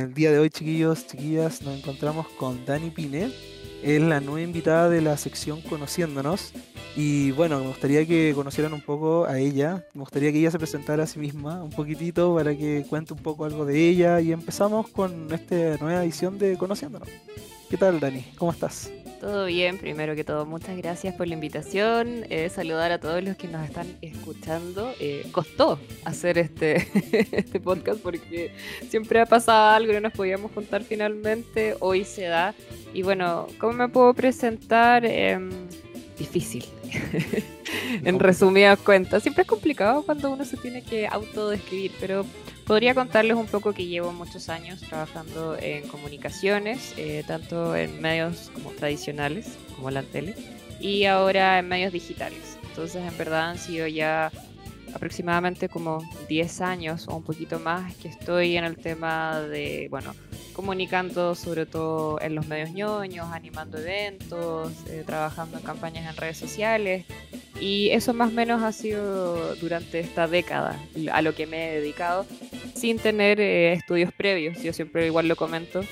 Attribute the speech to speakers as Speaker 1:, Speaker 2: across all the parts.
Speaker 1: El día de hoy, chiquillos, chiquillas, nos encontramos con Dani Pine. Es la nueva invitada de la sección Conociéndonos. Y bueno, me gustaría que conocieran un poco a ella. Me gustaría que ella se presentara a sí misma un poquitito para que cuente un poco algo de ella. Y empezamos con esta nueva edición de Conociéndonos. ¿Qué tal, Dani? ¿Cómo estás?
Speaker 2: Todo bien, primero que todo, muchas gracias por la invitación. Eh, saludar a todos los que nos están escuchando. Eh, costó hacer este, este podcast porque siempre ha pasado algo y no nos podíamos juntar finalmente. Hoy se da. Y bueno, ¿cómo me puedo presentar? Em, difícil. en resumidas cuentas. Siempre es complicado cuando uno se tiene que autodescribir, pero Podría contarles un poco que llevo muchos años trabajando en comunicaciones, eh, tanto en medios como tradicionales, como la tele, y ahora en medios digitales. Entonces, en verdad han sido ya aproximadamente como 10 años o un poquito más que estoy en el tema de, bueno, comunicando sobre todo en los medios ñoños, animando eventos, eh, trabajando en campañas en redes sociales. Y eso más o menos ha sido durante esta década a lo que me he dedicado sin tener eh, estudios previos. Yo siempre igual lo comento.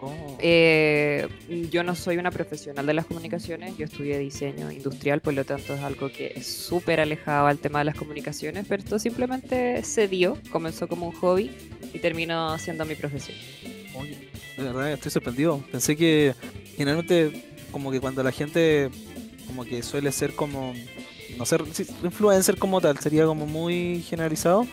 Speaker 2: Oh. Eh, yo no soy una profesional de las comunicaciones, yo estudié diseño industrial, por lo tanto es algo que es súper alejado al tema de las comunicaciones, pero esto simplemente se dio, comenzó como un hobby y terminó siendo mi profesión.
Speaker 1: Oye, de verdad estoy sorprendido. Pensé que generalmente como que cuando la gente como que suele ser como no ser influencer como tal, sería como muy generalizado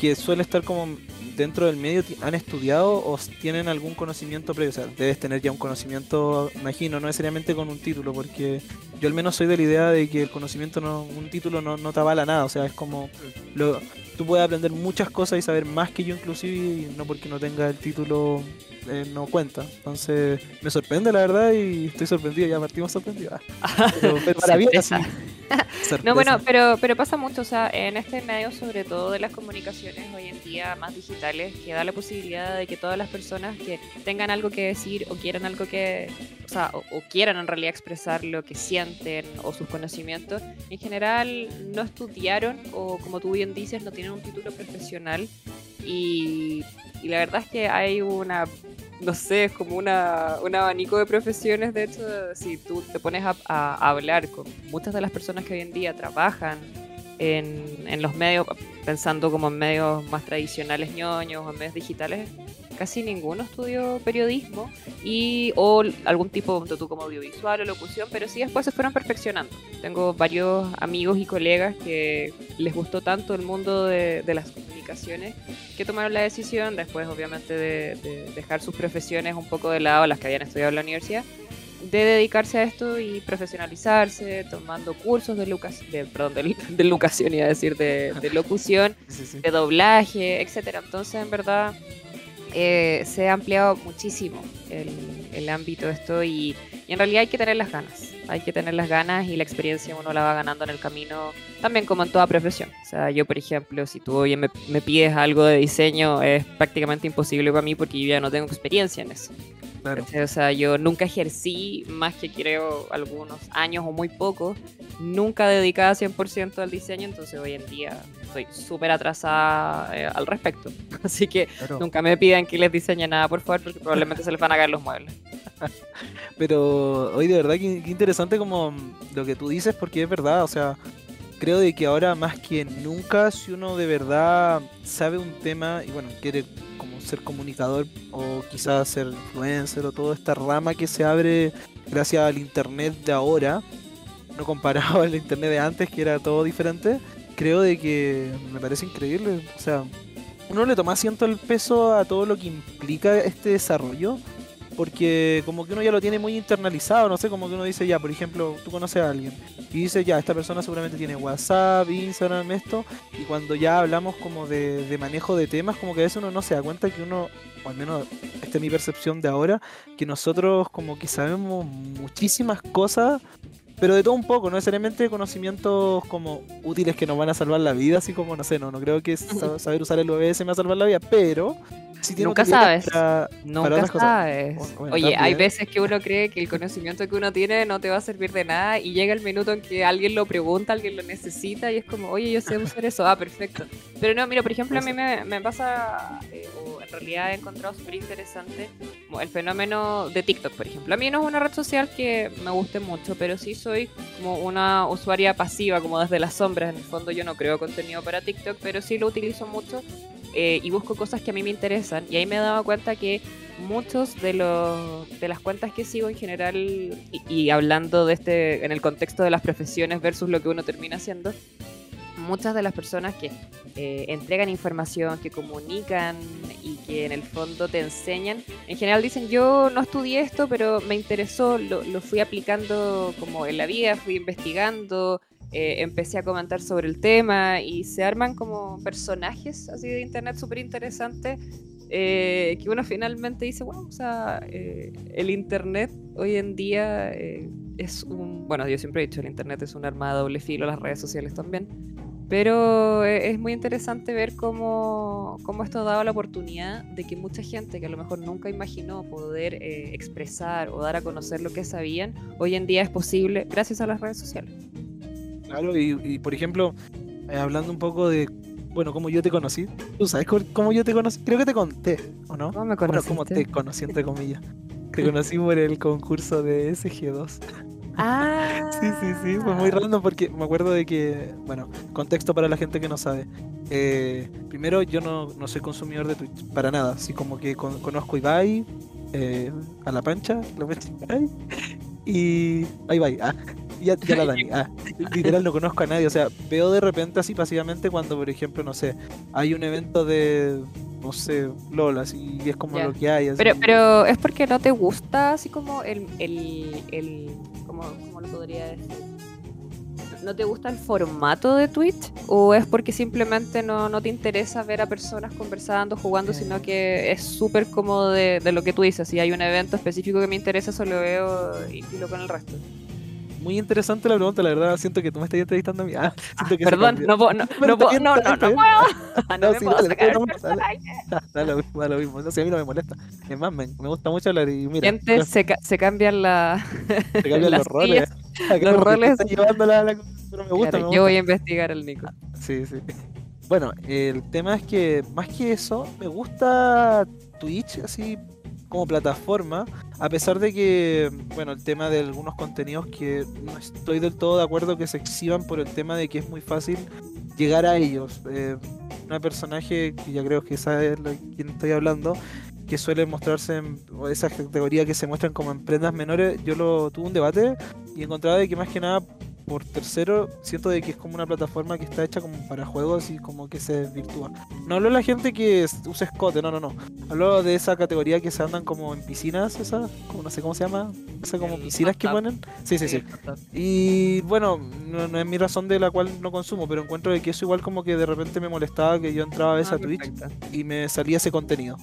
Speaker 1: que suele estar como dentro del medio han estudiado o tienen algún conocimiento previo. O sea, debes tener ya un conocimiento, imagino, no necesariamente con un título, porque yo al menos soy de la idea de que el conocimiento, no, un título no, no te avala nada. O sea, es como, lo, tú puedes aprender muchas cosas y saber más que yo inclusive, y no porque no tenga el título eh, no cuenta. Entonces, me sorprende la verdad y estoy sorprendido, ya partimos sorprendidos. Pero,
Speaker 2: pero bien así. No, bueno, pero, pero pasa mucho, o sea, en este medio, sobre todo de las comunicaciones hoy en día más digitales, que da la posibilidad de que todas las personas que tengan algo que decir o quieran algo que, o sea, o, quieran en realidad expresar lo que sienten o sus conocimientos, en general no estudiaron o como tú bien dices, no tienen un título profesional y, y la verdad es que hay una no sé, es como una, un abanico de profesiones. De hecho, si tú te pones a, hablar con muchas de las personas que hoy en día trabajan en, los medios, pensando como en medios más tradicionales ñoños o en medios digitales, casi ninguno estudió periodismo y o algún tipo, tú como audiovisual o locución, pero sí después se fueron perfeccionando. Tengo varios amigos y colegas que les gustó tanto el mundo de, de las comunicaciones que tomaron la decisión, después obviamente de, dejar sus profesiones un poco de lado, las que habían estudiado en la universidad, de dedicarse a esto y profesionalizarse, tomando cursos de, lucas, de, perdón, de, de locución, iba a decir, de, locución, de doblaje, etcétera. Entonces, en verdad, eh, se ha ampliado muchísimo el, el ámbito de esto y, y, en realidad hay que tener las ganas, hay que tener las ganas y la experiencia uno la va ganando en el camino, también como en toda profesión. O sea, yo por ejemplo, si tú hoy me, me pides algo de diseño, es prácticamente imposible para mí porque yo ya no tengo experiencia en eso. O sea, yo nunca ejercí más que creo algunos años o muy pocos, nunca dedicada 100% al diseño, entonces hoy en día estoy súper atrasada eh, al respecto. Así que nunca me pidan que les diseñe nada, por favor, porque probablemente se les van a caer los muebles.
Speaker 1: Pero hoy de verdad que, interesante como lo que tú dices, porque es verdad, o sea, creo de que ahora más que nunca, si uno de verdad sabe un tema y bueno, quiere ser comunicador o quizás ser influencer o toda esta rama que se abre gracias al internet de ahora, no comparado al internet de antes que era todo diferente, creo de que me parece increíble. O sea, uno le toma asiento el peso a todo lo que implica este desarrollo. Porque como que uno ya lo tiene muy internalizado, no sé, como que uno dice ya, por ejemplo, tú conoces a alguien y dices ya, esta persona seguramente tiene WhatsApp, Instagram, esto, y cuando ya hablamos como de, de manejo de temas, como que a veces uno no se da cuenta que uno, o al menos esta es mi percepción de ahora, que nosotros como que sabemos muchísimas cosas pero de todo un poco, no necesariamente conocimientos como útiles que nos van a salvar la vida, así como, no sé, no, no creo que saber usar el OBS me va a salvar la vida, pero
Speaker 2: Nunca sabes. Nunca sabes. Oye, hay veces que uno cree que el conocimiento que uno tiene no te va a servir de nada y llega el minuto en que alguien lo pregunta, alguien lo necesita y es como, oye, yo sé usar eso. Ah, perfecto. Pero no, mira, por ejemplo, a mí me, pasa, eh, o en realidad he encontrado súper interesante el fenómeno de TikTok, por ejemplo. A mí no es una red social que me guste mucho, pero sí soy como una usuaria pasiva, como desde las sombras. En el fondo yo no creo contenido para TikTok, pero sí lo utilizo mucho eh, y busco cosas que a mí me interesan. Y ahí me he dado cuenta que muchos de, los, de las cuentas que sigo en general, y, hablando de este, en el contexto de las profesiones versus lo que uno termina haciendo, muchas de las personas que eh, entregan información, que comunican y que en el fondo te enseñan, en general dicen yo no estudié esto, pero me interesó, lo, fui aplicando como en la vida, fui investigando, eh, empecé a comentar sobre el tema y se arman como personajes así de internet súper interesantes eh, que uno finalmente dice, bueno, o sea, eh, el internet hoy en día es un, bueno, yo siempre he dicho, el internet es un arma de doble filo, las redes sociales también, pero es muy interesante ver cómo, cómo esto ha dado la oportunidad de que mucha gente que a lo mejor nunca imaginó poder expresar o dar a conocer lo que sabían, hoy en día es posible gracias a las redes sociales.
Speaker 1: Claro, y, por ejemplo, eh, hablando un poco de, bueno, cómo yo te conocí. ¿Tú sabes cómo yo te conocí? Creo que te conté, ¿o no?
Speaker 2: ¿Cómo me conociste?
Speaker 1: Bueno, cómo te conocí, entre comillas. te conocí por el concurso de SG2.
Speaker 2: Ah.
Speaker 1: sí, sí, sí, fue muy random porque me acuerdo de que, bueno, contexto para la gente que no sabe. Eh, primero, yo no, no, soy consumidor de Twitch, para nada. Así como que conozco Ibai, eh, a la pancha, lo metí y ahí va. Ah, ya, ya la Dani. Ah, literal no conozco a nadie. O sea, veo de repente así pasivamente cuando, por ejemplo, no sé, hay un evento de, no sé, LOL, así, y es como lo que hay.
Speaker 2: Pero, pero es porque no te gusta así como el, el, el ¿cómo, ¿cómo lo podría decir? ¿No te gusta el formato de Twitch? ¿O es porque simplemente no, no te interesa ver a personas conversando, jugando, sino que es súper cómodo de, de, lo que tú dices? Si hay un evento específico que me interesa, solo veo y filo con el resto
Speaker 1: muy interesante la pregunta, la verdad. Siento que tú me estás entrevistando a mí. Ah,
Speaker 2: ah perdón, no puedo, no, no, puedo, no, no, no, puedo. No, sí, puedo sacar
Speaker 1: da, lo mismo, da lo mismo. No a mí no me molesta. Es más, me, me gusta mucho hablar y mira.
Speaker 2: Gente, se, se cambian la...
Speaker 1: Se cambian los roles.
Speaker 2: Los roles.
Speaker 1: Llevando la, la, pero me gusta, me gusta.
Speaker 2: Yo voy a investigar al Nico.
Speaker 1: Sí, sí. Bueno, el tema es que más que eso, me gusta Twitch así como plataforma, a pesar de que, bueno, el tema de algunos contenidos que no estoy del todo de acuerdo que se exhiban por el tema de que es muy fácil llegar a ellos. Eh, una personaje que ya creo que sabe de quién estoy hablando, que suele mostrarse en esa categoría que se muestran como en prendas menores, yo lo tuve un debate y encontraba de que más que nada por tercero, siento de que es como una plataforma que está hecha como para juegos y como que se desvirtúa. No hablo de la gente que usa escote, no, no, no. Hablo de esa categoría que se andan como en piscinas, esa, como no sé cómo se llama, esa como piscinas que ponen. Sí, sí, sí. Y bueno, no, es mi razón de la cual no consumo, pero encuentro de que eso igual como que de repente me molestaba que yo entraba a veces ah, a Twitch y me salía ese contenido.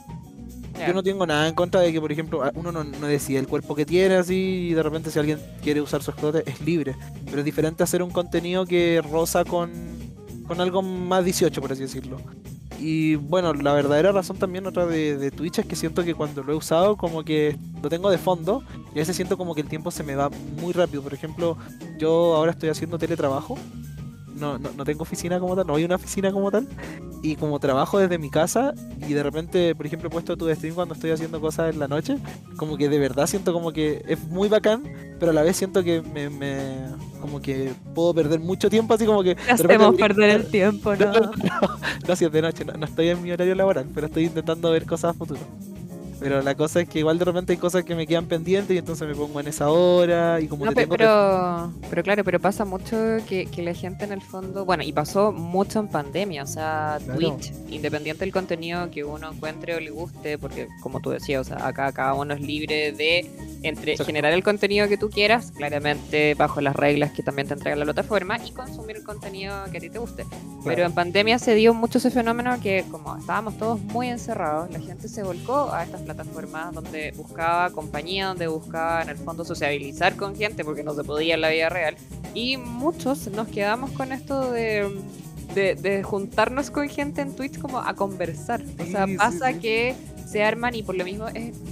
Speaker 1: Yo no tengo nada en contra de que, por ejemplo, uno no, decide el cuerpo que tiene así y de repente si alguien quiere usar su escote es libre. Pero es diferente hacer un contenido que roza con, con algo más 18, por así decirlo. Y bueno, la verdadera razón también otra de, de, Twitch es que siento que cuando lo he usado como que lo tengo de fondo y a veces siento como que el tiempo se me va muy rápido. Por ejemplo, yo ahora estoy haciendo teletrabajo no, no, no, tengo oficina como tal, no hay una oficina como tal. Y como trabajo desde mi casa y de repente, por ejemplo, he puesto tu stream cuando estoy haciendo cosas en la noche, como que de verdad siento como que es muy bacán, pero a la vez siento que me, me como que puedo perder mucho tiempo, así como que...
Speaker 2: Hacemos perder el tiempo, ¿no?
Speaker 1: No, no, si es de noche, no, estoy en mi horario laboral, pero estoy intentando ver cosas a futuro. Pero la cosa es que igual de repente hay cosas que me quedan pendientes y entonces me pongo en esa hora y como
Speaker 2: no, pero, pero claro, pero pasa mucho que, que, la gente en el fondo, bueno, y pasó mucho en pandemia, o sea, Twitch, independiente del contenido que uno encuentre o le guste, porque como tú decías, o sea, acá cada uno es libre de entre generar el contenido que tú quieras, claramente bajo las reglas que también te entrega la plataforma, y consumir el contenido que a ti te guste. Pero en pandemia se dio mucho ese fenómeno que como estábamos todos muy encerrados, la gente se volcó a estas plataformas donde buscaba compañía, donde buscaba en el fondo sociabilizar con gente porque no se podía en la vida real. Y muchos nos quedamos con esto de, de, juntarnos con gente en Twitch como a conversar. O sea, pasa que se arman y por lo mismo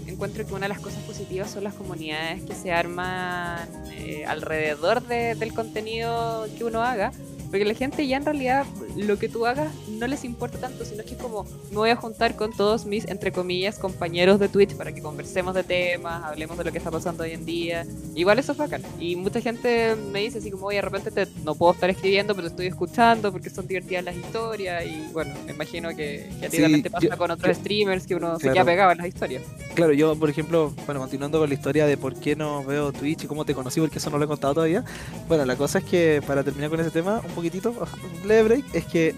Speaker 2: encuentro que una de las cosas positivas son las comunidades que se arman eh, alrededor del contenido que uno haga porque la gente ya en realidad lo que tú hagas no les importa tanto, sino que es como me voy a juntar con todos mis, entre comillas, compañeros de Twitch para que conversemos de temas, hablemos de lo que está pasando hoy en día. Igual eso es bacán. Y mucha gente me dice así como, oye, de repente te, no puedo estar escribiendo, pero estoy escuchando porque son divertidas las historias. Y bueno, me imagino que, que a ti también te pasa con otros streamers que uno se queda pegado en las historias.
Speaker 1: Claro, yo, por ejemplo, bueno, continuando con la historia de por qué no veo Twitch y cómo te conocí, porque eso no lo he contado todavía. Bueno, la cosa es que para terminar con ese tema, un poquito un leve break, es que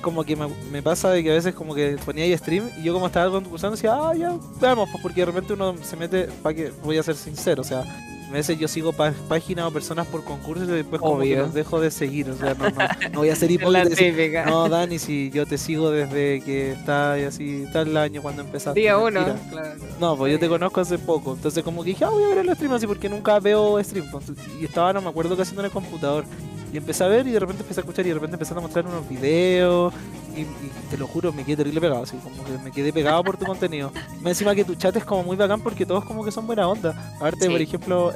Speaker 1: como que me, pasa de que a veces como que ponía ahí stream y yo como estaba concursando decía, ah, ya, veamos, pues porque de repente uno se mete, para que voy a ser sincero, o sea, a veces yo sigo páginas o personas por concursos y después como que los dejo de seguir. O sea, no, no, voy a ser hipócrita. no, Dani, si yo te sigo desde que está así, tal año cuando empezaste.
Speaker 2: Día uno,
Speaker 1: No, pues yo te conozco hace poco. Entonces como que dije, ah, voy a ver el stream así porque nunca veo stream. Y estaba, no me acuerdo que haciendo en el computador. Y empecé a ver y de repente empecé a escuchar y de repente empezaron a mostrar unos videos y, te lo juro, me quedé terrible pegado, así como que me quedé pegado por tu contenido. Me encima que tu chat es como muy bacán porque todos como que son buena onda. Aparte, por ejemplo,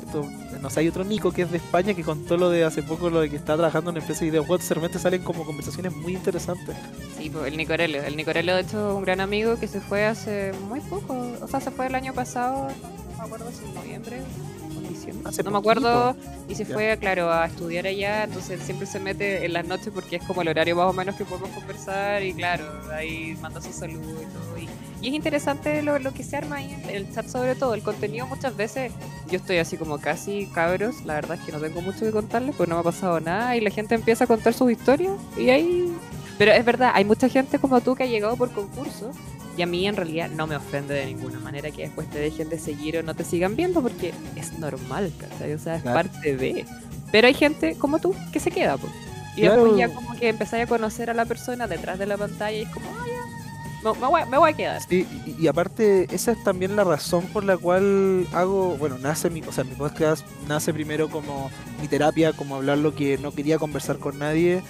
Speaker 1: no sé, hay otro Nico que es de España que contó lo de hace poco, lo de que está trabajando en empresa de videojuegos, realmente salen como conversaciones muy interesantes.
Speaker 2: Sí, pues el Nicorello. El Nicorello, de hecho, es un gran amigo que se fue hace muy poco, o sea, se fue el año pasado, no me acuerdo si en noviembre no me acuerdo. Y se fue, claro, a estudiar allá. Entonces siempre se mete en las noches porque es como el horario más o menos que podemos conversar. Y claro, ahí manda su saludo y todo. Y, es interesante lo, que se arma ahí en el chat, sobre todo. El contenido muchas veces, yo estoy así como casi cabros. La verdad es que no tengo mucho que contarles porque no me ha pasado nada. Y la gente empieza a contar sus historias. Y ahí. Pero es verdad, hay mucha gente como tú que ha llegado por concurso y a mí en realidad no me ofende de ninguna manera que después te dejen de seguir o no te sigan viendo porque es normal, ¿cachai? O sea, es parte de... Pero hay gente como tú que se queda, pues. Y después ya como que empezáis a conocer a la persona detrás de la pantalla y es como, ah, ya, me, voy, me, voy, a quedar.
Speaker 1: Sí, y, aparte, esa es también la razón por la cual hago, bueno, nace mi, o sea, mi podcast nace primero como mi terapia, como hablar lo que no quería conversar con nadie,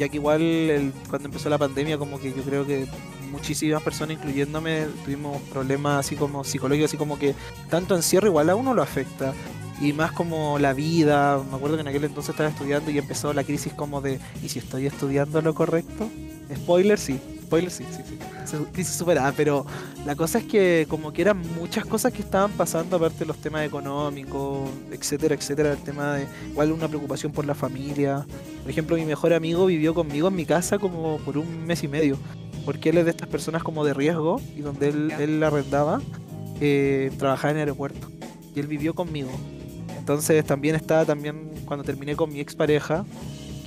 Speaker 1: ya que igual el, cuando empezó la pandemia como que yo creo que muchísimas personas, incluyéndome, tuvimos problemas así como psicológicos, así como que tanto encierro igual a uno lo afecta. Y más como la vida, me acuerdo que en aquel entonces estaba estudiando y empezó la crisis como de, ¿y si estoy estudiando lo correcto? Spoiler, sí, spoiler, sí, sí, sí. Crisis superada, pero la cosa es que como que eran muchas cosas que estaban pasando, aparte de los temas económicos, etcétera, etcétera, el tema de igual una preocupación por la familia. Por ejemplo, mi mejor amigo vivió conmigo en mi casa como por un mes y medio porque él es de estas personas como de riesgo y donde él, él arrendaba, eh, trabajaba en el aeropuerto y él vivió conmigo. Entonces también estaba también cuando terminé con mi expareja,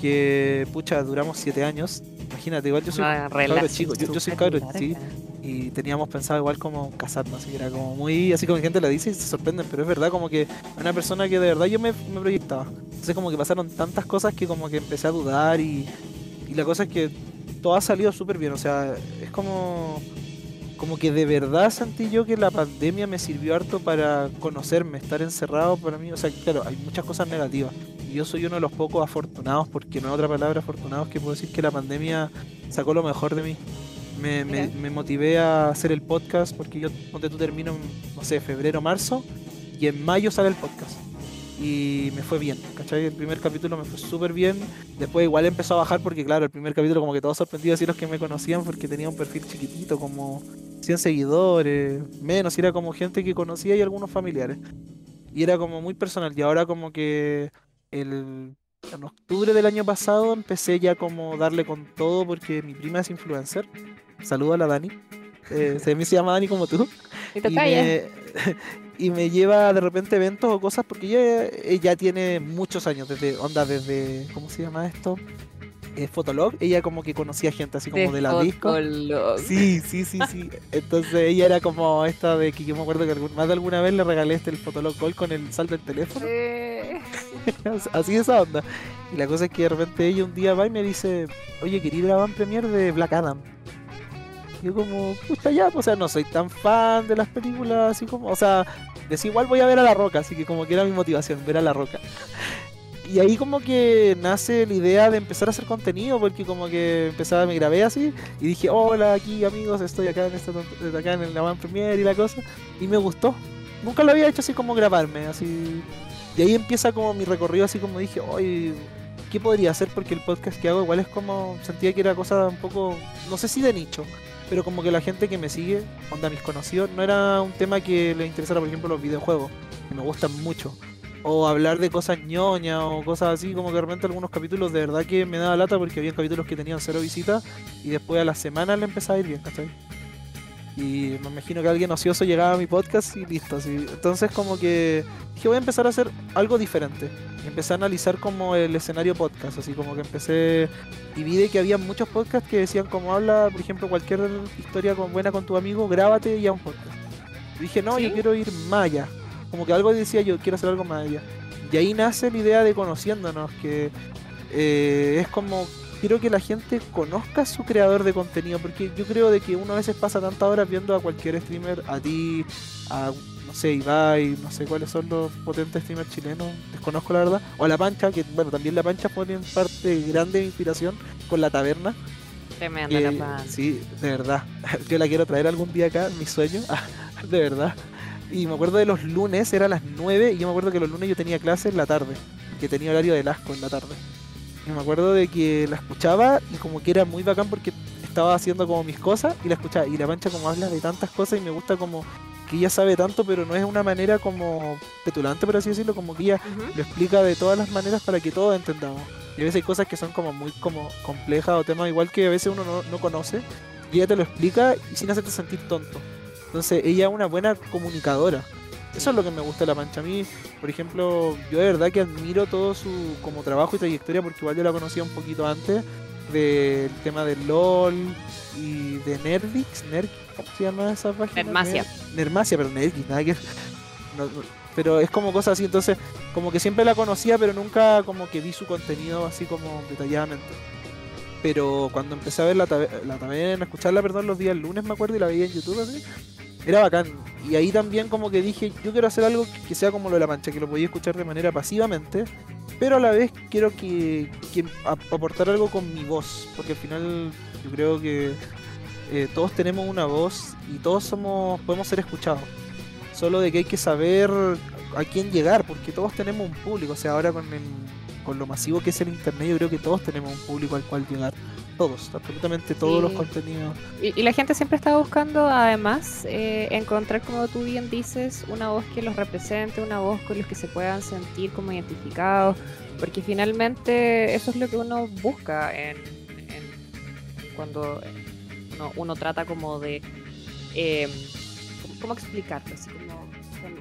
Speaker 1: que pucha, duramos siete años. Imagínate, igual yo soy un cabro chico, yo, soy un cabro chico y teníamos pensado igual como casarnos, así que era como muy, así como gente lo dice y se sorprenden, pero es verdad como que una persona que de verdad yo me, me proyectaba. Entonces como que pasaron tantas cosas que como que empecé a dudar y, y la cosa es que todo ha salido súper bien. O sea, es como, como que de verdad sentí yo que la pandemia me sirvió harto para conocerme, estar encerrado para mí. O sea, claro, hay muchas cosas negativas. Y yo soy uno de los pocos afortunados, porque no hay otra palabra afortunados que puedo decir que la pandemia sacó lo mejor de mí. Me, me, me motivé a hacer el podcast porque yo, donde tú termino, no sé, febrero, marzo, y en mayo sale el podcast y me fue bien, ¿cachai? El primer capítulo me fue súper bien, después igual empezó a bajar porque claro, el primer capítulo como que todos sorprendidos así los que me conocían porque tenía un perfil chiquitito, como 100 seguidores, menos, y era como gente que conocía y algunos familiares. Y era como muy personal y ahora como que el, en octubre del año pasado empecé ya como darle con todo porque mi prima es influencer. Saludo a la Dani. Eh, se, me llama Dani como tú.
Speaker 2: Y, me,
Speaker 1: y me lleva de repente eventos o cosas porque ella, tiene muchos años, desde onda, desde, ¿cómo se llama esto? Eh, Fotolog, ella como que conocía gente así como de, la disco. Sí, sí, sí, sí. Entonces ella era como esta de que yo me acuerdo que más de alguna vez le regalé este el Fotolog Gold con el salto del teléfono. así esa onda. Y la cosa es que de repente ella un día va y me dice, oye, quería ir a Van Premier de Black Adam. yo como, pucha ya, o sea, no soy tan fan de las películas, así como, o sea, desigual voy a ver a La Roca, así que como que era mi motivación, ver a La Roca. Y ahí como que nace la idea de empezar a hacer contenido, porque como que empezaba, me grabé así, y dije, hola aquí amigos, estoy acá en esta acá en el Van Premier y la cosa, y me gustó. Nunca lo había hecho así como grabarme, así. Y ahí empieza como mi recorrido, así como dije, hoy ¿qué podría hacer? Porque el podcast que hago igual es como, sentía que era cosa un poco, no sé si de nicho, pero como que la gente que me sigue, onda mis conocidos, no era un tema que le interesara, por ejemplo, los videojuegos, que me gustan mucho o hablar de cosas ñoñas o cosas así, como que de repente algunos capítulos de verdad que me daba lata porque había capítulos que tenían cero visitas y después a la semana le empezaba a ir bien, ¿cachai? Y me imagino que alguien ocioso llegaba a mi podcast y listo. Así. Entonces como que dije voy a empezar a hacer algo diferente. Y empecé a analizar como el escenario podcast, así como que empecé y vi de que había muchos podcasts que decían como habla, por ejemplo, cualquier historia con, buena con tu amigo, grábate y a un podcast. Y dije, no, yo quiero ir allá como que algo decía yo, quiero hacer algo más allá. Y ahí nace la idea de conociéndonos, que eh, es como, quiero que la gente conozca a su creador de contenido, porque yo creo de que uno a veces pasa tantas horas viendo a cualquier streamer, a ti, a, no sé, Ibai, no sé cuáles son los potentes streamers chilenos, desconozco la verdad, o a La Pancha, que bueno, también La Pancha pone en parte grande de inspiración con La Taberna.
Speaker 2: Tremenda La Pancha.
Speaker 1: Sí, de verdad. Yo la quiero traer algún día acá, mi sueño, de verdad. Y me acuerdo de los lunes, era las 9, y yo me acuerdo que los lunes yo tenía clase en la tarde, que tenía horario de asco en la tarde. Y me acuerdo de que la escuchaba y como que era muy bacán porque estaba haciendo como mis cosas y la escuchaba. Y la pancha como habla de tantas cosas y me gusta como que ella sabe tanto, pero no es una manera como petulante, por así decirlo, como que ella lo explica de todas las maneras para que todos entendamos. Y a veces hay cosas que son como muy como complejas o temas igual que a veces uno no, no conoce y ella te lo explica y sin hacerte sentir tonto. Entonces ella es una buena comunicadora. Eso es lo que me gusta de la mancha. A mí, por ejemplo, yo de verdad que admiro todo su como trabajo y trayectoria porque igual yo la conocía un poquito antes del tema del LOL y de Nerdix, ¿cómo se llama esa página?
Speaker 2: Nermacia.
Speaker 1: Nermacia, pero Nerdix, nada que pero es como cosas así, entonces como que siempre la conocía, pero nunca como que vi su contenido así como detalladamente. Pero cuando empecé a ver la, la taberna, escucharla, perdón, los días lunes me acuerdo y la veía en YouTube así, era bacán. Y ahí también como que dije, yo quiero hacer algo que sea como lo de la mancha, que lo podía escuchar de manera pasivamente, pero a la vez quiero que, aportar algo con mi voz, porque al final yo creo que eh, todos tenemos una voz y todos somos podemos ser escuchados. Solo de que hay que saber a quién llegar, porque todos tenemos un público. O sea, ahora con, con lo masivo que es el internet, yo creo que todos tenemos un público al cual llegar todos, absolutamente todos los contenidos.
Speaker 2: Y, la gente siempre está buscando, además, eh, encontrar, como tú bien dices, una voz que los represente, una voz con los que se puedan sentir como identificados, porque finalmente eso es lo que uno busca en, cuando uno, trata como de... Eh, ¿Cómo explicarlo? Así como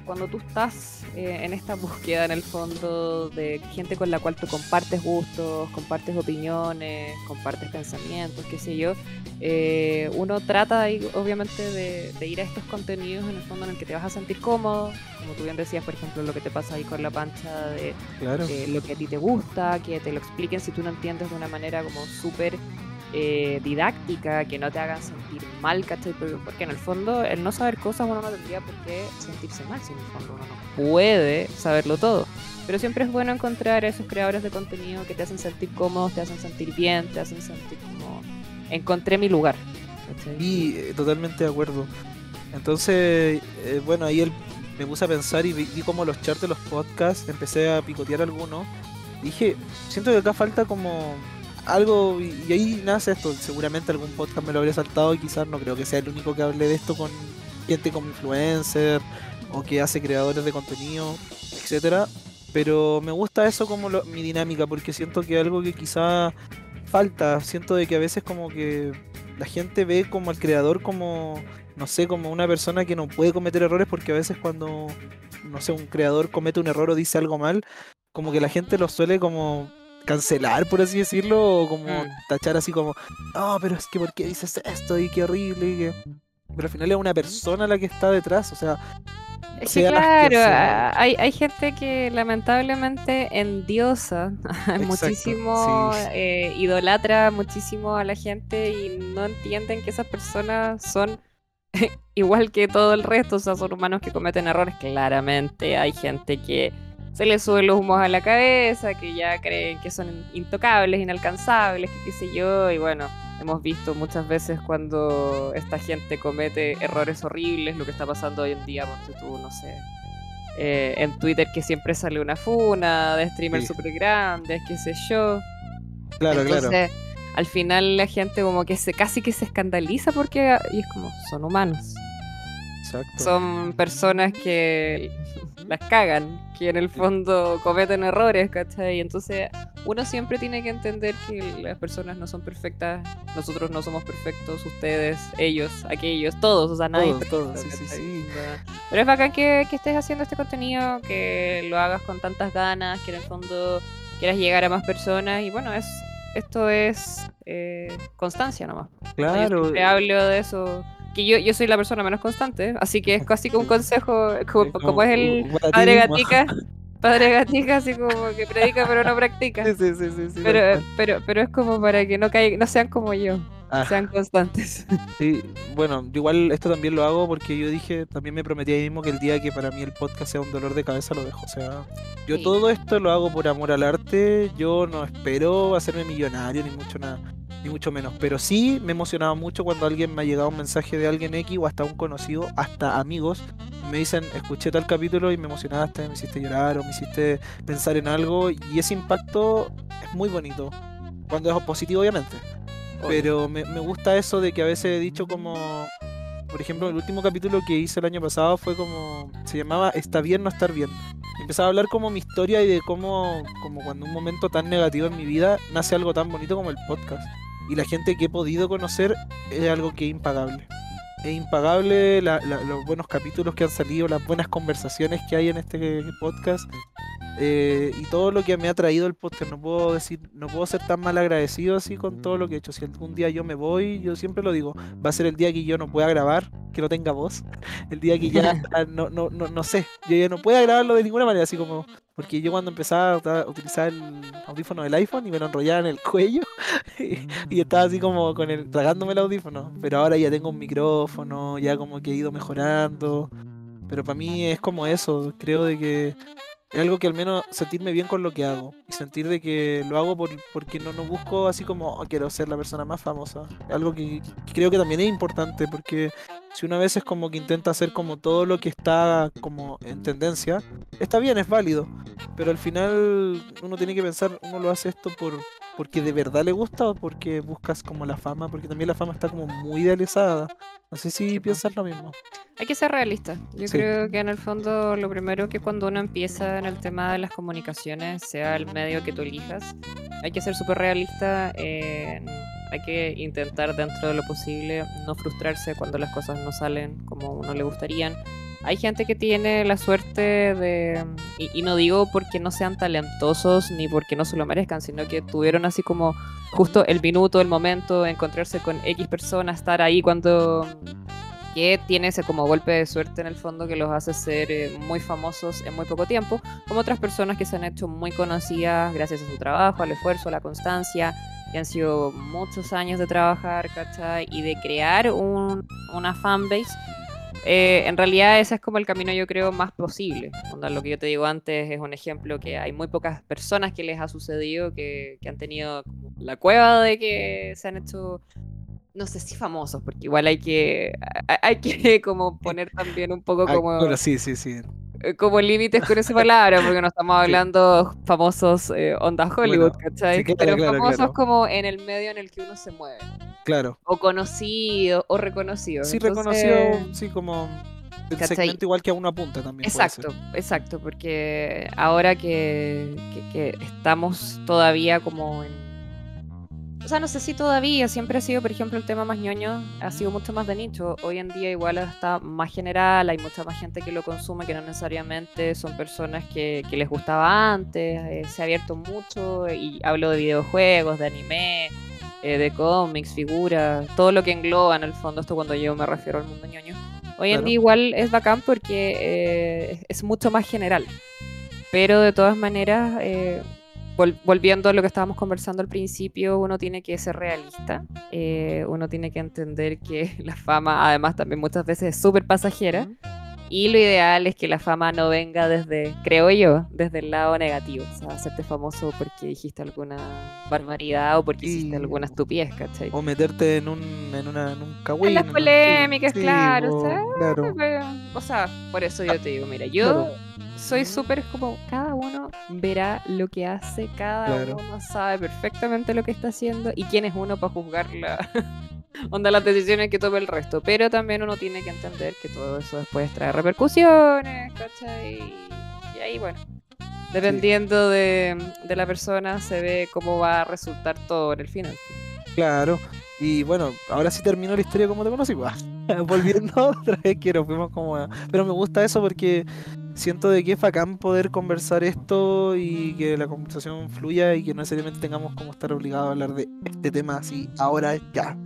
Speaker 2: cuando tú estás eh, en esta búsqueda en el fondo de gente con la cual tú compartes gustos, compartes opiniones, compartes pensamientos, qué sé yo, eh, uno trata ahí, obviamente de, ir a estos contenidos en el fondo en el que te vas a sentir cómodo, como tú bien decías, por ejemplo, lo que te pasa ahí con la pancha de, lo que a ti te gusta, que te lo expliquen si tú no entiendes de una manera como súper eh, didáctica, que no te hagan sentir mal, ¿cachai? Porque en el fondo el no saber cosas uno no tendría por qué sentirse mal, si en el fondo uno no puede saberlo todo. Pero siempre es bueno encontrar esos creadores de contenido que te hacen sentir cómodos, te hacen sentir bien, te hacen sentir como encontré mi lugar.
Speaker 1: Y eh, totalmente de acuerdo. Entonces, eh, bueno, ahí me puse a pensar y vi, vi como los charts de los podcasts, empecé a picotear algunos. Dije, siento que acá falta como algo, y, ahí nace esto. Seguramente algún podcast me lo habría saltado y quizás no creo que sea el único que hable de esto con gente como influencer o que hace creadores de contenido, etcétera. Pero me gusta eso como mi dinámica, porque siento que algo que quizá falta, siento de que a veces como que la gente ve como al creador como, no sé, como una persona que no puede cometer errores, porque a veces cuando, no sé, un creador comete un error o dice algo mal, como que la gente lo suele como cancelar, por así decirlo, o como mm. tachar así como, no, pero es que ¿por qué dices esto? Y qué horrible, y que... Pero al final es una persona la que está detrás, o sea,
Speaker 2: Es que claro, hay, hay gente que lamentablemente endiosa muchísimo, eh, idolatra muchísimo a la gente y no entienden que esas personas son igual que todo el resto, o sea, son humanos que cometen errores. Claramente hay gente que se les sube los humos a la cabeza, que ya creen que son intocables, inalcanzables, que qué sé yo, y bueno, hemos visto muchas veces cuando esta gente comete errores horribles, lo que está pasando hoy en día, ponte tú, no sé, eh, en Twitter que siempre sale una funa de streamers súper grandes, qué sé yo.
Speaker 1: Claro, Entonces,
Speaker 2: claro. Al final la gente como que se casi que se escandaliza porque y es como son humanos. Exacto. Son personas que las cagan, que en el fondo cometen errores, ¿cachai? Entonces uno siempre tiene que entender que las personas no son perfectas, nosotros no somos perfectos, ustedes, ellos, aquellos, todos, o sea, nadie.
Speaker 1: Todos, sí, sí, sí.
Speaker 2: Pero es bacán que, que estés haciendo este contenido, que lo hagas con tantas ganas, que en el fondo quieras llegar a más personas y bueno, es esto es eh, constancia nomás.
Speaker 1: Claro.
Speaker 2: Yo hablo de eso que yo, yo soy la persona menos constante, así que es casi como un consejo, como, es el padre gatica, padre gatica, así como que predica pero no practica.
Speaker 1: Sí, sí, sí,
Speaker 2: pero, pero, pero es como para que no caigan, no sean como yo. Ah. Sean constantes.
Speaker 1: Sí, bueno, igual esto también lo hago porque yo dije, también me prometí ahí mismo que el día que para mí el podcast sea un dolor de cabeza lo dejo. O sea, yo todo esto lo hago por amor al arte. Yo no espero hacerme millonario ni mucho nada ni mucho menos. Pero sí me emocionaba mucho cuando alguien me ha llegado un mensaje de alguien X o hasta un conocido, hasta amigos, me dicen, escuché tal capítulo y me emocionaste, me hiciste llorar o me hiciste pensar en algo. Y ese impacto es muy bonito. Cuando es positivo, obviamente. Pero me, me gusta eso de que a veces he dicho como, por ejemplo, el último capítulo que hice el año pasado fue como, se llamaba Está bien no estar bien. Empezaba a hablar como mi historia y de cómo, como cuando un momento tan negativo en mi vida nace algo tan bonito como el podcast y la gente que he podido conocer es algo que es impagable. Es impagable los buenos capítulos que han salido, las buenas conversaciones que hay en este podcast eh, y todo lo que me ha traído el podcast. No puedo decir, no puedo ser tan mal agradecido así con todo lo que he hecho. Si algún día yo me voy, yo siempre lo digo, va a ser el día que yo no pueda grabar, que no tenga voz, el día que ya no, no, no, no sé, yo ya no pueda grabarlo de ninguna manera, así como porque yo cuando empezaba a utilizar el audífono del iPhone y me lo enrollaba en el cuello y, estaba así como con el tragándome el audífono. Pero ahora ya tengo un micrófono, ya como que he ido mejorando. Pero para mí es como eso, creo de que es algo que al menos sentirme bien con lo que hago y sentir de que lo hago por, porque no, no busco así como oh, quiero ser la persona más famosa. Algo que, creo que también es importante porque si una vez es como que intenta hacer como todo lo que está como en tendencia, está bien, es válido, pero al final uno tiene que pensar, uno lo hace esto por porque de verdad le gusta o porque buscas como la fama, porque también la fama está como muy idealizada. No sé si piensas lo mismo.
Speaker 2: Hay que ser realista. Yo creo que en el fondo lo primero que cuando uno empieza en el tema de las comunicaciones, sea el medio que tú elijas, hay que ser súper realista. Hay que intentar dentro de lo posible no frustrarse cuando las cosas no salen como uno le gustarían. Hay gente que tiene la suerte de, y, no digo porque no sean talentosos ni porque no se lo merezcan, sino que tuvieron así como justo el minuto, el momento, encontrarse con X personas, estar ahí cuando que tiene ese como golpe de suerte en el fondo que los hace ser eh, muy famosos en muy poco tiempo, como otras personas que se han hecho muy conocidas gracias a su trabajo, al esfuerzo, a la constancia, y han sido muchos años de trabajar, ¿cachai? Y de crear un, una fanbase. Eh, en realidad ese es como el camino yo creo más posible. lo que yo te digo antes es un ejemplo que hay muy pocas personas que les ha sucedido que, que han tenido la cueva de que se han hecho no sé si famosos, porque igual hay que, hay que como poner también un poco como...
Speaker 1: sí, sí, sí.
Speaker 2: Eh, como límites con esa palabra, porque no estamos hablando famosos eh, onda Hollywood, ¿cachai? Pero famosos como en el medio en el que uno se mueve.
Speaker 1: Claro.
Speaker 2: O conocido, o reconocido.
Speaker 1: Sí, reconocido, sí, como el segmento igual que a una punta también.
Speaker 2: Exacto, exacto, porque ahora que, que estamos todavía como en o sea, no sé si todavía, siempre ha sido, por ejemplo, el tema más ñoño, ha sido mucho más de nicho. Hoy en día igual está más general, hay mucha más gente que lo consume, que no necesariamente son personas que, les gustaba antes, eh, se ha abierto mucho y hablo de videojuegos, de anime, eh, de cómics, figuras, todo lo que engloba en el fondo esto cuando yo me refiero al mundo ñoño. Hoy en día igual es bacán porque eh, es mucho más general. Pero de todas maneras, eh, volviendo a lo que estábamos conversando al principio, uno tiene que ser realista, eh, uno tiene que entender que la fama además también muchas veces es súper pasajera. Y lo ideal es que la fama no venga desde, creo yo, desde el lado negativo. O sea, hacerte famoso porque dijiste alguna barbaridad o porque hiciste alguna estupidez, ¿cachai?
Speaker 1: O meterte en un, en una, en un
Speaker 2: En las polémicas, claro, o sea, claro. o sea, por eso yo te digo, mira, yo soy súper como, cada uno verá lo que hace, cada uno sabe perfectamente lo que está haciendo y quién es uno para juzgarla onda las decisiones que tome el resto. Pero también uno tiene que entender que todo eso después trae repercusiones, ¿cachai? Y ahí, bueno, dependiendo de, la persona, se ve cómo va a resultar todo en el final.
Speaker 1: Claro. Y bueno, ahora sí terminó la historia como te conocí. Volviendo otra vez quiero fuimos como... Pero me gusta eso porque siento de que es bacán poder conversar esto y que la conversación fluya y que no necesariamente tengamos como estar obligados a hablar de este tema así ahora ya.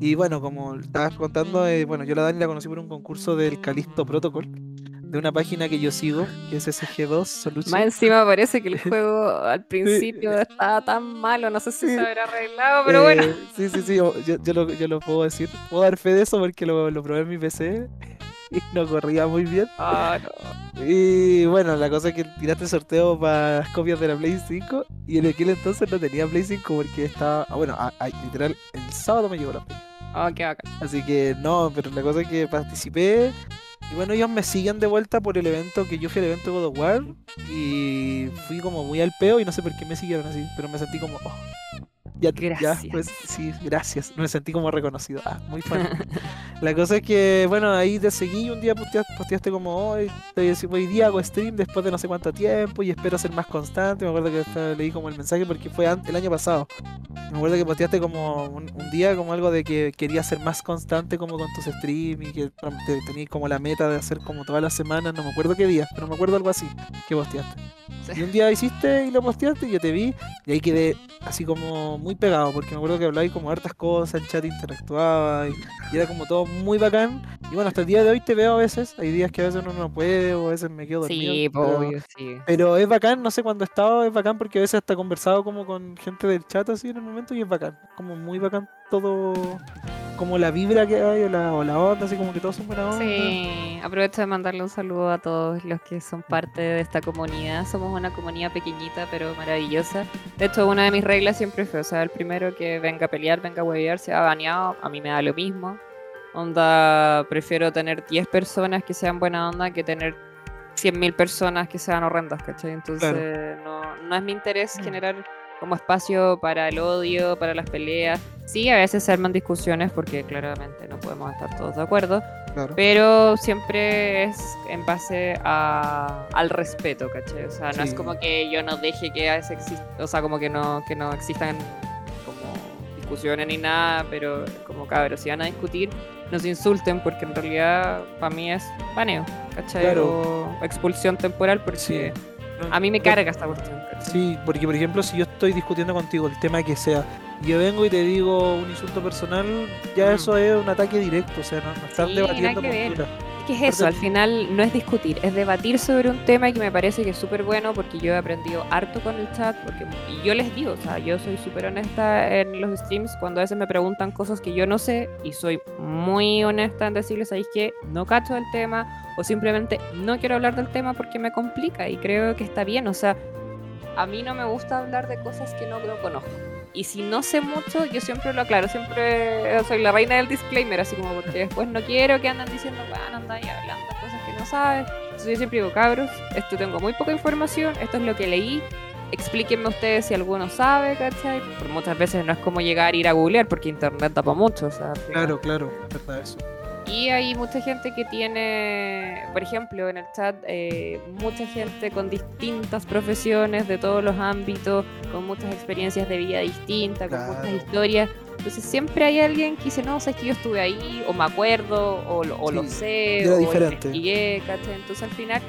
Speaker 1: Y bueno, como estabas contando, eh, bueno, yo la Dani la conocí por un concurso del Calisto Protocol, de una página que yo sigo, que es SG2 Solution.
Speaker 2: Más encima parece que el juego al principio estaba tan malo, no sé si se habrá arreglado, pero bueno. Eh,
Speaker 1: sí, sí, sí, yo, yo, lo, yo, lo, puedo decir. Puedo dar fe de eso porque lo, lo probé en mi PC y no corría muy bien.
Speaker 2: Ah, no.
Speaker 1: Y bueno, la cosa es que tiraste sorteo para copias de la Play 5 y en aquel entonces no tenía Play 5 porque estaba, ah, bueno, literal, el sábado me llegó la Play.
Speaker 2: Ah, qué bacán.
Speaker 1: Así que no, pero la cosa es que participé. Y bueno, ellos me siguen de vuelta por el evento que yo fui al evento God of War. Y fui como muy al peo y no sé por qué me siguieron así. Pero me sentí como, oh, ya, gracias. ya, pues sí, gracias. Me sentí como reconocido. Ah, muy fan. la cosa es que, bueno, ahí te seguí y un día posteaste, como, hoy, hoy día hago stream después de no sé cuánto tiempo y espero ser más constante. Me acuerdo que leí como el mensaje porque fue el año pasado. Me acuerdo que posteaste como un, día como algo de que querías ser más constante como con tus streams y que tenías como la meta de hacer como todas las semanas. No me acuerdo qué día, pero me acuerdo algo así que posteaste. Y un día hiciste y lo posteaste y yo te vi y ahí quedé así como muy pegado porque me acuerdo que hablabais como hartas cosas, el chat interactuaba y, era como todo muy bacán. Y bueno, hasta el día de hoy te veo a veces, hay días que a veces uno no puede o a veces me quedo dormido.
Speaker 2: Sí,
Speaker 1: pero,
Speaker 2: obvio, sí.
Speaker 1: Pero es bacán, no sé cuándo he estado, es bacán porque a veces hasta he conversado como con gente del chat así en el momento y es bacán, como muy bacán todo como la vibra que hay o la, o la onda, así como que todos son buena onda.
Speaker 2: Sí, aprovecho de mandarle un saludo a todos los que son parte de esta comunidad. Somos una comunidad pequeñita pero maravillosa. De hecho, una de mis reglas siempre fue, o sea, el primero que venga a pelear, venga a huevear, se ha baneado, a mí me da lo mismo. Onda, prefiero tener 10 personas que sean buena onda que tener 100.000 personas que sean horrendas, ¿cachai? Entonces, no, no es mi interés mm. generar como espacio para el odio, para las peleas. Sí, a veces se arman discusiones porque claramente no podemos estar todos de acuerdo, pero siempre es en base a, al respeto, ¿cachai? O sea, no es como que yo no deje que exista, o sea, como que no, que no existan como discusiones ni nada, pero como cabros, si van a discutir, no se insulten porque en realidad para mí es paneo, ¿cachai? O expulsión temporal porque... A mí me carga esta cuestión.
Speaker 1: Sí, porque por ejemplo, si yo estoy discutiendo contigo el tema que sea, yo vengo y te digo un insulto personal, ya mm. eso es un ataque directo, o sea, no, están debatiendo
Speaker 2: ¿Qué es eso? Al final no es discutir, es debatir sobre un tema que me parece que es súper bueno porque yo he aprendido harto con el chat, porque y yo les digo, o sea, yo soy súper honesta en los streams cuando a veces me preguntan cosas que yo no sé y soy muy honesta en decirles, ¿sabéis que no cacho el tema? O simplemente no quiero hablar del tema porque me complica y creo que está bien, o sea, a mí no me gusta hablar de cosas que no, no conozco. Y si no sé mucho, yo siempre lo aclaro, siempre soy la reina del disclaimer, así como porque después no quiero que andan diciendo, bueno, andan hablando cosas que no sabes. Entonces yo siempre digo, cabros, esto tengo muy poca información, esto es lo que leí, explíquenme ustedes si alguno sabe, ¿cachai? Porque muchas veces no es como llegar a ir a googlear, porque internet tapa mucho, o sea.
Speaker 1: Claro, claro, verdad eso.
Speaker 2: Y hay mucha gente que tiene, por ejemplo, en el chat, eh, mucha gente con distintas profesiones de todos los ámbitos, con muchas experiencias de vida distintas, con muchas historias. Entonces siempre hay alguien que dice, no, sabes que yo estuve ahí, o me acuerdo, o, lo sé, o
Speaker 1: diferente.
Speaker 2: investigué, ¿cachai? Entonces al final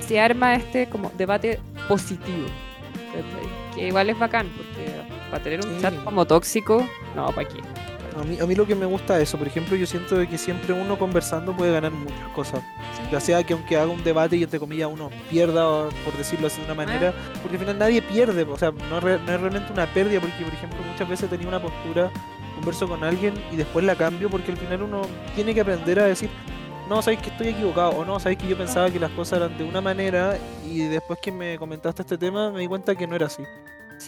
Speaker 2: se arma este como debate positivo, que igual es bacán, porque para tener un chat como tóxico, no, ¿para qué?
Speaker 1: A mí, a mí lo que me gusta es eso, por ejemplo, yo siento que siempre uno conversando puede ganar muchas cosas. Ya sea que aunque haga un debate y entre comillas uno pierda, por decirlo así de una manera, porque al final nadie pierde, o sea, no, es realmente una pérdida, porque por ejemplo muchas veces tenía una postura, converso con alguien y después la cambio, porque al final uno tiene que aprender a decir, no, sabéis que estoy equivocado, o no, sabéis que yo pensaba que las cosas eran de una manera y después que me comentaste este tema me di cuenta que no era así.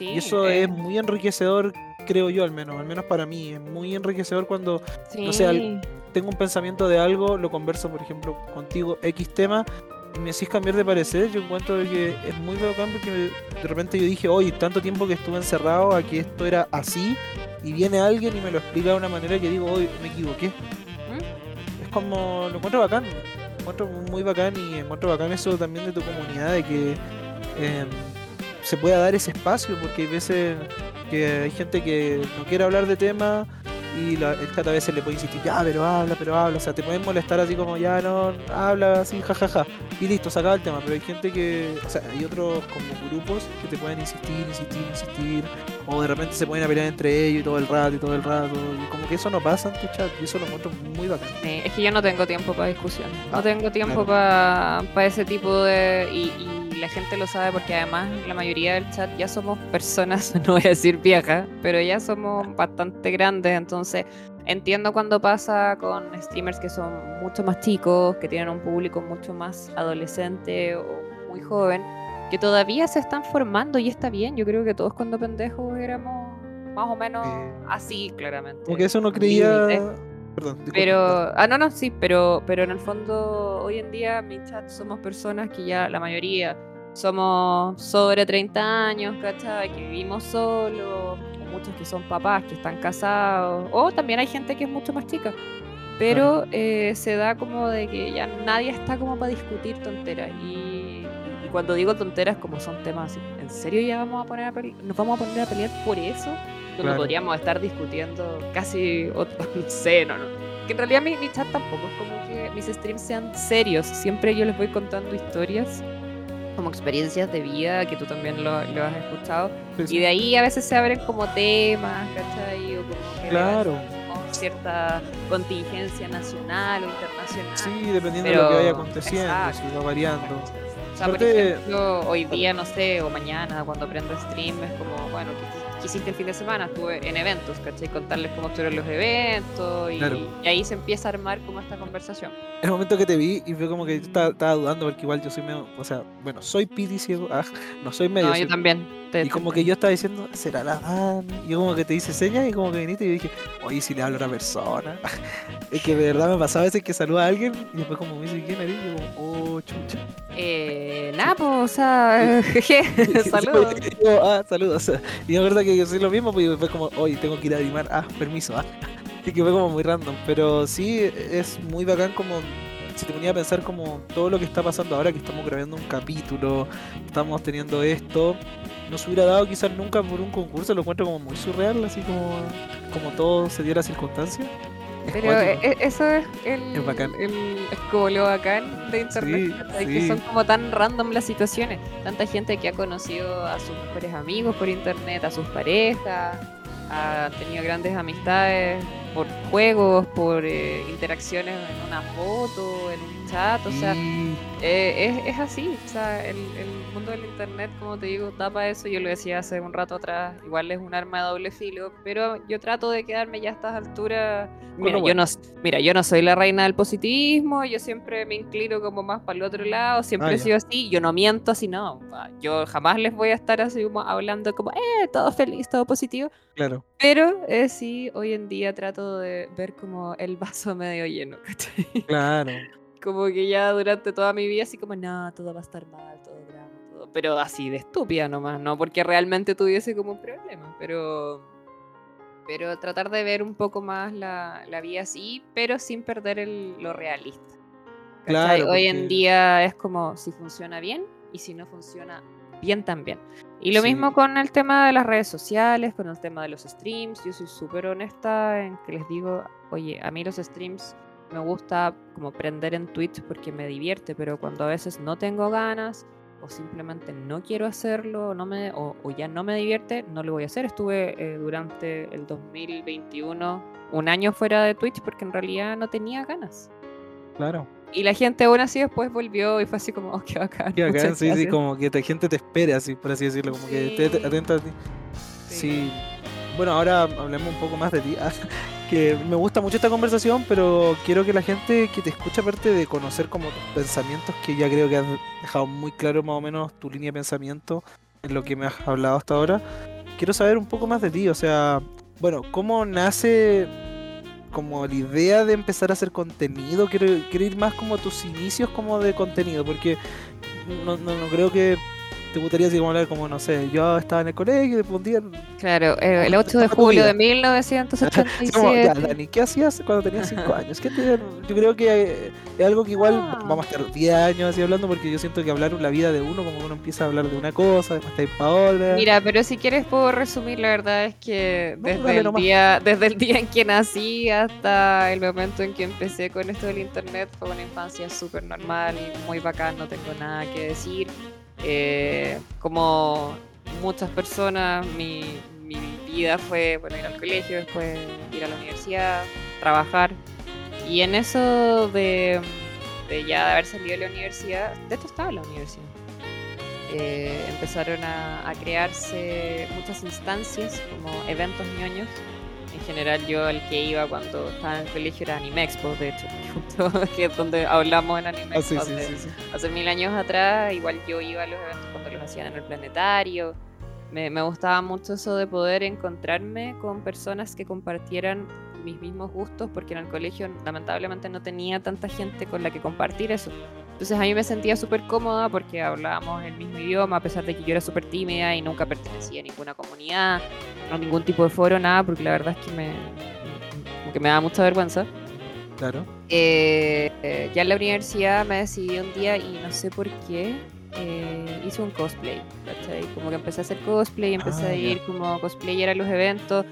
Speaker 1: y eso es muy enriquecedor, creo yo al menos, al menos para mí, es muy enriquecedor cuando, no sé, tengo un pensamiento de algo, lo converso, por ejemplo, contigo, X tema, y me decís cambiar de parecer, yo encuentro que es muy bacán porque de repente yo dije, oye, tanto tiempo que estuve encerrado, aquí esto era así, y viene alguien y me lo explica de una manera que digo, hoy me equivoqué como lo encuentro bacán, lo encuentro muy bacán y encuentro bacán eso también de tu comunidad, de que em, se pueda dar ese espacio, porque hay veces que hay gente que no quiere hablar de temas y la, el chat a veces le puede insistir, ya, pero habla, pero habla, o sea, te pueden molestar así como, ya, no, habla así, jajaja, y listo, se acaba el tema, pero hay gente que, o sea, hay otros como grupos que te pueden insistir, insistir, insistir, o de repente se pueden pelear entre ellos y todo el rato y todo el rato, y como que eso no pasa en tu chat, y eso lo encuentro muy bacán.
Speaker 2: es que yo no tengo tiempo para discusión, no ah, tengo tiempo para ese tipo de... y la gente lo sabe porque además la mayoría del chat ya somos personas, no voy a decir viejas, pero ya somos bastante grandes, entonces entiendo cuando pasa con streamers que son mucho más chicos, que tienen un público mucho más adolescente o muy joven, que todavía se están formando y está bien, yo creo que todos cuando pendejos éramos más o menos así, claramente.
Speaker 1: Porque eso no creía...
Speaker 2: Perdón, pero, ah, no, no, sí, pero, pero en el fondo, hoy en día, mi chat somos personas que ya la mayoría somos sobre 30 años, ¿cachai? Que vivimos solos, muchos que son papás, que están casados, o también hay gente que es mucho más chica. Pero eh, se da como de que ya nadie está como para discutir tonteras. Y, cuando digo tonteras, como son temas así, ¿en serio ya vamos a poner a nos vamos a poner a pelear por eso? Cuando podríamos estar discutiendo casi otro, seno, no, Que en realidad mi, mi chat tampoco es como que mis streams sean serios. Siempre yo les voy contando historias como experiencias de vida que tú también lo, lo has escuchado. Y de ahí a veces se abren como temas, ¿cachai? O como que
Speaker 1: claro.
Speaker 2: cierta contingencia nacional o internacional.
Speaker 1: Sí, dependiendo de lo que vaya aconteciendo, si va variando.
Speaker 2: O sea, por ejemplo, hoy día, no sé, o mañana, cuando prendo stream, es como, bueno, ¿qué, hiciste el fin de semana? Estuve en eventos, ¿cachai? Contarles cómo estuvieron los eventos y, y, ahí se empieza a armar como esta conversación.
Speaker 1: En el momento que te vi y fue como que yo estaba, dudando porque igual yo soy medio, o sea, bueno, soy piti ciego, ah, no soy medio
Speaker 2: No, yo también
Speaker 1: y como que yo estaba diciendo, ¿será la van? Y yo como que te hice señas y como que viniste y yo dije, oye, si le hablo a una persona. es que de verdad me pasaba a veces que saluda a alguien y después como me dice, ¿quién eres? Y yo como, oh, chucha.
Speaker 2: Eh, nada, pues, o sea, jeje, saludos.
Speaker 1: ah, saludos. Y la verdad que yo soy lo mismo, pues después como, oye, tengo que ir a animar, ah, permiso, ah. Y que fue como muy random, pero sí es muy bacán como si te ponía a pensar como todo lo que está pasando ahora que estamos grabando un capítulo, estamos teniendo esto, no se hubiera dado quizás nunca por un concurso, lo encuentro como muy surreal, así como, como todo se dio la circunstancia.
Speaker 2: Pero e, e, eso es el, es bacán. El, como lo bacán de internet, que son como tan random las situaciones. Tanta gente que ha conocido a sus mejores amigos por internet, a sus parejas, ha tenido grandes amistades por juegos, por eh, interacciones en una foto, en un chat, o sea, eh, es, así, o sea, el, mundo del internet, como te digo, da para eso, yo lo decía hace un rato atrás, igual es un arma de doble filo, pero yo trato de quedarme ya a estas alturas, mira, yo no, mira, yo no soy la reina del positivismo, yo siempre me inclino como más para el otro lado, siempre ah, he sido así, yo no miento así, no, yo jamás les voy a estar así como hablando como, eh, todo feliz, todo positivo,
Speaker 1: claro,
Speaker 2: pero eh, sí, hoy en día trato de ver como el vaso medio lleno,
Speaker 1: Claro.
Speaker 2: Como que ya durante toda mi vida así como, no, todo va a estar mal, todo drama, todo. Pero así de estúpida nomás, no porque realmente tuviese como un problema, pero... Pero tratar de ver un poco más la, la vida así, pero sin perder el, lo realista.
Speaker 1: Claro,
Speaker 2: Hoy en día es como si funciona bien y si no funciona bien también. Y lo mismo con el tema de las redes sociales, con el tema de los streams. Yo soy súper honesta en que les digo, oye, a mí los streams me gusta como prender en Twitch porque me divierte, pero cuando a veces no tengo ganas o simplemente no quiero hacerlo no me, o, ya no me divierte, no lo voy a hacer. Estuve eh, durante el 2021 un año fuera de Twitch porque en realidad no tenía ganas.
Speaker 1: Claro.
Speaker 2: Y la gente aún así después volvió y fue así como, oh, qué bacán.
Speaker 1: Qué bacán, sí, sí, como que la gente te espere así, por así decirlo, como que esté atenta a ti. Sí. Bueno, ahora hablemos un poco más de ti. que me gusta mucho esta conversación, pero quiero que la gente que te escucha, aparte de conocer como tus pensamientos, que ya creo que has dejado muy claro más o menos tu línea de pensamiento en lo que me has hablado hasta ahora, quiero saber un poco más de ti. O sea, bueno, ¿cómo nace como la idea de empezar a hacer contenido? Quiero, quiero ir más como tus inicios como de contenido, porque no, no, no creo que te gustaría así como hablar como, no sé, yo estaba en el colegio y después un día...
Speaker 2: Claro, eh, el 8 de julio de 1987.
Speaker 1: ya, Dani, ¿qué hacías cuando tenías 5 años? ¿Qué te, yo creo que es algo que igual ah. vamos a estar 10 años así hablando porque yo siento que hablar la vida de uno, como uno empieza a hablar de una cosa, después está para otra.
Speaker 2: Mira, pero si quieres puedo resumir, la verdad es que desde, el día, desde el día en que nací hasta el momento en que empecé con esto del internet fue una infancia súper normal y muy bacán, no tengo nada que decir. Eh, como muchas personas, mi, vida fue bueno, ir al colegio, después ir a la universidad, trabajar. Y en eso de, ya de haber salido de la universidad, de esto estaba la universidad. Eh, empezaron a, a, crearse muchas instancias como eventos ñoños general yo el que iba cuando estaba en el colegio era Anime Expo, de hecho, que es donde hablamos en Anime ah, Expo. hace, mil años atrás, igual yo iba a los eventos cuando los hacían en el planetario. Me, me gustaba mucho eso de poder encontrarme con personas que compartieran mis mismos gustos, porque en el colegio lamentablemente no tenía tanta gente con la que compartir eso. Entonces a mí me sentía súper cómoda porque hablábamos el mismo idioma, a pesar de que yo era súper tímida y nunca pertenecía a ninguna comunidad, a ningún tipo de foro, nada, porque la verdad es que me, que me da mucha vergüenza.
Speaker 1: Claro.
Speaker 2: Eh, eh, ya en la universidad me decidí un día y no sé por qué eh, hice un cosplay. ¿cachai? Como que empecé a hacer cosplay, empecé ah, a ir como cosplayer a los eventos,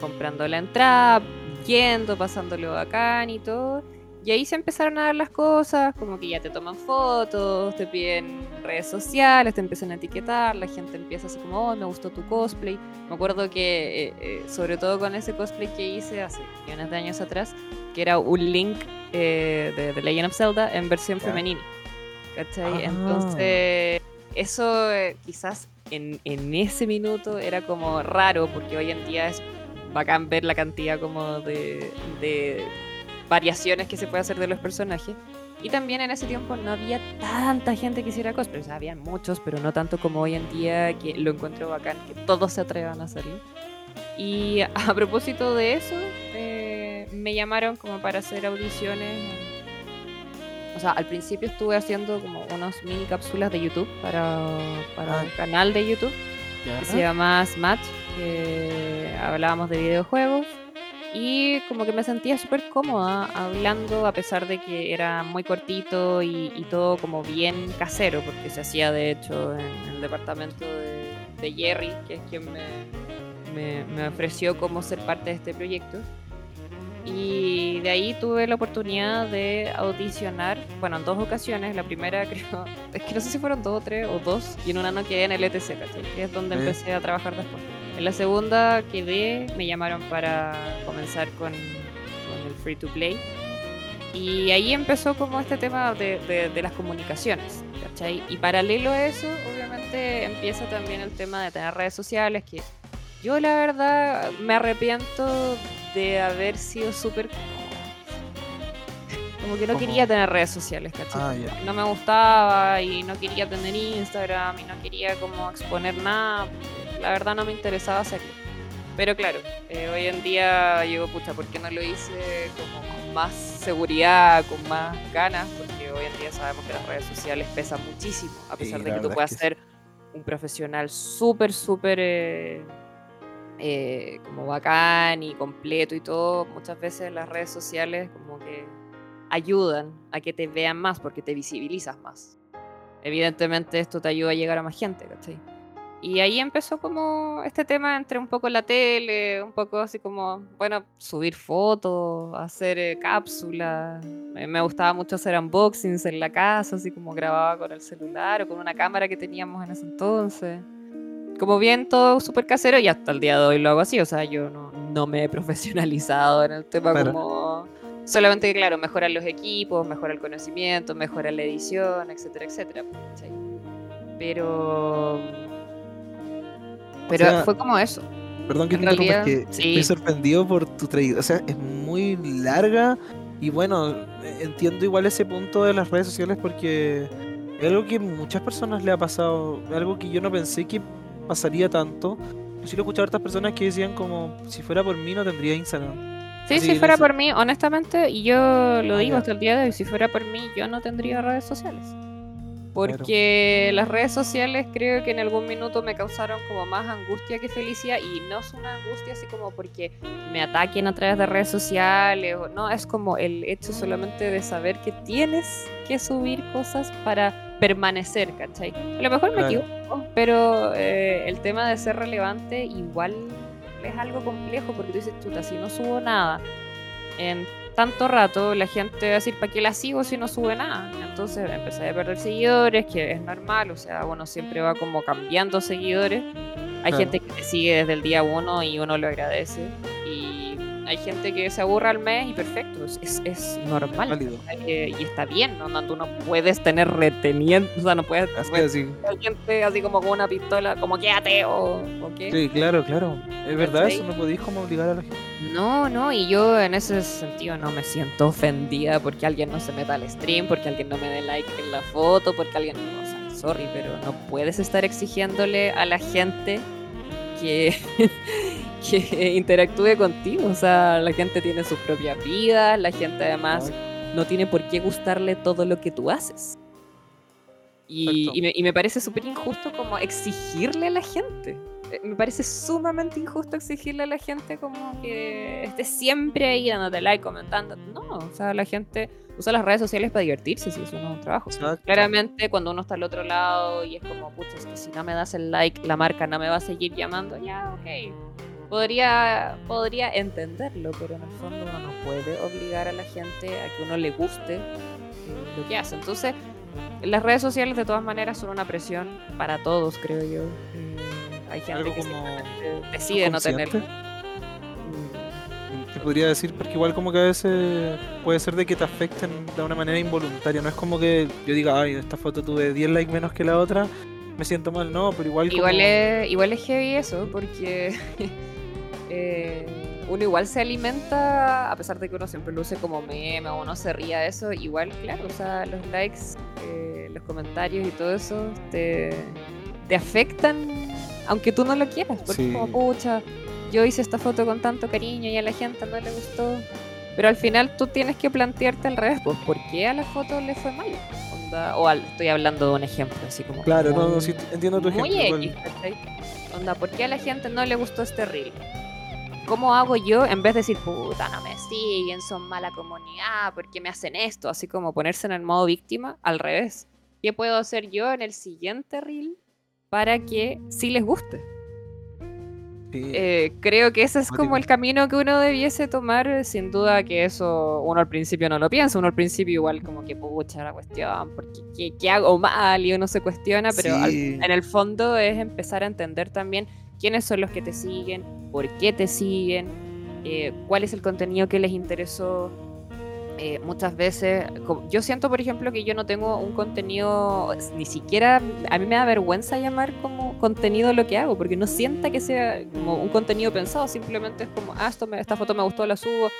Speaker 2: comprando la entrada, yendo, pasándolo bacán y todo. Y ahí se empezaron a dar las cosas, como que ya te toman fotos, te piden redes sociales, te empiezan a etiquetar, la gente empieza así como, oh, me gustó tu cosplay. Me acuerdo que, eh, eh, sobre todo con ese cosplay que hice hace millones de años atrás, que era un link eh, de The Legend of Zelda en versión femenina. ¿Cachai? Ah. Entonces, eso quizás en, en ese minuto era como raro, porque hoy en día es bacán ver la cantidad como de variaciones que se puede hacer de los personajes. Y también en ese tiempo no había tanta gente que hiciera cosplay. O sea, había muchos, pero no tanto como hoy en día, que lo encuentro bacán, que todos se atrevan a hacerlo. Y a propósito de eso, eh, me llamaron como para hacer audiciones. O sea, al principio estuve haciendo como unas mini cápsulas de YouTube para, para un canal de YouTube que se llama Smash, que hablábamos de videojuegos y como que me sentía súper cómoda hablando a pesar de que era muy cortito y, todo como bien casero, porque se hacía de hecho en, el departamento de, Jerry, que es quien me, me, ofreció como ser parte de este proyecto. Y de ahí tuve la oportunidad de audicionar, bueno, en dos ocasiones. La primera creo, es que no sé si fueron dos o tres o dos, y en una no quedé en el ETC, que es donde empecé a trabajar después. En la segunda quedé, me llamaron para comenzar con, el free to play. Y ahí empezó como este tema de, las comunicaciones, ¿cachai? Y paralelo a eso, obviamente empieza también el tema de tener redes sociales, que yo la verdad me arrepiento de haber sido súper... Como que no quería tener redes sociales, ¿cachai? Ah, no me gustaba y no quería tener Instagram y no quería como exponer nada la verdad no me interesaba hacerlo. Pero claro, eh, hoy en día digo, pucha, ¿por qué no lo hice como con más seguridad, con más ganas? Porque hoy en día sabemos que las redes sociales pesan muchísimo, a pesar de que tú puedas ser un profesional súper, súper eh, eh, como bacán y completo y todo. Muchas veces las redes sociales como que ayudan a que te vean más porque te visibilizas más. Evidentemente esto te ayuda a llegar a más gente, ¿cachai? Y ahí empezó como este tema entre un poco la tele, un poco así como, bueno, subir fotos, hacer eh, cápsulas. Me gustaba mucho hacer unboxings en la casa, así como grababa con el celular o con una cámara que teníamos en ese entonces. Como bien todo súper casero y hasta el día de hoy lo hago así. O sea, yo no, no me he profesionalizado en el tema como... Solamente que, claro, mejorar los equipos, mejorar el conocimiento, mejorar la edición, etcétera, etcétera. Pero pero fue como eso.
Speaker 1: Perdón que te interrumpa, que estoy sorprendido por tu trayectoria. O sea, es muy larga. Y bueno, entiendo igual ese punto de las redes sociales porque es algo que muchas personas le ha pasado. Algo que yo no pensé que pasaría tanto. Yo sí lo he escuchado a otras personas que decían como, si fuera por mí no tendría Instagram.
Speaker 2: Sí, si fuera por mí, honestamente, y yo lo ah, digo hasta el día de hoy, si fuera por mí yo no tendría redes sociales. Porque las redes sociales creo que en algún minuto me causaron como más angustia que felicidad y no es una angustia así como porque me ataquen a través de redes sociales, o, no, es como el hecho solamente de saber que tienes que subir cosas para permanecer, ¿cachai? A lo mejor me equivoco, pero eh, el tema de ser relevante igual es algo complejo porque tú dices, chuta, si no subo nada en tanto rato, la gente va a decir, ¿para qué la sigo si no sube nada? Entonces empecé a perder seguidores, que es normal, o sea, bueno, siempre va como cambiando seguidores. Hay gente que te sigue desde el día uno y uno lo agradece. Y hay gente que se aburra al mes y perfecto, es, es normal. y está bien, ¿no? Tú no puedes tener reteniendo, o sea, no puedes así, gente así como con una pistola, como quédate o, o qué.
Speaker 1: Sí, claro, claro. Es verdad, eso no podéis como obligar a la gente.
Speaker 2: No, no, y yo en ese sentido no me siento ofendida porque alguien no se meta al stream, porque alguien no me dé like en la foto, porque alguien no, o sea, sorry, pero no puedes estar exigiéndole a la gente que que interactúe contigo. O sea, la gente tiene sus propias vidas, la gente además no tiene por qué gustarle todo lo que tú haces. Y, me, y me, parece súper injusto como exigirle a la gente. Eh, me parece sumamente injusto exigirle a la gente como que esté siempre ahí dándote like, comentando. No, o sea, la gente usa las redes sociales para divertirse, si eso no es un trabajo. Claramente, cuando uno está al otro lado y es como, pucha, es que si no me das el like, la marca no me va a seguir llamando, ya, ok podría, podría entenderlo, pero en el fondo uno no puede obligar a la gente a que uno le guste eh, lo que hace. Entonces, las redes sociales de todas maneras son una presión para todos, creo yo. Eh, hay gente que decide no tenerlo.
Speaker 1: Podría decir, porque igual como que a veces puede ser de que te afecten de una manera involuntaria. No es como que yo diga, ay, esta foto tuve 10 likes menos que la otra, me siento mal, no, pero igual...
Speaker 2: Igual, es, igual es heavy eso, porque Eh, uno igual se alimenta, a pesar de que uno siempre luce como meme o uno se ría de eso, igual, claro, o sea, los likes, eh, los comentarios y todo eso te, te afectan, aunque tú no lo quieras, porque como, pucha, yo hice esta foto con tanto cariño y a la gente no le gustó. Pero al final tú tienes que plantearte al revés, pues, ¿por qué a la foto le fue mal? o estoy hablando de un ejemplo, así como.
Speaker 1: Claro, no, no, entiendo tu ejemplo.
Speaker 2: Muy X, Onda, ¿por qué a la gente no le gustó este reel? ¿Cómo hago yo en vez de decir, puta, no me siguen, son mala comunidad, ¿por qué me hacen esto? Así como ponerse en el modo víctima, al revés. ¿Qué puedo hacer yo en el siguiente reel para que sí les guste? Eh, creo que ese es como el camino que uno debiese tomar. Sin duda que eso uno al principio no lo piensa. Uno al principio igual como que pucha la cuestión, porque ¿qué, hago mal? Y uno se cuestiona, pero en el fondo es empezar a entender también quiénes son los que te siguen, por qué te siguen, eh, cuál es el contenido que les interesó. Eh, muchas veces, yo siento, por ejemplo, que yo no tengo un contenido, ni siquiera, a mí me da vergüenza llamar como contenido lo que hago, porque no sienta que sea como un contenido pensado, simplemente es como, ah, esto esta foto me gustó, la subo,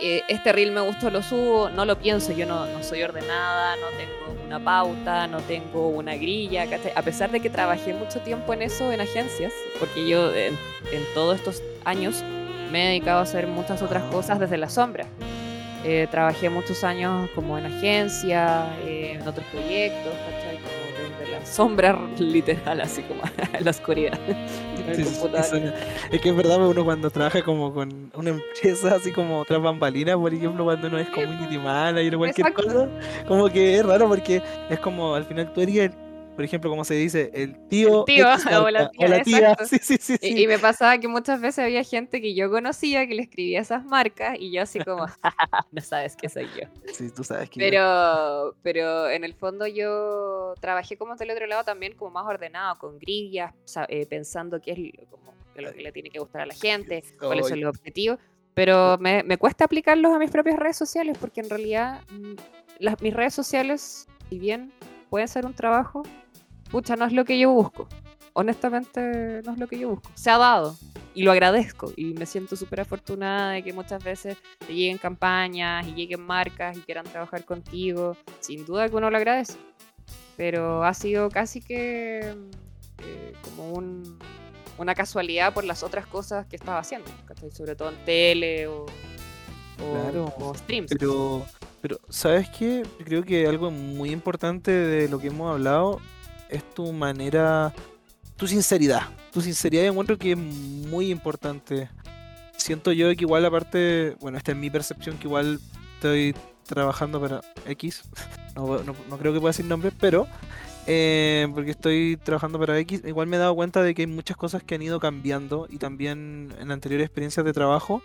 Speaker 2: eh, este reel me gustó, lo subo, no lo pienso, yo no, no soy ordenada, no tengo una pauta, no tengo una grilla, a pesar de que trabajé mucho tiempo en eso en agencias, porque yo en, todos estos años me he dedicado a hacer muchas otras cosas desde la sombra. Eh, trabajé muchos años como en agencia, eh, en otros proyectos, ¿cachai? sombra literal, así como en la oscuridad.
Speaker 1: es que es verdad, uno cuando trabaja como con una empresa así como otras bambalinas, por ejemplo, cuando uno es community manager o cualquier cosa, como que es raro porque es como al final tú eres por ejemplo, como se dice, el tío.
Speaker 2: El tío o la tía. Sí, sí, sí, y, me pasaba que muchas veces había gente que yo conocía que le escribía esas marcas y yo así como, no sabes qué soy yo.
Speaker 1: Sí, tú sabes
Speaker 2: que pero, pero en el fondo yo trabajé como del otro lado también como más ordenado, con grillas, eh, pensando qué es como, lo que le tiene que gustar a la gente, cuáles son los objetivos. Pero me, me, cuesta aplicarlos a mis propias redes sociales porque en realidad mm, las, mis redes sociales, si bien pueden ser un trabajo, pucha, no es lo que yo busco. Honestamente, no es lo que yo busco. Se ha dado y lo agradezco y me siento súper afortunada de que muchas veces te lleguen campañas y lleguen marcas y quieran trabajar contigo. Sin duda que uno lo agradece. Pero ha sido casi que eh, como un, una casualidad por las otras cosas que estaba haciendo, sobre todo en tele o, o streams.
Speaker 1: Pero pero, ¿sabes qué? Creo que algo muy importante de lo que hemos hablado es tu manera, tu sinceridad. Tu sinceridad encuentro que es muy importante. Siento yo que igual aparte, bueno, esta es mi percepción, que igual estoy trabajando para X. No, creo que pueda decir nombre, pero eh, porque estoy trabajando para X, igual me he dado cuenta de que hay muchas cosas que han ido cambiando y también en anteriores experiencias de trabajo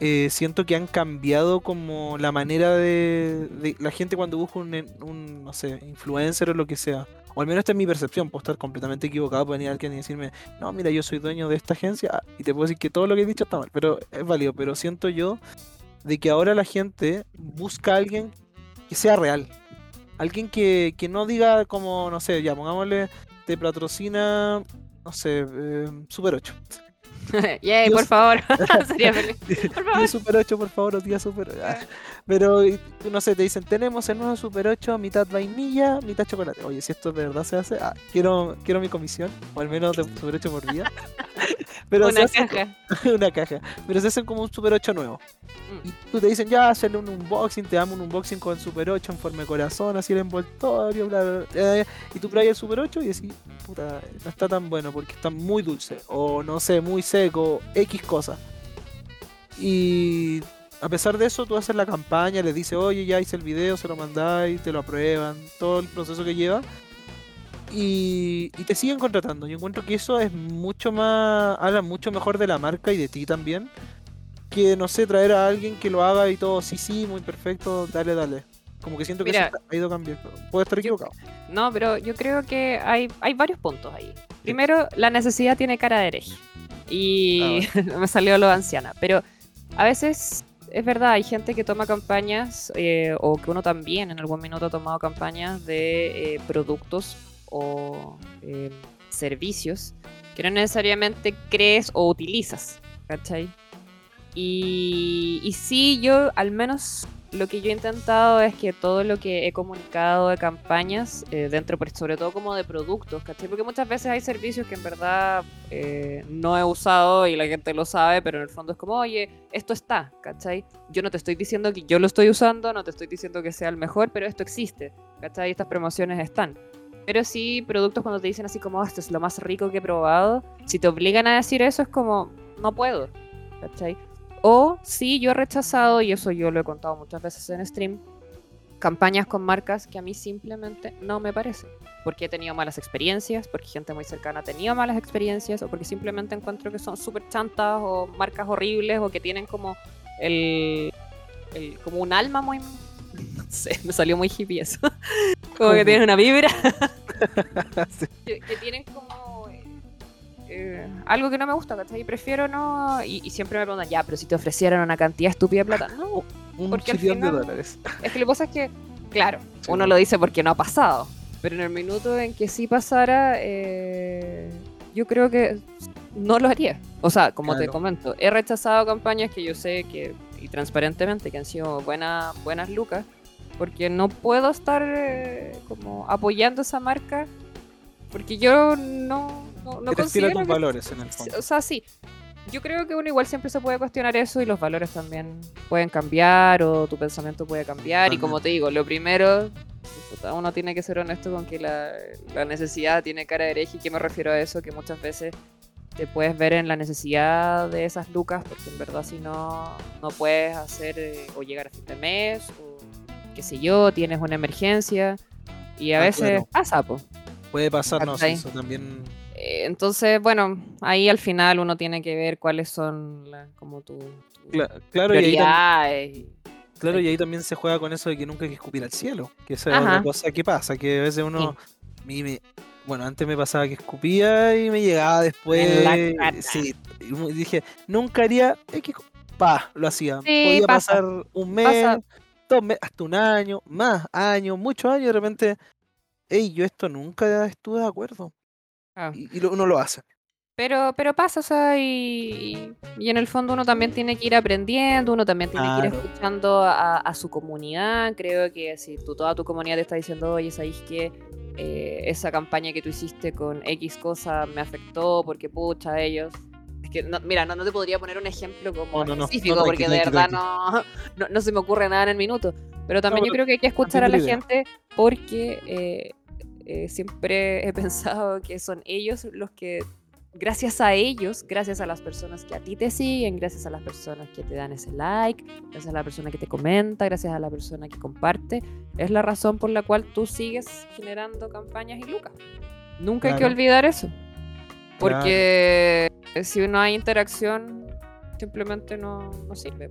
Speaker 1: eh, siento que han cambiado como la manera de, la gente cuando busca un, no sé, influencer o lo que sea. O al menos esta es mi percepción, puedo estar completamente equivocado, puede venir alguien y decirme, no, mira, yo soy dueño de esta agencia ah, y te puedo decir que todo lo que he dicho está mal, pero es válido, pero siento yo de que ahora la gente busca a alguien que sea real. Alguien que, que no diga como, no sé, ya pongámosle, te patrocina, no sé, eh, Super 8
Speaker 2: Yay, por favor. Sería feliz. Por
Speaker 1: favor. Super 8, por favor, tía Super 8. Ah. Pero, no sé, te dicen, tenemos el nuevo Super 8, mitad vainilla, mitad chocolate. Oye, si esto de verdad se hace, ah, quiero, quiero mi comisión, o al menos de Super 8 por día.
Speaker 2: Pero una caja.
Speaker 1: una caja. Pero se hacen como un Super 8 nuevo. Mm. Y tú te dicen, ya, hacerle un unboxing, te damos un unboxing con el Super 8 en forma de corazón, así el envoltorio, bla, bla, bla. Y tú traes el Super 8 y decís, puta, no está tan bueno porque está muy dulce, o no sé, muy seco, X cosa. Y a pesar de eso, tú haces la campaña, les dices, oye, ya hice el video, se lo mandáis, te lo aprueban, todo el proceso que lleva y, te siguen contratando. Yo encuentro que eso es mucho más, habla mucho mejor de la marca y de ti también, que no sé, traer a alguien que lo haga y todo, sí, sí, muy perfecto, dale, dale. Como que siento que eso ha ido cambiando. Puede estar equivocado.
Speaker 2: no, pero yo creo que hay, hay varios puntos ahí. Primero, la necesidad tiene cara de hereje. Y ah, me salió lo de anciana. Pero a veces es verdad, hay gente que toma campañas, eh, o que uno también en algún minuto ha tomado campañas de eh, productos o eh, servicios que no necesariamente crees o utilizas, ¿cachai? Y, y sí, yo al menos lo que yo he intentado es que todo lo que he comunicado de campañas, eh, dentro, sobre todo como de productos, ¿cachai? Porque muchas veces hay servicios que en verdad eh, no he usado y la gente lo sabe, pero en el fondo es como, oye, esto está, ¿cachai? Yo no te estoy diciendo que yo lo estoy usando, no te estoy diciendo que sea el mejor, pero esto existe, ¿cachai? Estas promociones están. Pero sí, productos cuando te dicen así como, ah, esto es lo más rico que he probado, si te obligan a decir eso es como, no puedo, ¿cachai? O sí, yo he rechazado, y eso yo lo he contado muchas veces en stream, campañas con marcas que a mí simplemente no me parecen. Porque he tenido malas experiencias, porque gente muy cercana ha tenido malas experiencias, o porque simplemente encuentro que son súper chantas, o marcas horribles, o que tienen como el, el como un alma muy, no sé, me salió muy hippie eso. como que tienen una vibra. que, tienen como eh, algo que no me gusta, ¿cachai? Prefiero no. Y, siempre me preguntan, ya, pero si te ofrecieran una cantidad estúpida de plata. No,
Speaker 1: un porque al de dólares.
Speaker 2: Es que lo que pasa es que, claro, uno lo dice porque no ha pasado. Pero en el minuto en que sí pasara, eh, yo creo que no lo haría. O sea, como te comento, he rechazado campañas que yo sé que y transparentemente que han sido buenas buenas lucas, porque no puedo estar eh, como apoyando esa marca, porque yo no, no, no considero
Speaker 1: tus valores en el fondo.
Speaker 2: O sea, sí. Yo creo que uno igual siempre se puede cuestionar eso y los valores también pueden cambiar o tu pensamiento puede cambiar. Y como te digo, lo primero, uno tiene que ser honesto con que la, la necesidad tiene cara de hereje. ¿Y qué me refiero a eso? Que muchas veces te puedes ver en la necesidad de esas lucas, porque en verdad si no, no puedes hacer eh, o llegar a fin de mes, o qué sé yo, tienes una emergencia, y a ah, veces pasa, pues.
Speaker 1: Puede pasarnos eso también.
Speaker 2: Eh, entonces, bueno, ahí al final uno tiene que ver cuáles son como tu,
Speaker 1: claro, y ahí claro, y ahí también se juega con eso de que nunca hay que escupir al cielo. Que esa es otra cosa que pasa, que a veces uno. bueno, antes me pasaba que escupía y me llegaba después. Sí, y dije, nunca haría. pa, lo hacía. Podía pasar un mes, dos meses, hasta un año, más años, muchos años, y de repente, hey, yo esto nunca estuve de acuerdo. Ah. Y, uno lo hace.
Speaker 2: Pero, pero pasa, o sea, y, y, en el fondo uno también tiene que ir aprendiendo, uno también tiene que ir escuchando a, su comunidad. Creo que si tú, toda tu comunidad te está diciendo, oye, ¿sabéis que eh, esa campaña que tú hiciste con X cosa me afectó porque pucha, ellos mira, no, te podría poner un ejemplo como específico, porque de verdad no, se me ocurre nada en el minuto. Pero también yo creo que hay que escuchar a la gente porque eh, eh, siempre he pensado que son ellos los que, gracias a ellos, gracias a las personas que a ti te siguen, gracias a las personas que te dan ese like, gracias a la persona que te comenta, gracias a la persona que comparte, es la razón por la cual tú sigues generando campañas y lucas. Nunca hay que olvidar eso. Porque si no hay interacción, simplemente no, no sirve.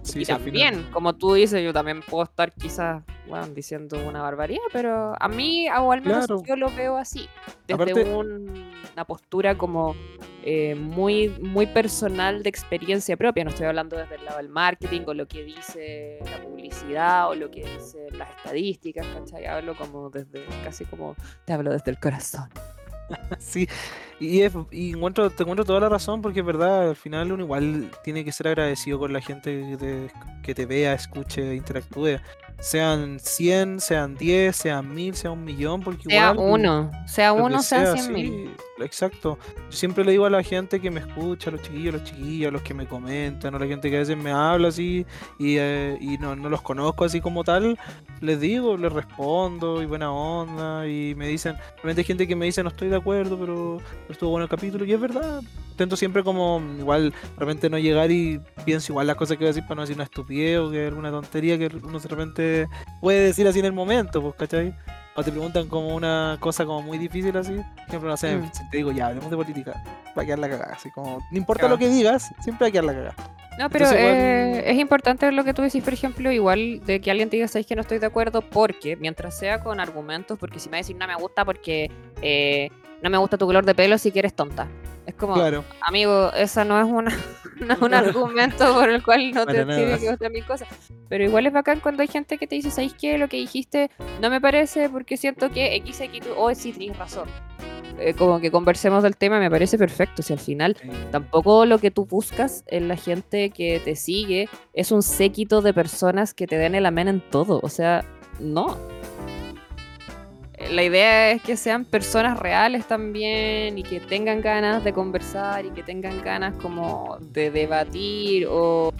Speaker 2: Pues, y también, como tú dices, yo también puedo estar quizás bueno, diciendo una barbaridad, pero a mí, o al menos yo lo veo así, desde una postura como eh, muy, muy personal de experiencia propia. No estoy hablando desde el lado del marketing o lo que dice la publicidad o lo que dicen las estadísticas, ¿cachai? Hablo como desde, casi como, te hablo desde el corazón.
Speaker 1: Sí, y, encuentro, te encuentro toda la razón porque es verdad, al final uno igual tiene que ser agradecido con la gente que te, que te vea, escuche, interactúe sean 100, sean 10, sean 1000, sea un millón, porque
Speaker 2: sea uno, sea uno, sea, 100 mil.
Speaker 1: Exacto. Yo siempre le digo a la gente que me escucha, a los chiquillos, a los chiquillos, a los que me comentan, a la gente que a veces me habla así y, eh, y no, no, los conozco así como tal, les digo, les respondo y buena onda y me dicen, realmente hay gente que me dice no estoy de acuerdo, pero, estuvo bueno el capítulo y es verdad. Intento siempre como igual realmente no llegar y pienso igual las cosas que voy a decir para no decir una estupidez o que alguna tontería que uno de repente puede decir así en el momento, pues, ¿cachai? O te preguntan como una cosa como muy difícil así. Por ejemplo, no sé, mm. si te digo ya, hablemos de política, va a quedar la cagada. Así como, no importa lo que digas, siempre va a quedar la cagada.
Speaker 2: No, pero eh, es importante lo que tú decís, por ejemplo, igual de que alguien te diga, sabes que no estoy de acuerdo, porque mientras sea con argumentos, porque si me decir no me gusta porque eh, no me gusta tu color de pelo si quieres tonta. Es como, amigo, esa no es una un argumento por el cual no te tiene que gustar mis cosas. Pero igual es bacán cuando hay gente que te dice, ¿sabes qué? Lo que dijiste no me parece porque siento que X, X, tú, oh, sí, tienes razón. Eh, como que conversemos del tema, me parece perfecto. Si al final tampoco lo que tú buscas en la gente que te sigue es un séquito de personas que te den el amén en todo. O sea, no la idea es que sean personas reales también y que tengan ganas de conversar y que tengan ganas como de debatir o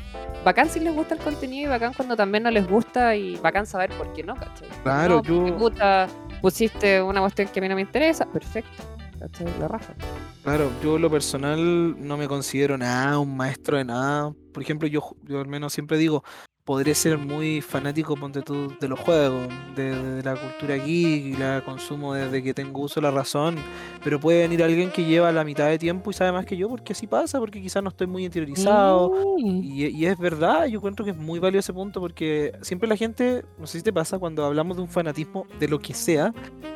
Speaker 2: bacán si les gusta el contenido y bacán cuando también no les gusta y bacán saber por qué no, ¿cachai?
Speaker 1: Claro, yo...
Speaker 2: Me gusta, pusiste una cuestión que a mí no me interesa, perfecto, ¿cachai? La raja.
Speaker 1: Claro, yo lo personal no me considero nada, un maestro de nada. Por ejemplo, yo, yo al menos siempre digo, podré ser muy fanático ponte tú, de los juegos, de, la cultura geek y la consumo desde que tengo uso de la razón, pero puede venir alguien que lleva la mitad de tiempo y sabe más que yo porque así pasa, porque quizás no estoy muy interiorizado mm. y, es verdad, yo encuentro que es muy válido ese punto porque siempre la gente, no sé si te pasa cuando hablamos de un fanatismo de lo que sea,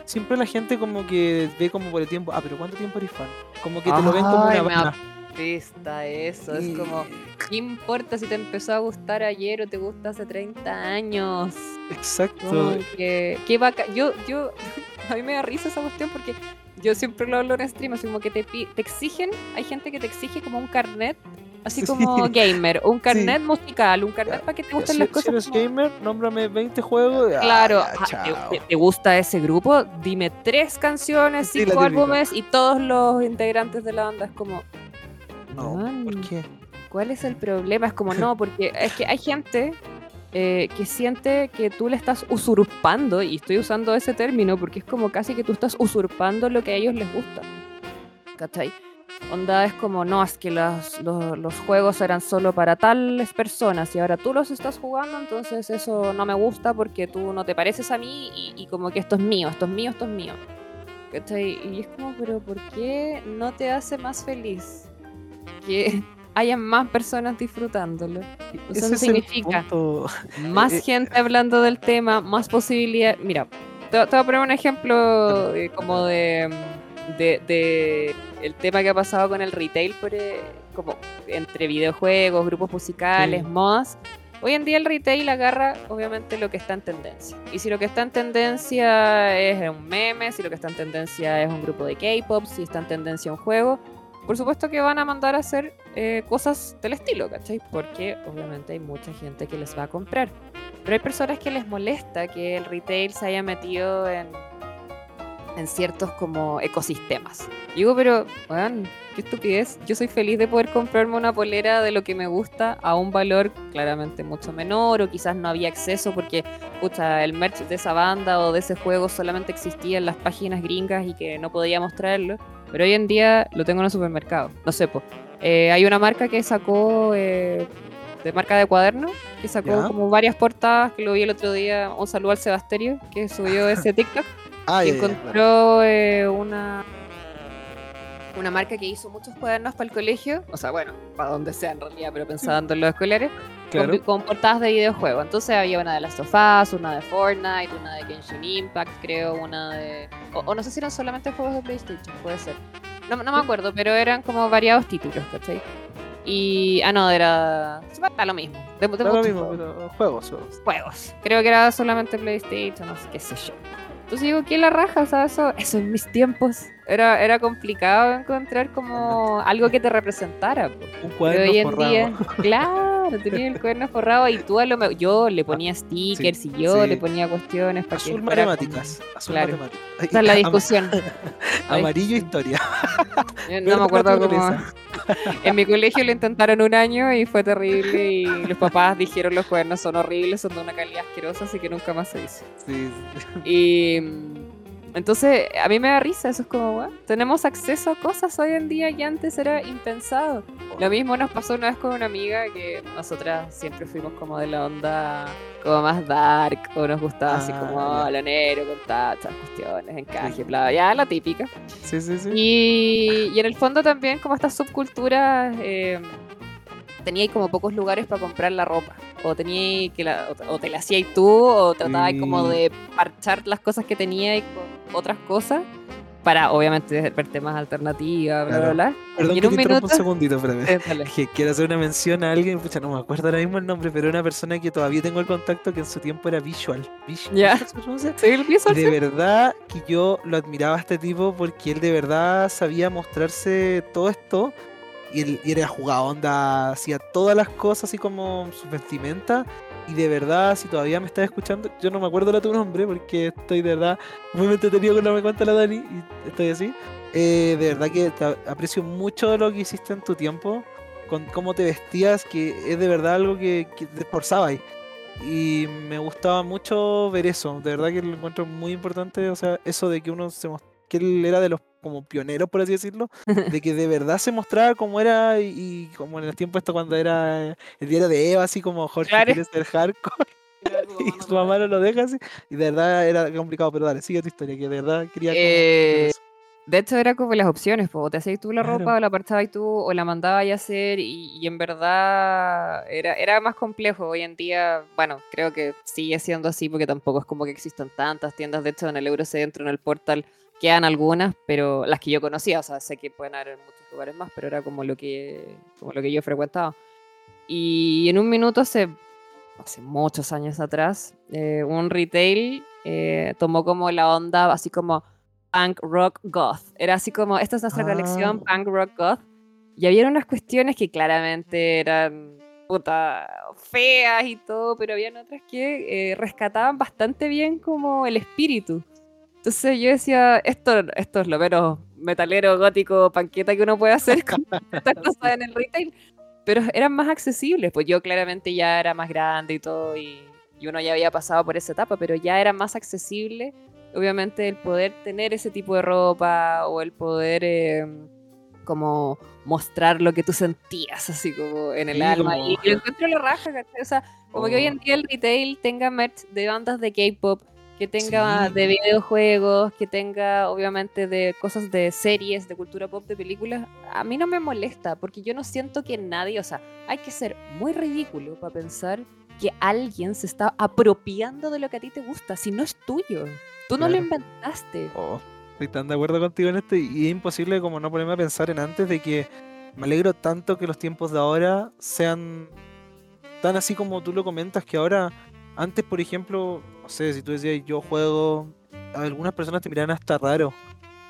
Speaker 1: siempre la gente como que ve como por el tiempo, ah, pero ¿cuánto tiempo eres fan? Como que te lo ven como una
Speaker 2: pista eso. Es como, ¿qué importa si te empezó a gustar ayer o te gusta hace 30 años?
Speaker 1: Exacto.
Speaker 2: que, qué vaca. Yo, yo, a mí me da risa esa cuestión porque yo siempre lo hablo en stream, así como que te, te exigen, hay gente que te exige como un carnet Así como gamer, un carnet musical, un carnet para que te gusten las cosas.
Speaker 1: Si eres gamer, nómbrame 20 juegos.
Speaker 2: Claro, ¿te, gusta ese grupo? Dime tres canciones, cinco álbumes y todos los integrantes de la banda. Es como,
Speaker 1: no, ¿por qué?
Speaker 2: ¿Cuál es el problema? Es como, no, porque es que hay gente eh, que siente que tú le estás usurpando, y estoy usando ese término porque es como casi que tú estás usurpando lo que a ellos les gusta. ¿Cachai? Onda es como, no, es que los, los, juegos eran solo para tales personas y ahora tú los estás jugando, entonces eso no me gusta porque tú no te pareces a mí y, y como que esto es mío, esto es mío, esto es mío. ¿cachai? Y es como, pero ¿por qué no te hace más feliz que haya más personas disfrutándolo? Eso significa más eh, gente hablando del tema, más posibilidad. Mira, te, voy a poner un ejemplo como de, de, el tema que ha pasado con el retail, por, eh, como entre videojuegos, grupos musicales, mods Hoy en día el retail agarra obviamente lo que está en tendencia. Y si lo que está en tendencia es un meme, si lo que está en tendencia es un grupo de K-pop, si está en tendencia un juego, por supuesto que van a mandar a hacer eh, cosas del estilo, ¿cachai? Porque obviamente hay mucha gente que les va a comprar. Pero hay personas que les molesta que el retail se haya metido en en ciertos como ecosistemas. digo, pero, bueno, qué estupidez. Yo soy feliz de poder comprarme una polera de lo que me gusta a un valor claramente mucho menor o quizás no había acceso porque, pucha, el merch de esa banda o de ese juego solamente existía en las páginas gringas y que no podíamos traerlo. Pero hoy en día lo tengo en el supermercado. No sé, pues. hay una marca que sacó... Eh, de marca de cuaderno, que sacó como varias portadas, que lo vi el otro día, un saludo al Sebasterio, que subió ese TikTok. Ah, encontró eh, una una marca que hizo muchos cuadernos para el colegio, o sea, bueno, para donde sea en realidad, pero pensando en los escolares, con, portadas de videojuegos. Entonces había una de las sofás, una de Fortnite, una de Genshin Impact, creo, una de... O, no sé si eran solamente juegos de PlayStation, puede ser. No, no me acuerdo, pero eran como variados títulos, ¿cachai? Y. Ah, no, era. Está lo mismo.
Speaker 1: De, lo mismo, pero juegos, juegos.
Speaker 2: Juegos. Creo que era solamente PlayStation, no sé qué sé yo. Entonces digo, ¿qué la raja? O sea, eso, eso en mis tiempos era, era complicado encontrar como algo que te representara.
Speaker 1: Un cuaderno hoy en forrado. Día,
Speaker 2: claro, tenía el cuaderno forrado y tú a lo mejor, yo le ponía stickers y yo le ponía cuestiones
Speaker 1: para azul matemáticas, azul
Speaker 2: claro. matemáticas. Esa es la discusión.
Speaker 1: Amarillo historia.
Speaker 2: no me acuerdo cómo. En mi colegio lo intentaron un año y fue terrible y los papás dijeron los cuadernos son horribles, son de una calidad asquerosa, así que nunca más se hizo. Sí. Y entonces, a mí me da risa, eso es como, tenemos acceso a cosas hoy en día que antes era impensado. Lo mismo nos pasó una vez con una amiga que nosotras siempre fuimos como de la onda como más dark, o nos gustaba así como ah, lo negro, con tachas, cuestiones, encaje, bla, ya la típica.
Speaker 1: Sí, sí, sí.
Speaker 2: Y, y en el fondo también como estas subculturas... Eh, teníais como pocos lugares para comprar la ropa. O tenía que la, o, te la hacíais tú, o tratabais como de parchar las cosas que teníais con otras cosas. Para obviamente ver temas alternativas, bla, bla, bla.
Speaker 1: Perdón, que un, minuto... un segundito, espérame. quiero hacer una mención a alguien, pucha, no me acuerdo ahora mismo el nombre, pero una persona que todavía tengo el contacto que en su tiempo era Visual. Visual,
Speaker 2: ¿Ya? Sí, el visual
Speaker 1: de verdad que yo lo admiraba a este tipo porque él de verdad sabía mostrarse todo esto y él, era jugado, onda, hacía todas las cosas así como su vestimenta. Y de verdad, si todavía me estás escuchando, yo no me acuerdo de tu nombre porque estoy de verdad muy entretenido con lo que cuenta la Dani y estoy así. Eh, de verdad que aprecio mucho lo que hiciste en tu tiempo, con cómo te vestías, que es de verdad algo que, que te esforzabas. Y me gustaba mucho ver eso, de verdad que lo encuentro muy importante, o sea, eso de que uno se que él era de los como pionero, por así decirlo, de que de verdad se mostraba como era y, como en el tiempo esto cuando era el diario de Eva, así como Jorge quiere ser hardcore. y su mamá no lo deja así. Y de verdad era complicado, pero dale, sigue tu historia, que de verdad quería...
Speaker 2: Eh, de hecho, era como las opciones, o te hacías tú la ropa, o la parchabas tú, o la mandabas a hacer, y, en verdad era, era más complejo. Hoy en día, bueno, creo que sigue siendo así, porque tampoco es como que existan tantas tiendas. De hecho, en el Eurocentro, en el portal, Quedan algunas, pero las que yo conocía, o sea, sé que pueden haber en muchos lugares más, pero era como lo que, como lo que yo frecuentaba. Y en un minuto, hace, hace muchos años atrás, eh, un retail eh, tomó como la onda así como punk rock goth. Era así como, esta es nuestra colección ah. punk rock goth. Y había unas cuestiones que claramente eran puta feas y todo, pero había otras que eh, rescataban bastante bien como el espíritu. Entonces yo decía, esto, esto es lo menos metalero, gótico, panqueta que uno puede hacer con estas cosas en el retail. Pero eran más accesibles, pues yo claramente ya era más grande y todo, y, uno ya había pasado por esa etapa, pero ya era más accesible, obviamente, el poder tener ese tipo de ropa o el poder em, como mostrar lo que tú sentías, así como en el alma. Y lo encuentro la raja, O sea, como que hoy en oh. día el retail tenga merch de bandas de K-pop que tenga de videojuegos, que tenga obviamente de cosas de series, de cultura pop, de películas, a mí no me molesta, porque yo no siento que nadie, o sea, hay que ser muy ridículo para pensar que alguien se está apropiando de lo que a ti te gusta, si no es tuyo. Tú no lo inventaste.
Speaker 1: Oh, estoy tan de acuerdo contigo en esto y es imposible como no ponerme a pensar en antes de que me alegro tanto que los tiempos de ahora sean tan así como tú lo comentas, que ahora antes, por ejemplo, no sé, si tú decías yo juego, algunas personas te miran hasta raro.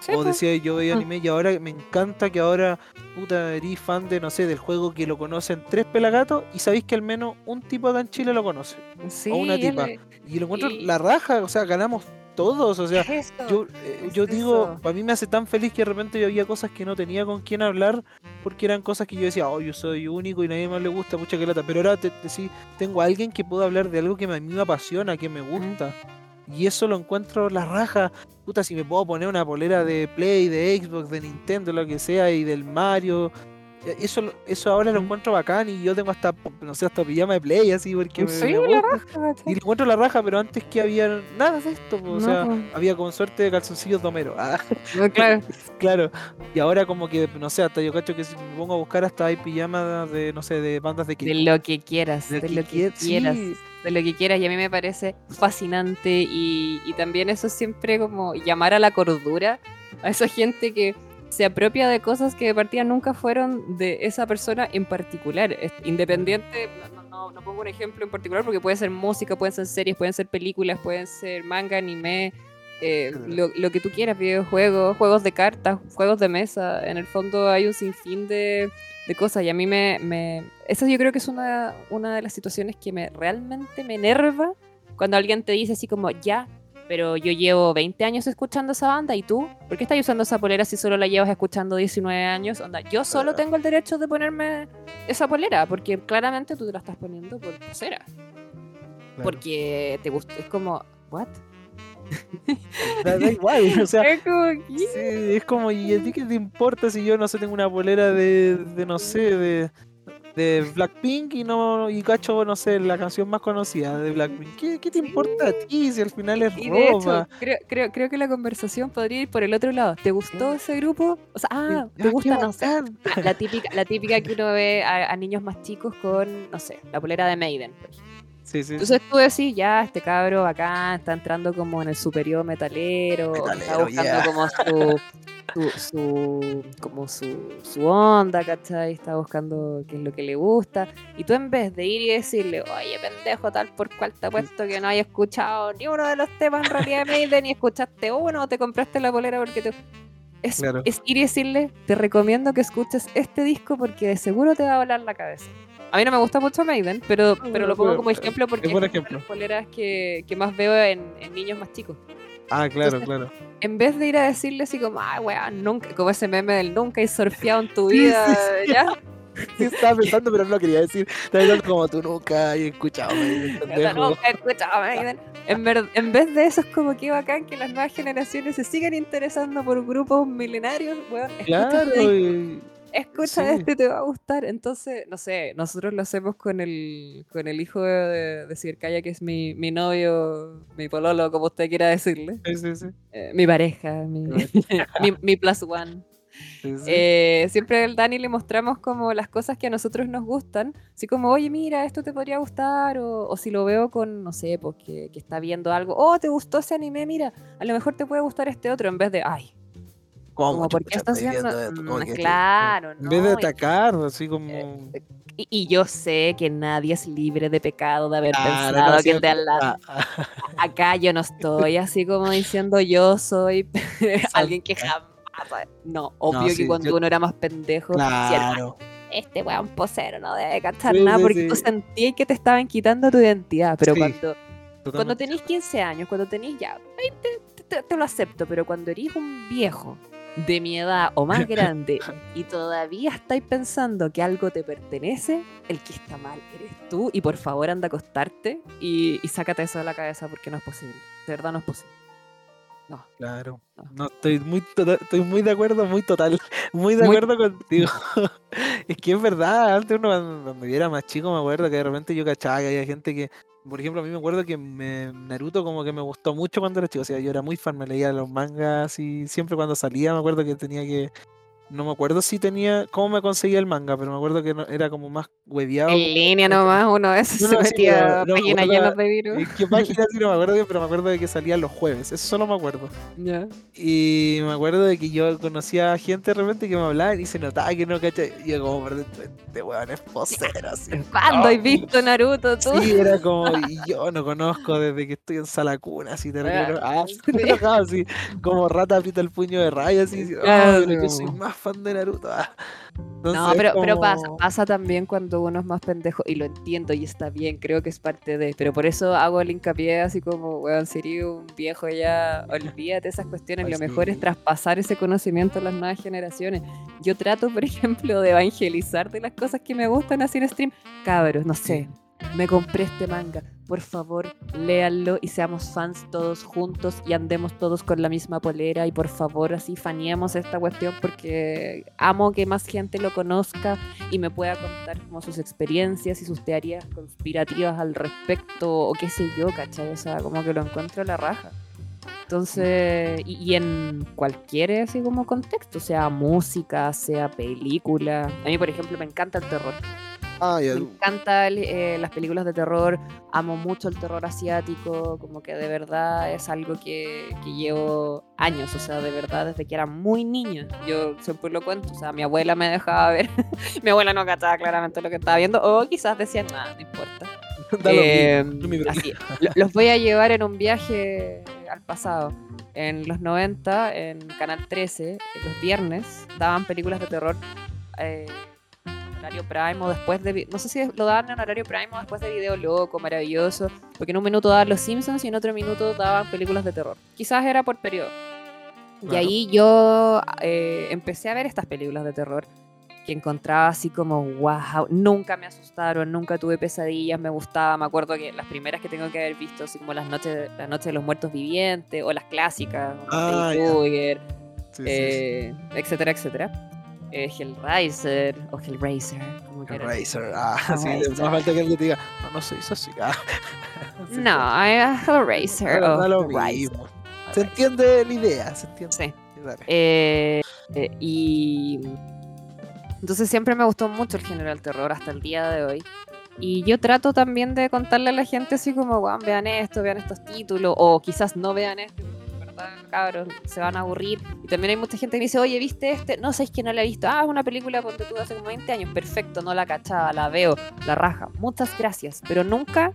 Speaker 1: o decías yo veía mm. anime y ahora me encanta que ahora, puta, eres fan de, no sé, del juego que lo conocen tres pelagatos y sabéis que al menos un tipo acá en Chile lo conoce. Sí, o una tipa. Y lo encuentro la raja, o sea, ganamos todos, o sea, yo, eh, yo digo, para mí me hace tan feliz que de repente yo había cosas que no tenía con quién hablar, porque eran cosas que yo decía, oh, yo soy único y nadie más le gusta, mucha que lata, pero ahora te, sí, tengo a alguien que pueda hablar de algo que a mí me apasiona, que me gusta. Y eso lo encuentro la raja. Puta, si me puedo poner una polera de Play, de Xbox, de Nintendo, lo que sea, y del Mario, eso, eso ahora lo encuentro bacán y yo tengo hasta, no sé, hasta pijama de play así porque
Speaker 2: me, la raja,
Speaker 1: y encuentro la raja, pero antes que había nada de esto, o sea, había con suerte de calzoncillos de Homero. Ah.
Speaker 2: claro.
Speaker 1: claro. Y ahora como que, no sé, hasta yo cacho que si me pongo a buscar hasta hay pijamas de, no sé, de bandas de
Speaker 2: De lo que quieras, de, lo que, quieras. De lo que quieras, y a mí me parece fascinante y, y también eso siempre como llamar a la cordura a esa gente que se apropia de cosas que de partida nunca fueron de esa persona en particular. Independiente, no, no, pongo un ejemplo en particular porque puede ser música, pueden ser series, pueden ser películas, pueden ser manga, anime, eh, lo, lo, que tú quieras, videojuegos, juegos de cartas, juegos de mesa. En el fondo hay un sinfín de, de cosas y a mí me, me... Esa yo creo que es una, una de las situaciones que me realmente me enerva cuando alguien te dice así como, ya, pero yo llevo 20 años escuchando esa banda y tú, ¿por qué estás usando esa polera si solo la llevas escuchando 19 años? Onda, yo solo tengo el derecho de ponerme esa polera, porque claramente tú te la estás poniendo por cera. Porque te gusta, es como, ¿what?
Speaker 1: da, igual, o sea, es como, es como, ¿y a ti qué te importa si yo no sé, tengo una polera de, de no sé, de de Blackpink y no y cacho, no sé, la canción más conocida de Blackpink. ¿Qué, qué te importa a ti si al final es y
Speaker 2: creo, creo, creo, que la conversación podría ir por el otro lado. ¿Te gustó ese grupo? O sea, ah, ¿te gusta, no sé? La típica, la típica que uno ve a, niños más chicos con, no sé, la polera de Maiden.
Speaker 1: Sí, sí.
Speaker 2: Entonces tú decís, ya, este cabro acá está entrando como en el superior metalero, está buscando como su, su, como su, su, onda, ¿cachai? Está buscando qué es lo que le gusta. Y tú en vez de ir y decirle, oye, pendejo, tal por cual te puesto que no hayas escuchado ni uno de los temas en realidad de Maiden, ni escuchaste uno, o te compraste la polera porque te... Es, es ir y decirle, te recomiendo que escuches este disco porque de seguro te va a volar la cabeza. A mí no me gusta mucho Maiden, pero, pero lo pongo como ejemplo porque es, de las poleras que, que más veo en, en niños más chicos.
Speaker 1: Ah, claro, claro.
Speaker 2: En vez de ir a decirle así como, ah, weón, nunca, como ese meme del nunca he surfeado en tu vida, ¿ya?
Speaker 1: Sí, estaba pensando, pero no lo quería decir. Estaba pensando como tú nunca has escuchado Maiden.
Speaker 2: nunca he escuchado Maiden. En, en vez de eso, es como que bacán que las nuevas generaciones se sigan interesando por grupos milenarios, weón.
Speaker 1: Claro, y
Speaker 2: escucha esto y te va a gustar. Entonces, no sé, nosotros lo hacemos con el, con el hijo de, de que es mi, mi, novio, mi pololo, como usted quiera decirle.
Speaker 1: Sí, sí, sí.
Speaker 2: Eh, mi pareja, mi, mi, plus one. Eh, siempre al Dani le mostramos como las cosas que a nosotros nos gustan, así como, oye, mira, esto te podría gustar, o, o si lo veo con, no sé, pues que, que, está viendo algo, oh, te gustó ese anime, mira, a lo mejor te puede gustar este otro, en vez de, ay,
Speaker 1: ¿Cómo?
Speaker 2: ¿Por qué estás haciendo? Mm, claro,
Speaker 1: En vez de atacar, así como.
Speaker 2: Eh, y, yo sé que nadie es libre de pecado de haber pensado que de al lado. Acá yo no estoy así como diciendo yo soy alguien que jamás. No, obvio que cuando uno era más pendejo,
Speaker 1: claro.
Speaker 2: este weón posero no debe cachar nada porque tú sentías que te estaban quitando tu identidad. Pero cuando, cuando tenés 15 años, cuando tenés ya 20, te, lo acepto, pero cuando eres un viejo de mi edad o más grande y todavía estáis pensando que algo te pertenece, el que está mal eres tú y por favor anda a acostarte y, sácate eso de la cabeza porque no es posible. De verdad no es posible. No.
Speaker 1: Claro. No, estoy muy tota, estoy muy de acuerdo, muy total, muy de acuerdo contigo. es que es verdad, antes uno cuando, me era más chico me acuerdo que de repente yo cachaba que había gente que por ejemplo, a mí me acuerdo que me, Naruto como que me gustó mucho cuando era chico. O sea, yo era muy fan, me leía los mangas y siempre cuando salía me acuerdo que tenía que no me acuerdo si tenía, cómo me conseguía el manga, pero me acuerdo que era como más hueviado.
Speaker 2: En línea nomás, uno de esos se metía páginas llenas de virus.
Speaker 1: ¿Qué página sí no me acuerdo, pero me acuerdo de que salía los jueves, eso solo me acuerdo.
Speaker 2: Ya.
Speaker 1: Y me acuerdo de que yo conocía gente de repente que me hablaba y se notaba que no cachaba. Y yo como, pero este weón es posero, así.
Speaker 2: ¿Cuándo has visto Naruto tú?
Speaker 1: Sí, era como, y yo no conozco desde que estoy en sala cuna, así terrible. Ah, así, como rata aprieta el puño de raya, así. Ah, oh, yo soy más fan de Naruto. Ah.
Speaker 2: no, pero, pero pasa, pasa también cuando uno es más pendejo, y lo entiendo y está bien, creo que es parte de, pero por eso hago el hincapié así como, weón, sería un viejo ya, olvídate esas cuestiones, lo mejor es traspasar ese conocimiento a las nuevas generaciones. Yo trato, por ejemplo, de evangelizar de las cosas que me gustan así en stream, cabros, no sé, me compré este manga por favor, léanlo y seamos fans todos juntos y andemos todos con la misma polera y por favor así faneemos esta cuestión porque amo que más gente lo conozca y me pueda contar como sus experiencias y sus teorías conspirativas al respecto o qué sé yo, ¿cachai? O sea, como que lo encuentro a la raja. Entonces, y, en cualquier así como contexto, sea música, sea película. A mí, por ejemplo, me encanta el terror.
Speaker 1: Ah,
Speaker 2: me encantan eh, las películas de terror, amo mucho el terror asiático, como que de verdad es algo que, que, llevo años, o sea, de verdad desde que era muy niña. Yo siempre lo cuento, o sea, mi abuela me dejaba ver, mi abuela no cachaba claramente lo que estaba viendo, o quizás decía, nada, no importa. Eh, así, los voy a llevar en un viaje al pasado. En los 90, en Canal 13, los viernes, daban películas de terror. Eh, horario prime o después de. No sé si lo daban en horario prime o después de Video Loco, maravilloso. Porque en un minuto daban Los Simpsons y en otro minuto daban películas de terror. Quizás era por periodo. Y ahí yo eh, empecé a ver estas películas de terror que encontraba así como, wow, nunca me asustaron, nunca tuve pesadillas, me gustaba, me acuerdo que las primeras que tengo que haber visto, así como las noches, las noches de los muertos vivientes, o las clásicas, ah, eh, etcétera, etcétera eh, Hellraiser o Hellraiser.
Speaker 1: Hellraiser, ah, sí, más falta que alguien diga, no, no se hizo así. Ah.
Speaker 2: no, Hellraiser o lo mismo.
Speaker 1: Se entiende la idea, se entiende.
Speaker 2: Sí. Eh, eh, y entonces siempre me gustó mucho el género del terror hasta el día de hoy. Y yo trato también de contarle a la gente así como, vean esto, vean estos títulos, o quizás no vean esto, cabros, se van a aburrir. Y también hay mucha gente que me dice, oye, ¿viste este? No, sé que no la he visto. Ah, es una película ponte tú hace como 20 años. Perfecto, no la cachaba, la veo, la raja. Muchas gracias. Pero nunca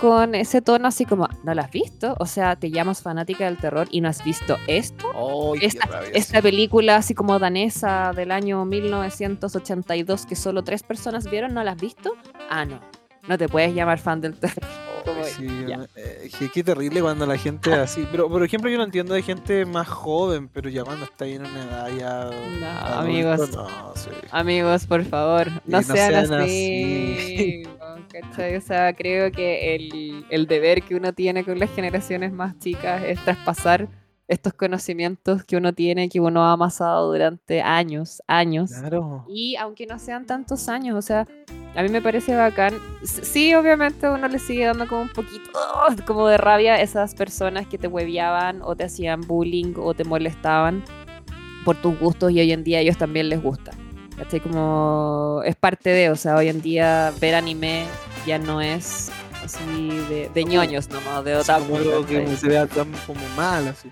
Speaker 2: con ese tono así como, ¿no la has visto? O sea, te llamas fanática del terror y no has visto esto. esta, esta película así como danesa del año 1982 que solo tres personas vieron, ¿no la has visto? Ah, no. No te puedes llamar fan del terror.
Speaker 1: Sí, eh, qué terrible cuando la gente así. Pero, por ejemplo, yo no entiendo de gente más joven, pero ya cuando está ahí en una edad ya.
Speaker 2: No, amigos. Amigos, por favor, no, sean, así. o sea, creo que el, el deber que uno tiene con las generaciones más chicas es traspasar estos conocimientos que uno tiene, que uno ha amasado durante años, años.
Speaker 1: Claro.
Speaker 2: Y aunque no sean tantos años, o sea, a mí me parece bacán. Sí, obviamente uno le sigue dando como un poquito ¡oh! como de rabia a esas personas que te hueviaban o te hacían bullying o te molestaban por tus gustos y hoy en día a ellos también les gusta. ¿Cachai? Como es parte de, o sea, hoy en día ver anime ya no es así de, de ñoños nomás, de otra
Speaker 1: que se vea tan como mal así.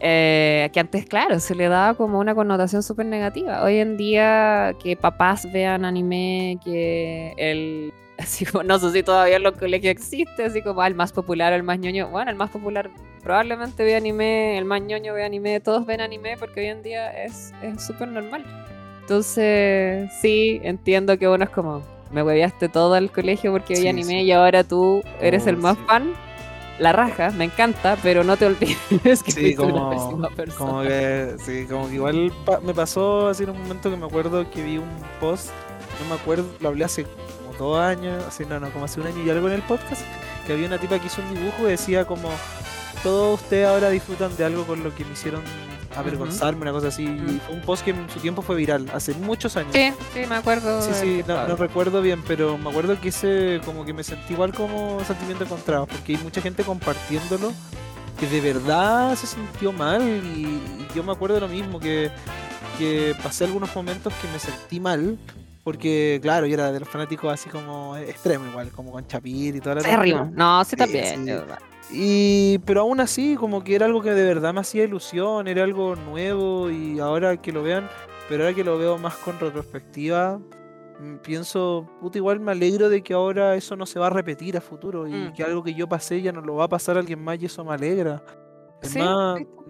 Speaker 2: Eh, que antes, claro, se le daba como una connotación súper negativa. Hoy en día, que papás vean anime, que el. Así como, no sé si todavía en los colegios existe, así como ah, el más popular o el más ñoño. Bueno, el más popular probablemente ve anime, el más ñoño ve anime, todos ven anime porque hoy en día es súper normal. Entonces, sí, entiendo que uno es como, me hueveaste todo el colegio porque vi anime y ahora tú eres el más fan la raja, me encanta, pero no te olvides que sí, como, una pésima persona.
Speaker 1: Como que, sí, como que igual me pasó así en un momento que me acuerdo que vi un post, no me acuerdo, lo hablé hace como dos años, así no, no, como hace un año y algo en el podcast, que había una tipa que hizo un dibujo y decía como, todos ustedes ahora disfrutan de algo con lo que me hicieron avergonzarme, una cosa así. Y fue un post que en su tiempo fue viral, hace muchos años.
Speaker 2: Sí, sí, me acuerdo.
Speaker 1: Sí, sí, no, recuerdo bien, pero me acuerdo que ese, como que me sentí igual como sentimiento encontrado, porque hay mucha gente compartiéndolo que de verdad se sintió mal y, yo me acuerdo de lo mismo, que, que pasé algunos momentos que me sentí mal, porque, claro, yo era de los fanáticos así como extremo igual, como con Chapir y toda
Speaker 2: la... No, sí, también.
Speaker 1: Y, pero aún así, como que era algo que de verdad me hacía ilusión, era algo nuevo y ahora que lo vean, pero ahora que lo veo más con retrospectiva, mm, pienso, puta, igual me alegro de que ahora eso no se va a repetir a futuro y mm. que algo que yo pasé ya no lo va a pasar a alguien más y eso me alegra.
Speaker 2: sí,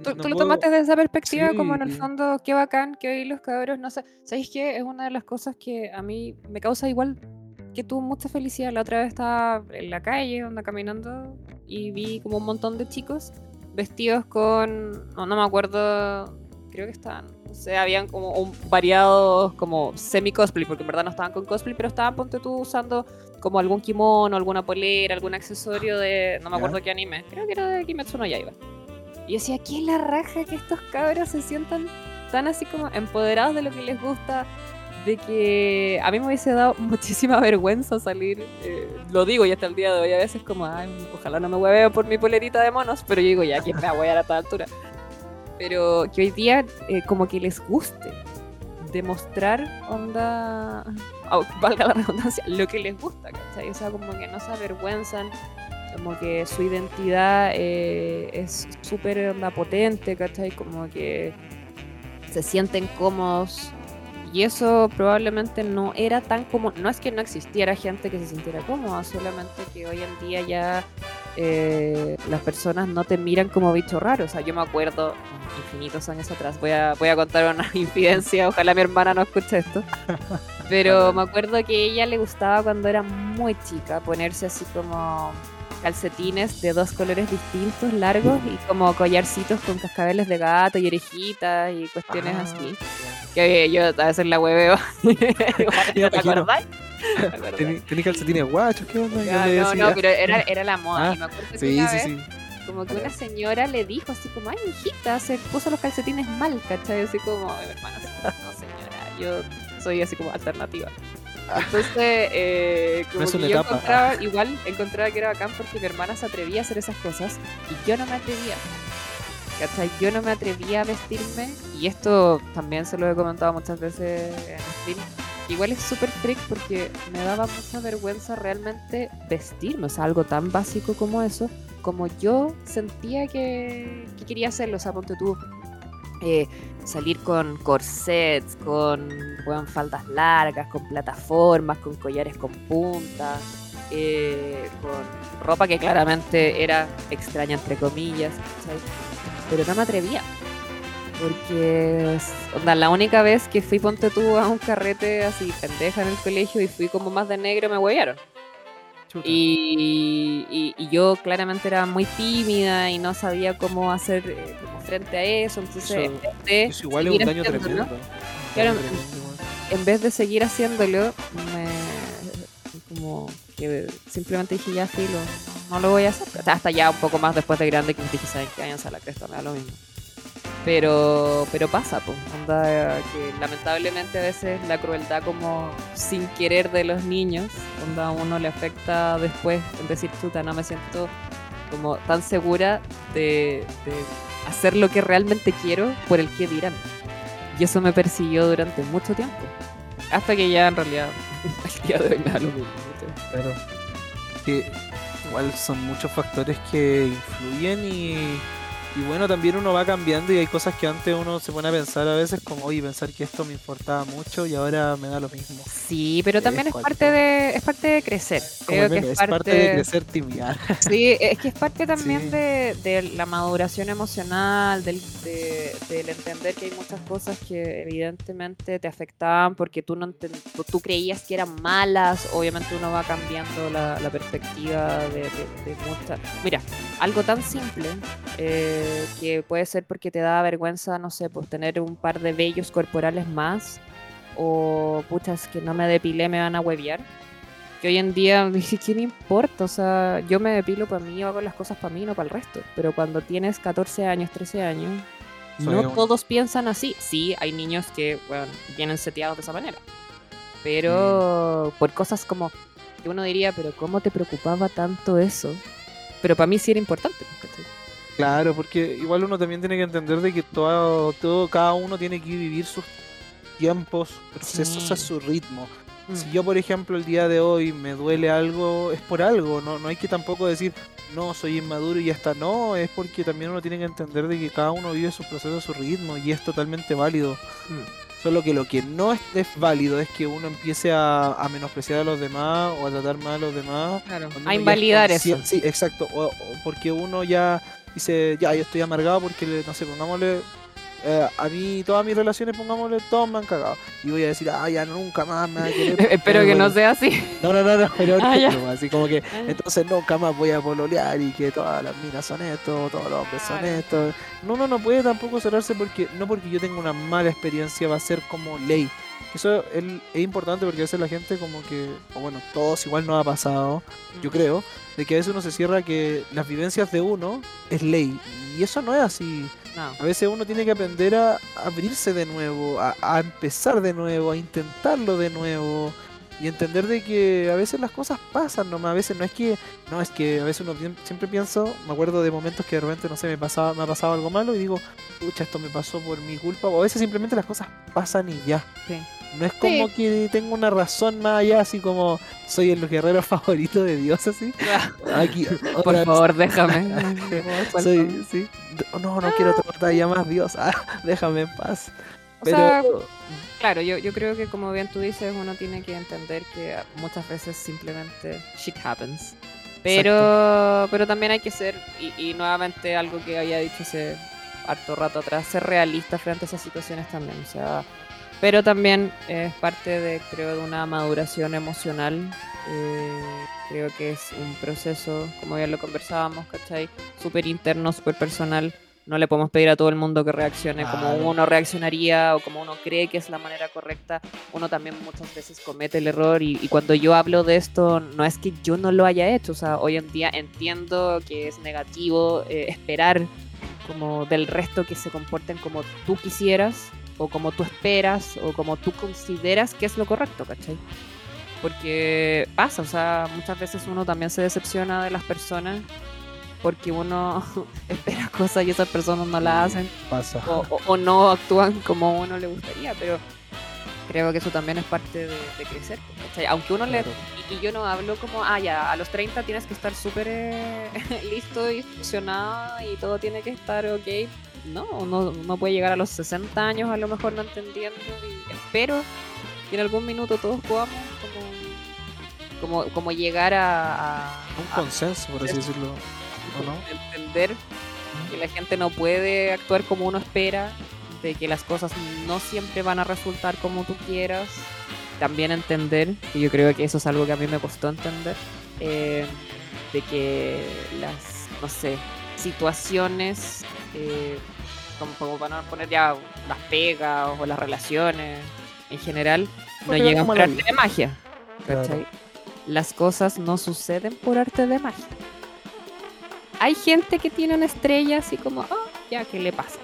Speaker 2: tú, lo tomaste desde esa perspectiva, como en el fondo, qué bacán que hoy los cabros, no sé, ¿sabéis qué? Es una de las cosas que a mí me causa igual que tuvo mucha felicidad. La otra vez estaba en la calle, anda caminando, y vi como un montón de chicos vestidos con. No, me acuerdo. Creo que estaban. O sea, habían como un, variados como semi-cosplay, porque en verdad no estaban con cosplay, pero estaban, ponte tú, usando como algún kimono, alguna polera, algún accesorio de. No me acuerdo qué anime. Creo que era de Kimetsu no Yaiba. Y yo decía, ¿qué es la raja que estos cabros se sientan tan así como empoderados de lo que les gusta? De que a mí me hubiese dado muchísima vergüenza salir, eh, lo digo y hasta el día de hoy a veces como, ay, ojalá no me hueveo por mi polerita de monos, pero yo digo, ya, que me va a huear a toda altura? Pero que hoy día eh, como que les guste demostrar onda, valga la redundancia, lo que les gusta, ¿cachai? O sea, como que no se avergüenzan, como que su identidad eh, es súper potente, ¿cachai? Como que se sienten cómodos y eso probablemente no era tan como, no es que no existiera gente que se sintiera cómoda, solamente que hoy en día ya eh, las personas no te miran como bicho raro. O sea, yo me acuerdo infinitos años atrás, voy a, voy a contar una infidencia, ojalá mi hermana no escuche esto. Pero me acuerdo que a ella le gustaba cuando era muy chica ponerse así como calcetines de dos colores distintos, largos, y como collarcitos con cascabeles de gato y orejitas y cuestiones ah, así. Que yo a veces la hueveo. ¿Te
Speaker 1: acordáis? ¿Tenés calcetines guachos? ¿Qué onda?
Speaker 2: No, no, pero era, era la moda. Ah, y me acuerdo que sí, sí, sí. Como que una señora le dijo así como, ay, hijita, se puso los calcetines mal, ¿cachai? Así como, hermano, no señora, yo soy así como alternativa. Entonces, eh, como que yo encontraba, igual encontraba que era bacán porque mi hermana se atrevía a hacer esas cosas y yo no me atrevía. ¿Cachai? Yo no me atrevía a vestirme y esto también se lo he comentado muchas veces en stream. Igual es súper freak porque me daba mucha vergüenza realmente vestirme, o sea, algo tan básico como eso, como yo sentía que, que quería hacerlo, o sea, ponte tú, eh, salir con corsets, con faldas largas, con plataformas, con collares con puntas, eh, con ropa que claramente era extraña entre comillas, pero no me atrevía. Porque la única vez que fui ponte tú a un carrete así pendeja en el colegio y fui como más de negro me huellaron. Y, yo claramente era muy tímida y no sabía cómo hacer eh, frente a eso. Entonces,
Speaker 1: es igual es un daño tremendo.
Speaker 2: en vez de seguir haciéndolo, me, como que simplemente dije ya filo, no lo voy a hacer. Hasta ya un poco más después de grande que me dije, ¿saben qué? a la cresta, me da lo mismo. Pero, pero pasa, pues, onda que lamentablemente a veces la crueldad como sin querer de los niños, onda a uno le afecta después en decir, puta, no me siento como tan segura de, hacer lo que realmente quiero por el que dirán. Y eso me persiguió durante mucho tiempo. Hasta que ya en realidad el día de hoy me da lo mismo.
Speaker 1: Pero que igual son muchos factores que influyen y y bueno, también uno va cambiando y hay cosas que antes uno se pone a pensar a veces como, oye, pensar que esto me importaba mucho y ahora me da lo mismo.
Speaker 2: Sí, pero también es, parte de es parte de crecer.
Speaker 1: Creo que es, parte, de crecer timidar.
Speaker 2: Sí, es que es parte también de, la maduración emocional, del, del entender que hay muchas cosas que evidentemente te afectaban porque tú no tú creías que eran malas. Obviamente uno va cambiando la, perspectiva de, de muchas. Mira, algo tan simple. Eh, que puede ser porque te da vergüenza, no sé, pues tener un par de vellos corporales más, o putas que no me depilé me van a hueviar. Que hoy en día dije, ¿qué me importa? O sea, yo me depilo para mí, hago las cosas para mí, no para el resto. Pero cuando tienes 14 años, 13 años, no todos piensan así. Sí, hay niños que bueno, vienen seteados de esa manera. Pero por cosas como que uno diría, pero ¿cómo te preocupaba tanto eso? Pero para mí sí era importante.
Speaker 1: Claro, porque igual uno también tiene que entender de que todo, todo cada uno tiene que vivir sus tiempos, procesos a su ritmo. Si mm. yo, por ejemplo, el día de hoy me duele algo, es por algo, no, no hay que tampoco decir, no, soy inmaduro y ya está. No, es porque también uno tiene que entender de que cada uno vive su proceso a su ritmo y es totalmente válido. Mm. Solo que lo que no es, válido es que uno empiece a, menospreciar a los demás o a tratar mal a los demás.
Speaker 2: Claro, a invalidar eso.
Speaker 1: Sí, exacto. O, porque uno ya dice, ya, yo estoy amargado porque, no sé, pongámosle eh, a mí todas mis relaciones, pongámosle, todos me han cagado. Y voy a decir, ah, ya nunca más me va a querer.
Speaker 2: Espero que no sea así.
Speaker 1: No, no, no, no, pero ah, así como que ah. entonces nunca más voy a pololear y que todas las minas son esto, todos los hombres son esto. No, no, no puede tampoco cerrarse porque, no porque yo tenga una mala experiencia va a ser como ley. Eso es, es importante porque a veces la gente como que, o bueno, todos igual no ha pasado, yo creo, de que a veces uno se cierra que las vivencias de uno es ley. Y eso no es así. A veces uno tiene que aprender a abrirse de nuevo, a, empezar de nuevo, a intentarlo de nuevo y entender de que a veces las cosas pasan nomás, a veces no es que, no es que a veces uno siempre pienso, me acuerdo de momentos que de repente no sé, me pasaba, me ha pasado algo malo y digo, pucha, esto me pasó por mi culpa, o a veces simplemente las cosas pasan y ya. Sí. No es como que tengo una razón más allá, así como soy el guerrero favorito de Dios, así.
Speaker 2: Aquí, Por favor, déjame.
Speaker 1: No, no quiero otra ya más, Dios. Ah, déjame en paz.
Speaker 2: claro, yo, yo creo que como bien tú dices, uno tiene que entender que muchas veces simplemente shit happens. Pero, pero también hay que ser, y, y nuevamente algo que había dicho hace harto rato atrás, ser realista frente a esas situaciones también. O sea, pero también es parte de, creo, de una maduración emocional. Eh, creo que es un proceso, como ya lo conversábamos, ¿cachai? Súper interno, súper personal. No le podemos pedir a todo el mundo que reaccione como uno reaccionaría o como uno cree que es la manera correcta. Uno también muchas veces comete el error y, cuando yo hablo de esto no es que yo no lo haya hecho. O sea, hoy en día entiendo que es negativo eh, esperar como del resto que se comporten como tú quisieras o como tú esperas, o como tú consideras que es lo correcto, ¿cachai? Porque pasa, o sea, muchas veces uno también se decepciona de las personas porque uno espera cosas y esas personas no las hacen.
Speaker 1: Pasa.
Speaker 2: O, no actúan como uno le gustaría, pero creo que eso también es parte de, crecer. ¿cachai? Aunque uno le... Y, yo no hablo como, ah, ya, a los 30 tienes que estar súper eh, listo y funcionado y todo tiene que estar ok no, uno, puede llegar a los 60 años a lo mejor no entendiendo y espero que en algún minuto todos podamos como, como, llegar a,
Speaker 1: un consenso, por así decirlo,
Speaker 2: Entender que la gente no puede actuar como uno espera, de que las cosas no siempre van a resultar como tú quieras. También entender, que yo creo que eso es algo que a mí me costó entender, eh, de que las, no sé, situaciones eh, como, para no poner ya las pegas o las relaciones en general, no llegan por arte de magia. Las cosas no suceden por arte de magia. Hay gente que tiene una estrella así como, oh, ya, ¿qué le pasa?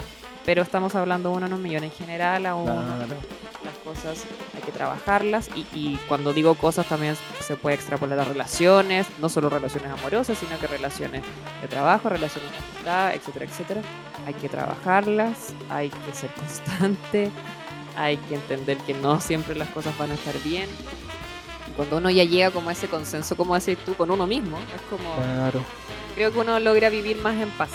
Speaker 2: Pero estamos hablando de uno en un millón en general, a uno las cosas hay que trabajarlas y, cuando digo cosas también se puede extrapolar a relaciones, no solo relaciones amorosas, sino que relaciones de trabajo, relaciones de amistad, etcétera, etcétera. Hay que trabajarlas, hay que ser constante, hay que entender que no siempre las cosas van a estar bien. Cuando uno ya llega como a ese consenso, como decir tú, con uno mismo, es como...
Speaker 1: Claro.
Speaker 2: Creo que uno logra vivir más en paz.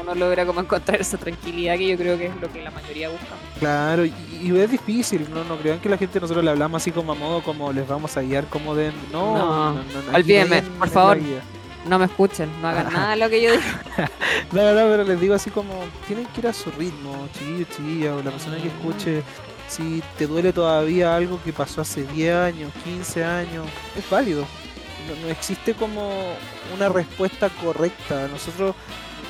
Speaker 2: Uno logra como encontrar esa tranquilidad que yo creo que es lo que la mayoría busca.
Speaker 1: Claro, y, es difícil, no, no crean que la gente nosotros le hablamos así como a modo como les vamos a guiar como de no, no,
Speaker 2: no, olvídenme, por favor. No me escuchen, no hagan nada de lo que yo digo.
Speaker 1: no, no, pero les digo así como, tienen que ir a su ritmo, chiquillos, chiquillas, o la persona que escuche, si te duele todavía algo que pasó hace 10 años, 15 años, es válido. No existe como una respuesta correcta. Nosotros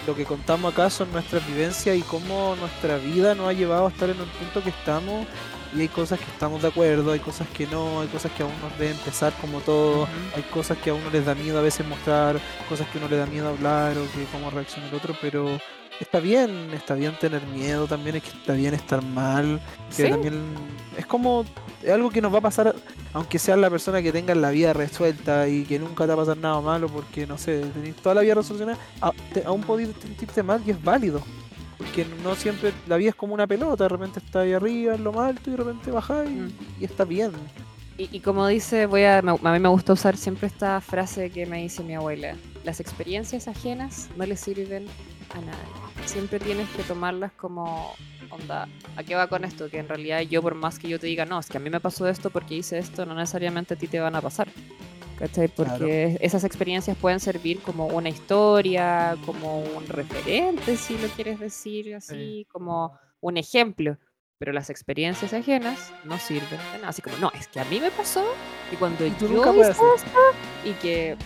Speaker 1: lo que contamos acá son nuestras vivencias y cómo nuestra vida nos ha llevado a estar en el punto que estamos. Y hay cosas que estamos de acuerdo, hay cosas que no, hay cosas que aún nos deben empezar como todo, hay cosas que a uno les da miedo a veces mostrar, cosas que a uno le da miedo hablar o que cómo reacciona el otro, pero está bien, está bien tener miedo también, es que está bien estar mal, que también es como es algo que nos va a pasar, aunque seas la persona que tenga la vida resuelta y que nunca te va a pasar nada malo porque, no sé, tenés toda la vida resolucionada, aún podés sentirte mal y es válido. Porque no siempre la vida es como una pelota, de repente está ahí arriba en lo alto y de repente baja y, mm. y está bien.
Speaker 2: Y, como dice, voy a, a mí me gusta usar siempre esta frase que me dice mi abuela. Las experiencias ajenas no le sirven a nadie. Siempre tienes que tomarlas como onda. ¿A qué va con esto? Que en realidad yo por más que yo te diga, no, es que a mí me pasó esto porque hice esto, no necesariamente a ti te van a pasar. ¿Cachai? Porque esas experiencias pueden servir como una historia, como un referente, si lo quieres decir así, como un ejemplo pero las experiencias ajenas no sirven de nada. Así como, no, es que a mí me pasó y cuando yo hice esto y que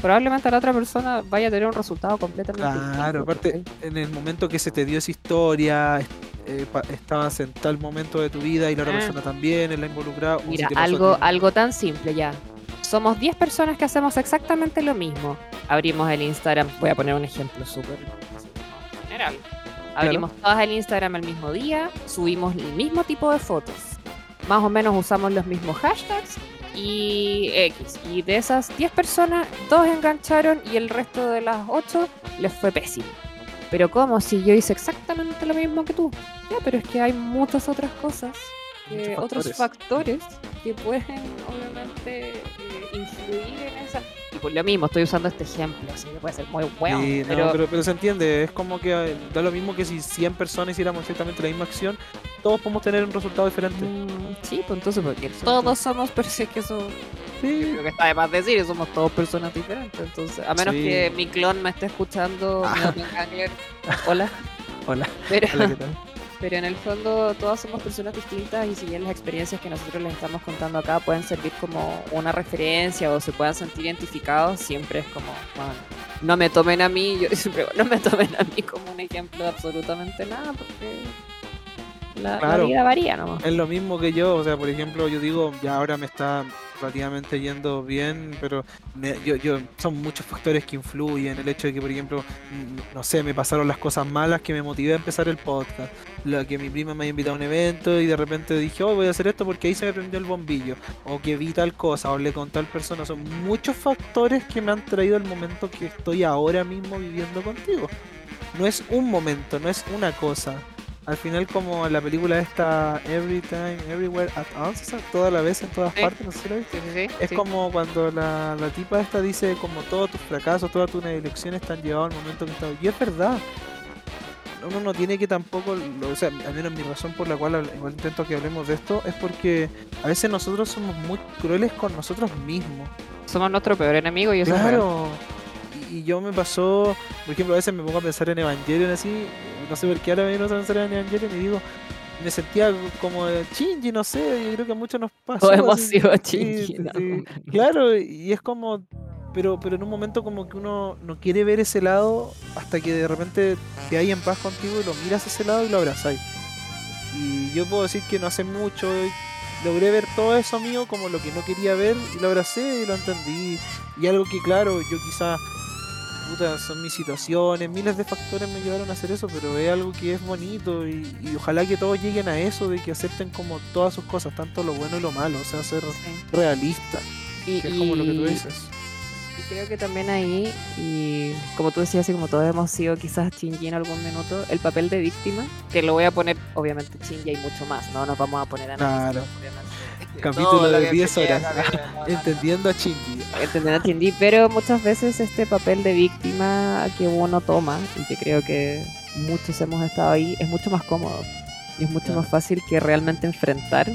Speaker 2: probablemente la otra persona vaya a tener un resultado completamente
Speaker 1: claro, Claro, aparte, en el momento que se te dio esa historia, eh, estabas en tal momento de tu vida y la otra ah. persona también, la involucrada.
Speaker 2: Mira, algo, algo tan simple ya. Somos 10 personas que hacemos exactamente lo mismo. Abrimos el Instagram, voy a poner un ejemplo súper general Abrimos todas el Instagram el mismo día, subimos el mismo tipo de fotos. Más o menos usamos los mismos hashtags y X. Y de esas 10 personas, dos engancharon y el resto de las 8 les fue pésimo. Pero ¿cómo? Si yo hice exactamente lo mismo que tú. Ya, pero es que hay muchas otras cosas, otros factores que pueden obviamente eh, influir en esa y por lo mismo, estoy usando este ejemplo, así que puede ser muy bueno.
Speaker 1: pero... pero... se entiende, es como que eh, da lo mismo que si 100 personas hiciéramos exactamente la misma acción, todos podemos tener un resultado diferente.
Speaker 2: Mm, sí, pues entonces, porque todos somos personas que son. Sí. Creo que está de más decir, somos todos personas diferentes. Entonces, a menos que mi clon me esté escuchando, ah. hola.
Speaker 1: Hola.
Speaker 2: Pero, hola, ¿qué tal? Pero en el fondo todas somos personas distintas y si bien las experiencias que nosotros les estamos contando acá pueden servir como una referencia o se puedan sentir identificados, siempre es como, bueno, no me tomen a mí, yo siempre no me tomen a mí como un ejemplo de absolutamente nada, porque la, vida varía nomás.
Speaker 1: Es lo mismo que yo, o sea, por ejemplo, yo digo, ya ahora me está relativamente yendo bien, pero yo, yo, son muchos factores que influyen. El hecho de que, por ejemplo, mm, no sé, me pasaron las cosas malas que me motivé a empezar el podcast. Lo que mi prima me ha invitado a un evento y de repente dije, oh, voy a hacer esto porque ahí se me prendió el bombillo. O que vi tal cosa, o hablé con tal persona. Son muchos factores que me han traído el momento que estoy ahora mismo viviendo contigo. No es un momento, no es una cosa al final como la película esta Every Time, Everywhere at Once, toda la vez en todas partes, no sé si lo viste. es como cuando la, la, tipa esta dice como todos tus fracasos, todas tus elecciones están llevados al momento que estás. Y es verdad. Uno no tiene que tampoco, o sea, al menos mi razón por la cual igual intento que hablemos de esto es porque a veces nosotros somos muy crueles con nosotros mismos.
Speaker 2: Somos nuestro peor enemigo y eso
Speaker 1: claro. y, y yo me pasó, por ejemplo, a veces me pongo a pensar en Evangelion así, no sé por qué ahora me no a en Evangelion y digo, me sentía como chingy, no sé, yo creo que a muchos nos pasa.
Speaker 2: O hemos sido chingy.
Speaker 1: Claro, y es como, pero, pero en un momento como que uno no quiere ver ese lado hasta que de repente te hay en paz contigo y lo miras a ese lado y lo abrazáis. Y yo puedo decir que no hace mucho logré ver todo eso mío como lo que no quería ver y lo abracé y lo entendí. Y algo que claro, yo quizás son mis situaciones, miles de factores me llevaron a hacer eso, pero es algo que es bonito y, ojalá que todos lleguen a eso, de que acepten como todas sus cosas, tanto lo bueno y lo malo, o sea, ser realista, y, es como lo que tú dices.
Speaker 2: Y creo que también ahí, y como tú decías, y como todos hemos sido quizás chingy en algún minuto, el papel de víctima, que lo voy a poner, obviamente chingy hay mucho más, no nos vamos a poner a
Speaker 1: Claro. Capítulo de 10 horas. Entendiendo a Chindy.
Speaker 2: Entendiendo a Chindy, pero muchas veces este papel de víctima que uno toma, y que creo que muchos hemos estado ahí, es mucho más cómodo. Y es mucho más fácil que realmente enfrentar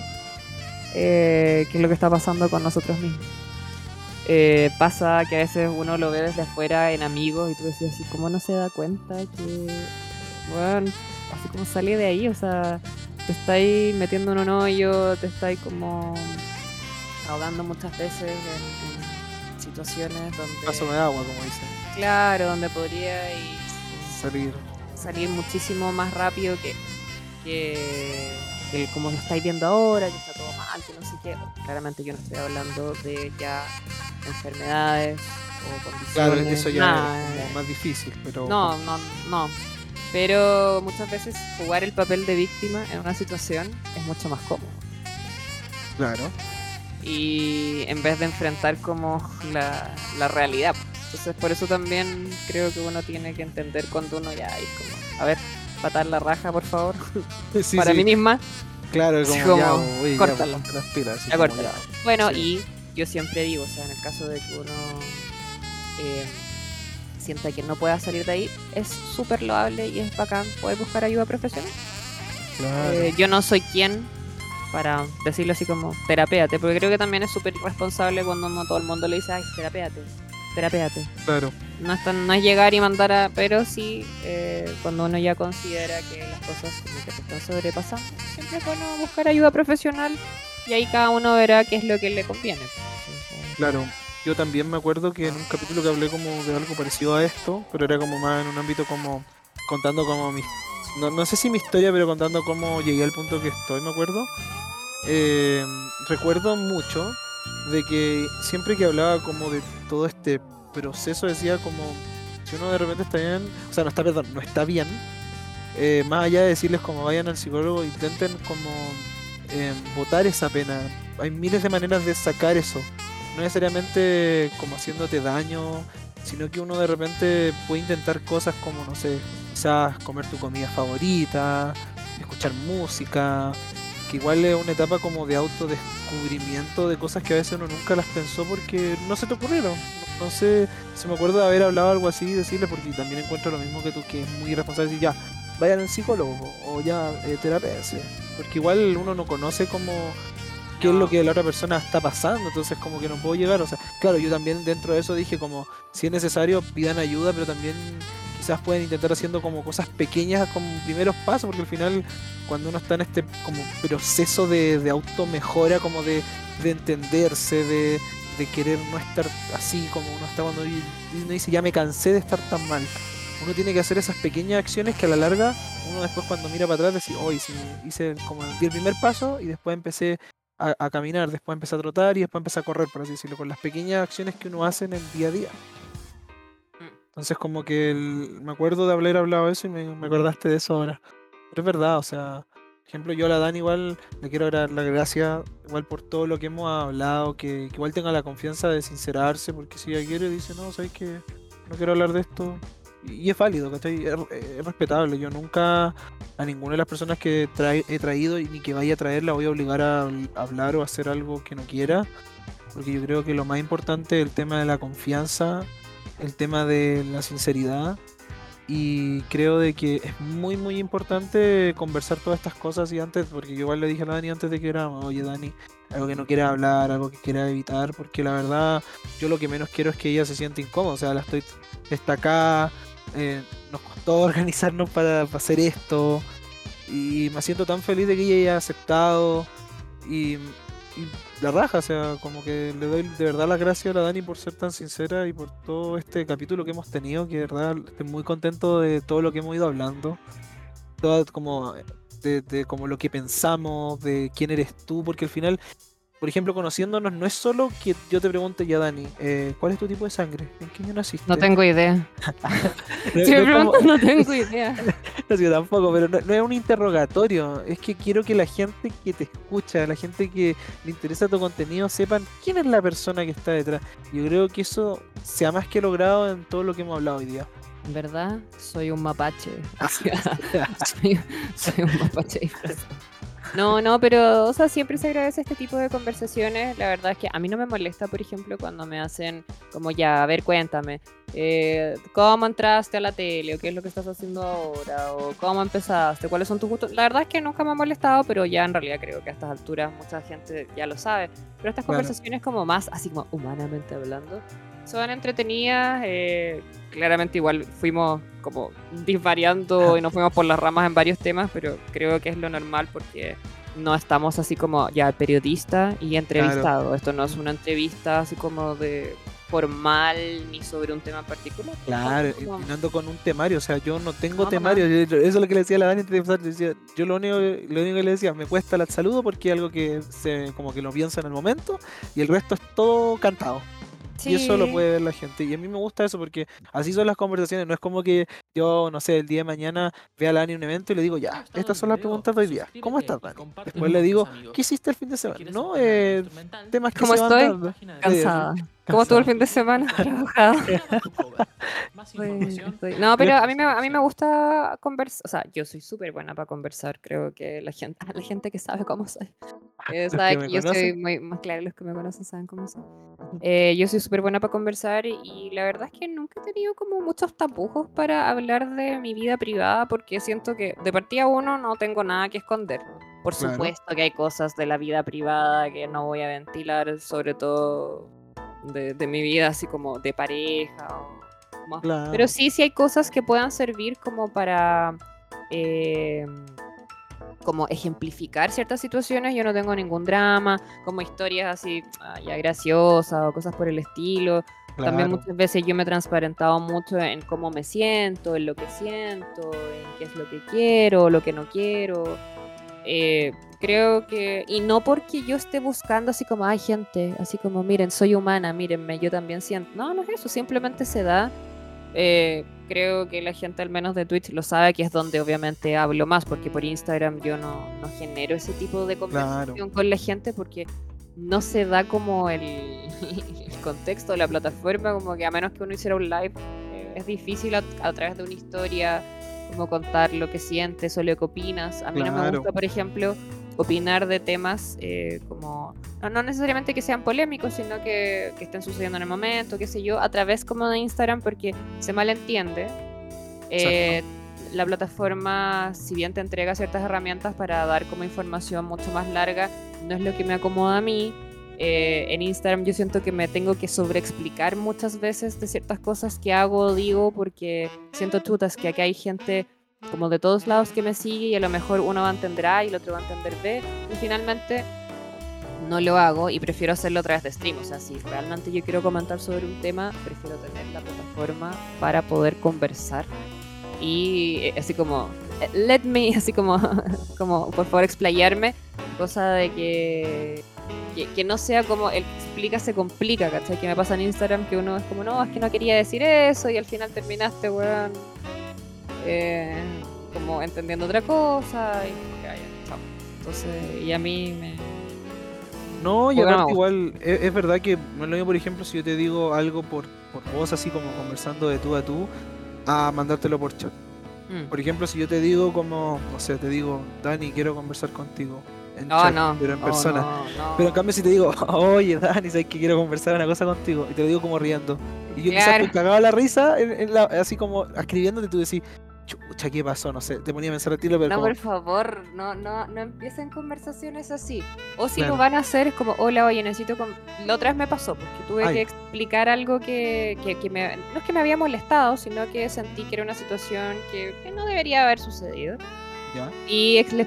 Speaker 2: eh, qué es lo que está pasando con nosotros mismos. Eh, pasa que a veces uno lo ve desde afuera en amigos y tú decís así, ¿cómo no se da cuenta que, bueno, así como sale de ahí? O sea, te estáis metiendo en un hoyo, te estáis como ahogando muchas veces en, situaciones donde...
Speaker 1: Paso de agua, como dicen.
Speaker 2: Claro, donde podría
Speaker 1: salir.
Speaker 2: salir muchísimo más rápido que, que, como lo estáis viendo ahora, que está todo mal, que no sé qué. Claramente yo no estoy hablando de ya enfermedades o condiciones.
Speaker 1: Claro, eso ya es más difícil, pero...
Speaker 2: No, no, no Pero muchas veces jugar el papel de víctima en una situación es mucho más cómodo.
Speaker 1: Claro.
Speaker 2: Y en vez de enfrentar como la, la realidad. Entonces por eso también creo que uno tiene que entender cuando uno ya es como, a ver, patar la raja por favor. Para mí misma.
Speaker 1: Claro, como,
Speaker 2: como
Speaker 1: ya, uy,
Speaker 2: córtalo.
Speaker 1: ya, transpira, así
Speaker 2: Ya
Speaker 1: como
Speaker 2: córtalo.
Speaker 1: ya.
Speaker 2: Bueno,
Speaker 1: Sí.
Speaker 2: y yo siempre digo, o sea, en el caso de que uno eh, sienta que no pueda salir de ahí, es súper loable y es bacán poder buscar ayuda profesional.
Speaker 1: Claro.
Speaker 2: Eh, yo no soy quien para decirlo así como terapéate, porque creo que también es súper irresponsable cuando no todo el mundo le dice, ay, terapéate, terapéate.
Speaker 1: claro.
Speaker 2: No es, tan- no es llegar y mandar a... Pero sí, eh, cuando uno ya considera que las cosas que te están sobrepasando, siempre es bueno buscar ayuda profesional y ahí cada uno verá qué es lo que le conviene.
Speaker 1: Claro, yo también me acuerdo que en un capítulo que hablé como de algo parecido a esto, pero era como más en un ámbito como contando como mi... No, no sé si mi historia, pero contando cómo llegué al punto que estoy, me acuerdo. Eh, recuerdo mucho de que siempre que hablaba como de todo este proceso decía como si uno de repente está bien, o sea, no está, perdón, no está bien, eh, más allá de decirles como vayan al psicólogo, intenten como eh, votar esa pena. Hay miles de maneras de sacar eso no necesariamente como haciéndote daño, sino que uno de repente puede intentar cosas como, no sé, quizás comer tu comida favorita, escuchar música, que igual es una etapa como de autodescubrimiento de cosas que a veces uno nunca las pensó porque no se te ocurrieron. No sé si me acuerdo de haber hablado algo así y decirle, porque también encuentro lo mismo que tú, que es muy irresponsable decir, ya, vayan al psicólogo o ya, eh. Porque igual uno no conoce como qué es lo que la otra persona está pasando, entonces como que no puedo llegar, o sea, claro, yo también dentro de eso dije como, si es necesario, pidan ayuda, pero también quizás pueden intentar haciendo como cosas pequeñas como primeros pasos, porque al final cuando uno está en este como proceso de, de automejora, como de, de entenderse, de, de querer no estar así como uno está cuando uno dice, ya me cansé de estar tan mal. Uno tiene que hacer esas pequeñas acciones que a la larga, uno después cuando mira para atrás, decir, hoy sí, hice como di el primer paso y después empecé a, a caminar, después empecé a trotar y después empecé a correr, por así decirlo, con las pequeñas acciones que uno hace en el día a día. Entonces como que el- me acuerdo de haber hablado eso y me, me acordaste de eso ahora. Pero es verdad, o sea, por ejemplo, yo a la Dani igual le quiero dar las gracias igual por todo lo que hemos hablado, que, que igual tenga la confianza de sincerarse, porque si ella quiere dice, no, sabes que no quiero hablar de esto. Y, es válido, ¿cachai? Es, es respetable. Yo nunca a ninguna de las personas que trae- he traído ni que vaya a traer la voy a obligar a habl- hablar o a hacer algo que no quiera. Porque yo creo que lo más importante es el tema de la confianza, el tema de la sinceridad. Y creo de que es muy muy importante conversar todas estas cosas y antes, porque yo igual le dije a Dani antes de que era, oye Dani, algo que no quiera hablar, algo que quiera evitar, porque la verdad yo lo que menos quiero es que ella se sienta incómoda, o sea, la estoy está acá, eh, nos costó organizarnos para, hacer esto. Y me siento tan feliz de que ella haya aceptado. Y, y la raja, o sea, como que le doy de verdad las gracias a la Dani por ser tan sincera y por todo este capítulo que hemos tenido, que de verdad estoy muy contento de todo lo que hemos ido hablando, todo como de, de como lo que pensamos, de quién eres tú, porque al final, por ejemplo, conociéndonos no es solo que yo te pregunte ya Dani, eh, ¿cuál es tu tipo de sangre? ¿En qué año naciste?
Speaker 2: No tengo idea.
Speaker 1: No-
Speaker 2: Si me
Speaker 1: como-
Speaker 2: no tengo idea.
Speaker 1: No, yo tampoco, pero no, no es un interrogatorio. Es que quiero que la gente que te escucha, la gente que le interesa tu contenido, sepan quién es la persona que está detrás. Yo creo que eso se ha más que logrado en todo lo que hemos hablado hoy día.
Speaker 2: En verdad, soy un mapache. soy, soy un mapache disfrazado. No, no, pero, o sea, siempre se agradece este tipo de conversaciones. La verdad es que a mí no me molesta, por ejemplo, cuando me hacen como ya, a ver, cuéntame, eh, ¿cómo entraste a la tele? ¿O qué es lo que estás haciendo ahora? ¿O cómo empezaste? ¿Cuáles son tus gustos? La verdad es que nunca me ha molestado, pero ya en realidad creo que a estas alturas mucha gente ya lo sabe. Pero estas conversaciones como más, así como humanamente hablando, son entretenidas. eh, claramente igual fuimos como disvariando y nos fuimos por las ramas en varios temas, pero creo que es lo normal porque no estamos así como ya periodista y entrevistado. Esto no es una entrevista así como de formal ni sobre un tema en particular.
Speaker 1: Claro,
Speaker 2: Estamos
Speaker 1: y
Speaker 2: como-
Speaker 1: y no ando con un temario, o sea, yo no tengo
Speaker 2: No,
Speaker 1: temario. yo- eso es lo que le decía a la Dani decía, yo lo único, lo único que le decía, me cuesta el saludo porque es algo que se, como que lo pienso en el momento y el resto es todo cantado. Y eso lo puede ver la gente. Y a mí me gusta eso porque así son las conversaciones. No es como que yo, no sé, el día de mañana vea a Dani un evento y le digo, ya, estas son las preguntas de hoy día. ¿Cómo estás, Dani? Después le digo, ¿qué hiciste el fin de semana? No, eh, temas que
Speaker 2: ¿Cómo estoy? Cansada. ¿Cómo estuvo el fin de semana? No, pero a mí me, a mí me gusta conversar. O sea, yo soy súper buena para conversar. Creo que la gente, la gente que sabe cómo soy. Eh, sabe que, yo soy muy más claro, los que me conocen saben cómo soy. Eh, yo soy súper buena para conversar y, la verdad es que nunca he tenido como muchos tapujos para hablar de mi vida privada porque siento que de partida uno no tengo nada que esconder. Por supuesto que hay cosas de la vida privada que no voy a ventilar, sobre todo de, mi vida, así como de pareja. Pero sí, sí hay cosas que puedan servir como para eh, como ejemplificar ciertas situaciones. Yo no tengo ningún drama, como historias así ah, ya graciosas o cosas por el estilo. También muchas veces yo me he transparentado mucho en cómo me siento, en lo que siento, en qué es lo que quiero, lo que no quiero. Eh, creo que, y no porque yo esté buscando así como, hay gente, así como, miren, soy humana, mírenme, yo también siento. No, no es eso, simplemente se da. Eh, creo que la gente al menos de Twitch lo sabe, que es donde obviamente hablo más, porque por Instagram yo no, no genero ese tipo de conversación con la gente porque no se da como el, el, contexto de la plataforma, como que a menos que uno hiciera un live, eh, es difícil a, través de una historia como contar lo que sientes o lo que opinas. A mí no me gusta, por ejemplo, opinar de temas eh, como, no, necesariamente que sean polémicos, sino que, que, estén sucediendo en el momento, qué sé yo, a través como de Instagram, porque se malentiende. Eh, la plataforma, si bien te entrega ciertas herramientas para dar como información mucho más larga, no es lo que me acomoda a mí. Eh, en Instagram yo siento que me tengo que sobreexplicar muchas veces de ciertas cosas que hago o digo porque siento chutas que aquí hay gente como de todos lados que me sigue y a lo mejor uno va a entender A y el otro va a entender B y finalmente no lo hago y prefiero hacerlo a través de stream. O sea, si realmente yo quiero comentar sobre un tema, prefiero tener la plataforma para poder conversar y eh, así como eh, let me, así como, como por favor explayarme, cosa de que, que, no sea como el que explica se complica, ¿cachai? Que me pasa en Instagram que uno es como, no, es que no quería decir eso y al final terminaste, weón, eh, como entendiendo otra cosa y Entonces, y a mí me...
Speaker 1: No, y aparte igual, es, verdad que no lo mismo, por ejemplo, si yo te digo algo por, por voz, así como conversando de tú a tú, a mandártelo por chat. Mm. Por ejemplo, si yo te digo como, no sé, te digo, Dani, quiero conversar contigo. En
Speaker 2: oh, chat,
Speaker 1: pero en persona. pero en cambio si te digo, oye Dani, sabes que quiero conversar una cosa contigo, y te lo digo como riendo. Y yo quizás te cagaba la risa, así como escribiéndote, tú decís, chucha, ¿qué pasó? No sé, te ponía a pensar a tiro, pero.
Speaker 2: No, por favor, no, no, no empiecen conversaciones así. O si lo van a hacer, es como, hola, oye, necesito. La otra vez me pasó, porque tuve que explicar algo que, que, me. No es que me había molestado, sino que sentí que era una situación que no debería haber sucedido. Y le,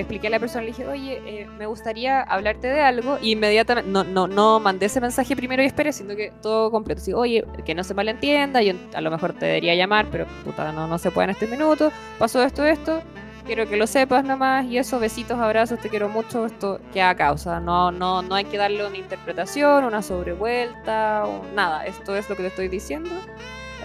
Speaker 2: expliqué a la persona, le dije, oye, eh, me gustaría hablarte de algo. Y inmediatamente, no, no, no mandé ese mensaje primero y esperé, sino que todo completo. Así, oye, que no se malentienda, yo a lo mejor te debería llamar, pero puta, no, no se puede en este minuto. Pasó esto, esto. Quiero que lo sepas nomás. Y eso, besitos, abrazos, te quiero mucho. Esto que a causa. No, no, no hay que darle una interpretación, una sobrevuelta, o nada. Esto es lo que te estoy diciendo.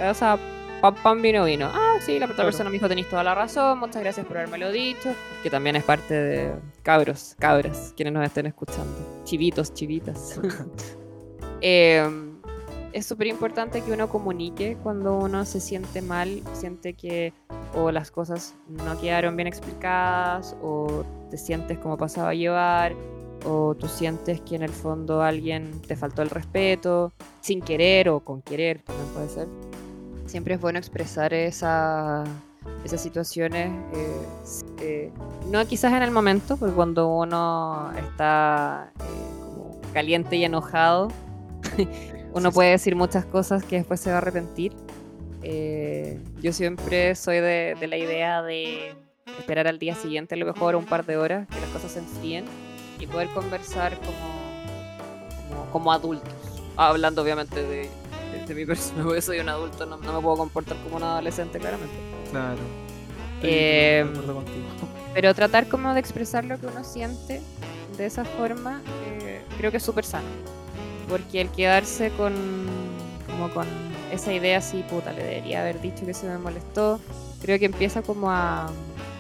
Speaker 2: O sea, pam, pam, vino, vino. Ah, sí, la otra persona me dijo, tenéis toda la razón, muchas gracias por haberme lo dicho. Que también es parte de cabros, cabras, quienes nos estén escuchando. Chivitos, chivitas. Em, es súper importante que uno comunique cuando uno se siente mal, siente que o las cosas no quedaron bien explicadas, o te sientes como pasaba a llevar, o tú sientes que en el fondo alguien te faltó el respeto, sin querer o con querer, también puede ser siempre es bueno expresar esa, esas situaciones, eh, eh, no quizás en el momento, porque cuando uno está eh, como caliente y enojado, uno puede decir muchas cosas que después se va a arrepentir. yo siempre soy de, la idea de esperar al día siguiente, a lo mejor un par de horas, que las cosas se enfríen y poder conversar como, como adultos, hablando obviamente de de mi persona, porque soy un adulto, no, me puedo comportar como un adolescente, claramente.
Speaker 1: Claro.
Speaker 2: Eh, pero tratar como de expresar lo que uno siente de esa forma, eh, creo que es súper sano. Porque el quedarse con como con esa idea así, puta, le debería haber dicho que se me molestó, creo que empieza como a,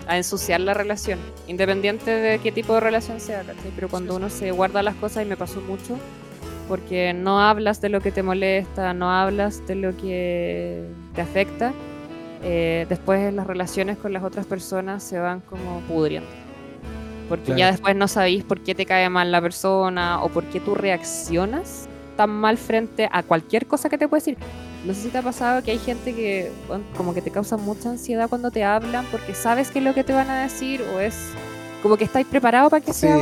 Speaker 2: a ensuciar la relación, independiente de qué tipo de relación sea, ¿cachai? Pero cuando uno se guarda las cosas, y me pasó mucho, porque no hablas de lo que te molesta, no hablas de lo que te afecta, eh, después las relaciones con las otras personas se van como pudriendo. Porque ya después no sabéis por qué te cae mal la persona o por qué tú reaccionas tan mal frente a cualquier cosa que te puede decir. No sé si te ha pasado que hay gente que como que te causa mucha ansiedad cuando te hablan porque sabes qué es lo que te van a decir o es como que estáis preparado para que sea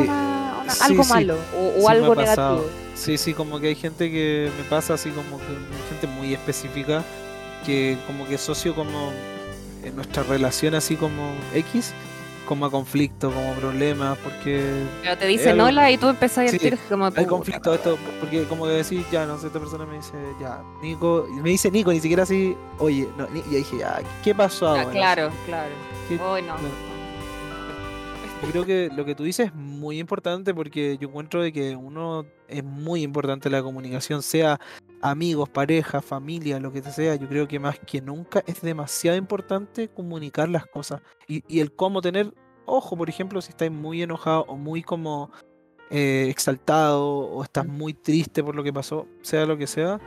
Speaker 2: algo malo o, algo negativo.
Speaker 1: Sí, sí, como que hay gente que me pasa así como que gente muy específica que como que socio como en nuestra relación así como X como a conflicto, como problemas, porque...
Speaker 2: Pero te dicen hola y tú empezás a decir como...
Speaker 1: Hay conflicto, esto, porque como que decís, ya, no sé, esta persona me dice, ya, Nico, me dice Nico, ni siquiera así, oye, no, y dije, ya, ¿qué pasó
Speaker 2: ahora? claro, claro. Hoy no.
Speaker 1: Yo creo que lo que tú dices es muy importante porque yo encuentro de que uno es muy importante la comunicación, sea amigos, pareja, familia, lo que sea, yo creo que más que nunca es demasiado importante comunicar las cosas y, y el cómo tener ojo, por ejemplo, si estás muy enojado o muy como eh, exaltado o estás muy triste por lo que pasó, sea lo que sea,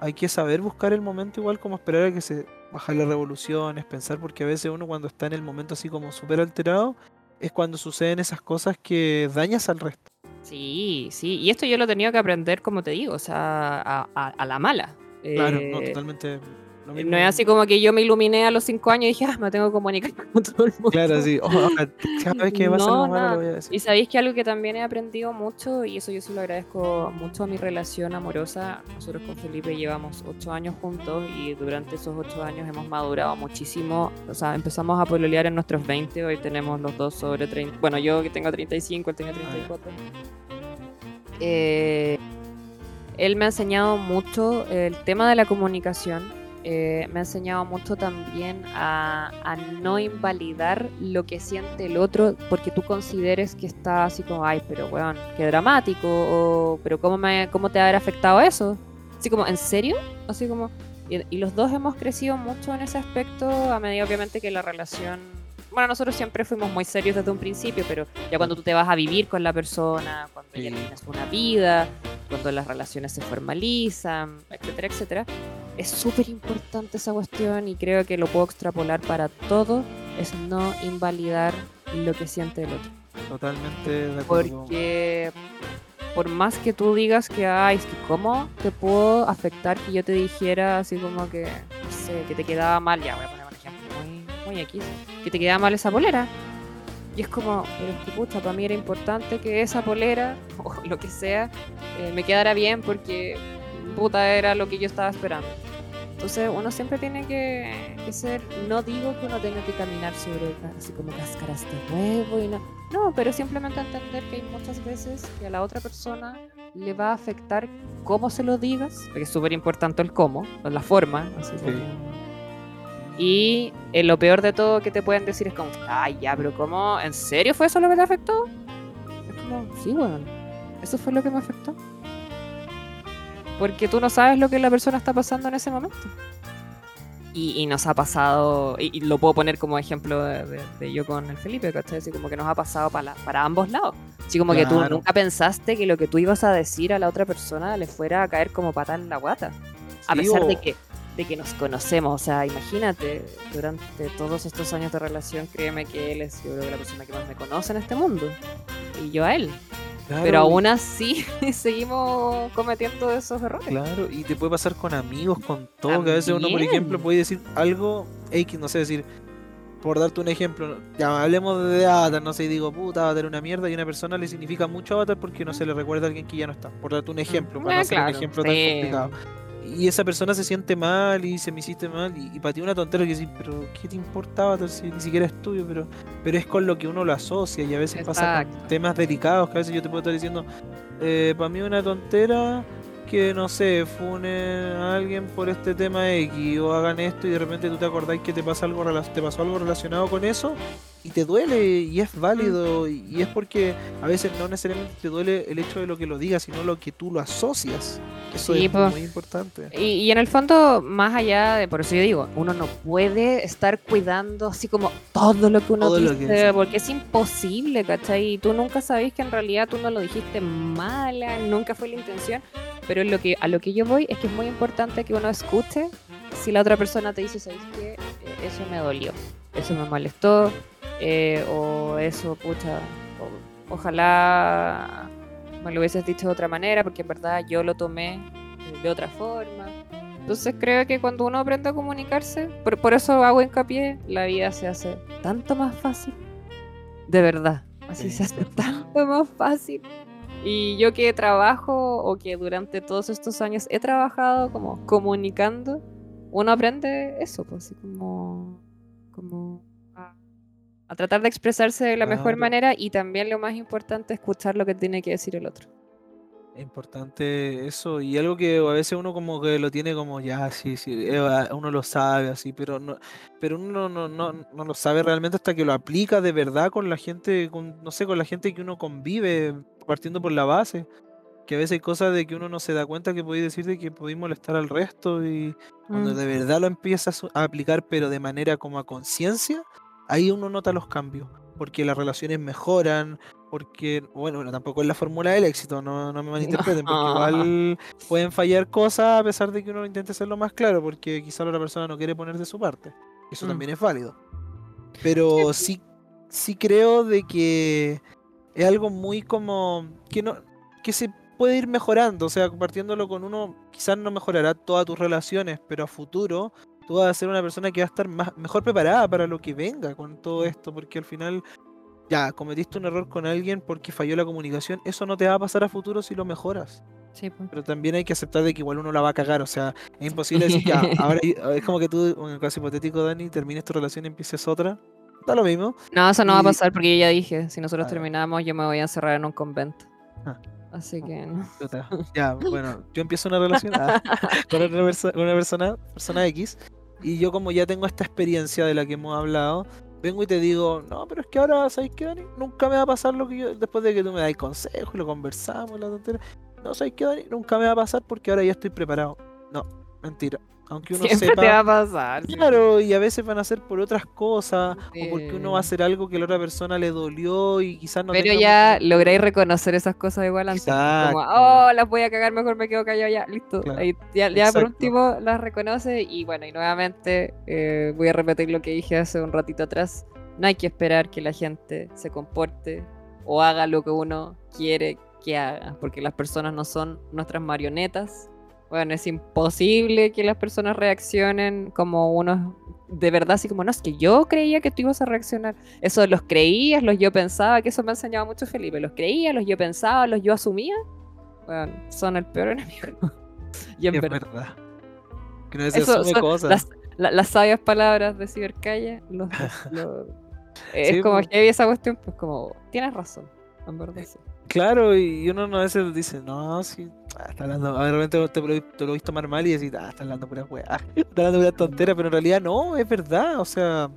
Speaker 1: hay que saber buscar el momento igual como esperar a que se bajen las revoluciones, pensar porque a veces uno cuando está en el momento así como súper alterado es cuando suceden esas cosas que dañas al resto.
Speaker 2: Sí, sí, y esto yo lo he tenido que aprender, como te digo, o sea, a, la mala.
Speaker 1: Claro, no, eh, totalmente.
Speaker 2: No es así como que yo me iluminé a los cinco años y dije, ah, me tengo que comunicar con todo el mundo.
Speaker 1: Claro, sí. Oh, cada vez que va a ser malo lo voy a decir.
Speaker 2: Y sabéis que algo que también he aprendido mucho, y eso yo se lo agradezco mucho a mi relación amorosa. Nosotros con Felipe llevamos ocho años juntos y durante esos ocho años hemos madurado muchísimo. O sea, empezamos a pololear en nuestros 20, hoy tenemos los dos sobre 30. Bueno, yo que tengo 35, él tiene 34. Eh, él me ha enseñado mucho el tema de la comunicación. Eh, me ha enseñado mucho también a, no invalidar lo que siente el otro porque tú consideres que está así como, ay, pero weón, qué dramático, o pero ¿cómo, me, cómo te habrá afectado eso? Así como, ¿en serio? Así como, y, y los dos hemos crecido mucho en ese aspecto a medida obviamente que la relación bueno, nosotros siempre fuimos muy serios desde un principio, pero ya cuando tú te vas a vivir con la persona, cuando ya tienes una vida, cuando las relaciones se formalizan, etcétera, etcétera, es súper importante esa cuestión y creo que lo puedo extrapolar para todo, es no invalidar lo que siente el otro.
Speaker 1: Totalmente de acuerdo.
Speaker 2: Porque por más que tú digas que, ay, es que cómo te puedo afectar que yo te dijera así como que, no sé, que te quedaba mal, ya voy a poner un ejemplo muy, muy X que te quedaba mal esa polera. Y es como, pero es que pucha, para mí era importante que esa polera, o lo que sea, eh, me quedara bien porque puta era lo que yo estaba esperando. Entonces uno siempre tiene que, ser, no digo que uno tenga que caminar sobre así como cáscaras de huevo y no, no, pero simplemente entender que hay muchas veces que a la otra persona le va a afectar cómo se lo digas, porque es súper importante el cómo, la forma, así y eh, lo peor de todo que te pueden decir es como, ay, ya, pero ¿cómo? ¿En serio fue eso lo que te afectó? Es como, sí, bueno, eso fue lo que me afectó. Porque tú no sabes lo que la persona está pasando en ese momento. Y, nos ha pasado, y, lo puedo poner como ejemplo de, yo con el Felipe, ¿cachai? Así como que nos ha pasado para, para ambos lados. Así como que tú nunca pensaste que lo que tú ibas a decir a la otra persona le fuera a caer como patada en la guata. A pesar de que de que nos conocemos. O sea, imagínate, durante todos estos años de relación, créeme que él es, yo creo, la persona que más me conoce en este mundo. Y yo a él. Pero aún así seguimos cometiendo esos errores.
Speaker 1: Claro, y te puede pasar con amigos, con todo. Que a veces uno, por ejemplo, puede decir algo X, no sé, decir, por darte un ejemplo, ya hablemos de Avatar, no sé, y digo, puta, Avatar una mierda, y a una persona le significa mucho Avatar porque no se le recuerda a alguien que ya no está. Por darte un ejemplo, para no ser un ejemplo tan complicado y esa persona se siente mal y se me hiciste mal y, para ti una tontera que decir, pero ¿qué te importaba? Si ni siquiera es tuyo, pero, pero es con lo que uno lo asocia y a veces pasa con temas delicados que a veces yo te puedo estar diciendo, eh, para mí una tontera que no sé, fune a alguien por este tema X o hagan esto y de repente tú te acordás que te pasa algo te pasó algo relacionado con eso y te duele y es válido y es porque a veces no necesariamente te duele el hecho de lo que lo digas, sino lo que tú lo asocias. Eso es muy importante.
Speaker 2: Y, en el fondo, más allá de, por eso yo digo, uno no puede estar cuidando así como todo lo que uno dice, porque es imposible, ¿cachai? Y tú nunca sabes que en realidad tú no lo dijiste mala, nunca fue la intención, pero lo que, a lo que yo voy es que es muy importante que uno escuche si la otra persona te dice, ¿sabes qué? Eh, eso me dolió, eso me molestó, eh, o eso, pucha, ojalá me lo hubieses dicho de otra manera, porque en verdad yo lo tomé de otra forma. Entonces creo que cuando uno aprende a comunicarse, por, eso hago hincapié, la vida se hace tanto más fácil. De verdad, así se hace tanto más fácil. Y yo que trabajo o que durante todos estos años he trabajado como comunicando, uno aprende eso, pues así como, como a tratar de expresarse de la mejor manera y también lo más importante, escuchar lo que tiene que decir el otro.
Speaker 1: Es importante eso y algo que a veces uno como que lo tiene como ya, sí, sí, uno lo sabe así, pero no, pero uno no, no, no lo sabe realmente hasta que lo aplica de verdad con la gente, con, no sé, con la gente que uno convive, partiendo por la base. Que a veces hay cosas de que uno no se da cuenta que podéis decir de que podéis molestar al resto y cuando mm. de verdad lo empiezas a aplicar pero de manera como a conciencia, ahí uno nota los cambios, porque las relaciones mejoran, porque, bueno, tampoco es la fórmula del éxito, no, me malinterpreten, porque igual pueden fallar cosas a pesar de que uno lo intente hacerlo más claro, porque quizá la otra persona no quiere poner de su parte. Eso mm. también es válido. Pero sí, sí creo de que es algo muy como que no que se puede ir mejorando, o sea, compartiéndolo con uno, quizás no mejorará todas tus relaciones, pero a futuro tú vas a ser una persona que va a estar más, mejor preparada para lo que venga con todo esto, porque al final ya cometiste un error con alguien porque falló la comunicación, eso no te va a pasar a futuro si lo mejoras. Sí, pues. Pero también hay que aceptar de que igual uno la va a cagar, o sea, es imposible decir, ya, ahora es como que tú, en el caso hipotético, Dani, termines tu relación y empieces otra. Da lo mismo.
Speaker 2: No, eso no va a pasar porque yo ya dije, si nosotros ah. terminamos, yo me voy a encerrar en un convento. Ah. Así que no.
Speaker 1: Ya, bueno, yo empiezo una relación ah, con, una persona, persona X, y yo como ya tengo esta experiencia de la que hemos hablado, vengo y te digo, no, pero es que ahora, ¿sabes qué, Dani? Nunca me va a pasar lo que yo, después de que tú me das consejo y lo conversamos, la tontería. No, ¿sabes qué, Dani? Nunca me va a pasar porque ahora ya estoy preparado. No, mentira. Aunque uno
Speaker 2: Siempre te va a pasar.
Speaker 1: Claro, y a veces van a ser por otras cosas, o porque uno va a hacer algo que a la otra persona le dolió y quizás no
Speaker 2: Pero ya lográis reconocer esas cosas igual antes. Como, oh, las voy a cagar, mejor me quedo callado ya, listo. ya, por último las reconoce y bueno, y nuevamente eh, voy a repetir lo que dije hace un ratito atrás. No hay que esperar que la gente se comporte o haga lo que uno quiere que haga, porque las personas no son nuestras marionetas, bueno, es imposible que las personas reaccionen como unos de verdad, así como, no, es que yo creía que tú ibas a reaccionar. Eso los creías, los yo pensaba, que eso me ha enseñado mucho Felipe. Los creía, los yo pensaba, los yo asumía. Bueno, son el peor enemigo.
Speaker 1: y en verdad. Que no se asume cosas.
Speaker 2: Las, sabias palabras de Cibercalle, es como que había esa cuestión, pues como, tienes razón, en verdad sí.
Speaker 1: Claro, y uno a veces dice, no, sí, ah, está hablando, ver, repente te, lo, te lo tomar mal y decís, ah, está hablando pura weá, está hablando pura tontera, pero en realidad no, es verdad, o sea,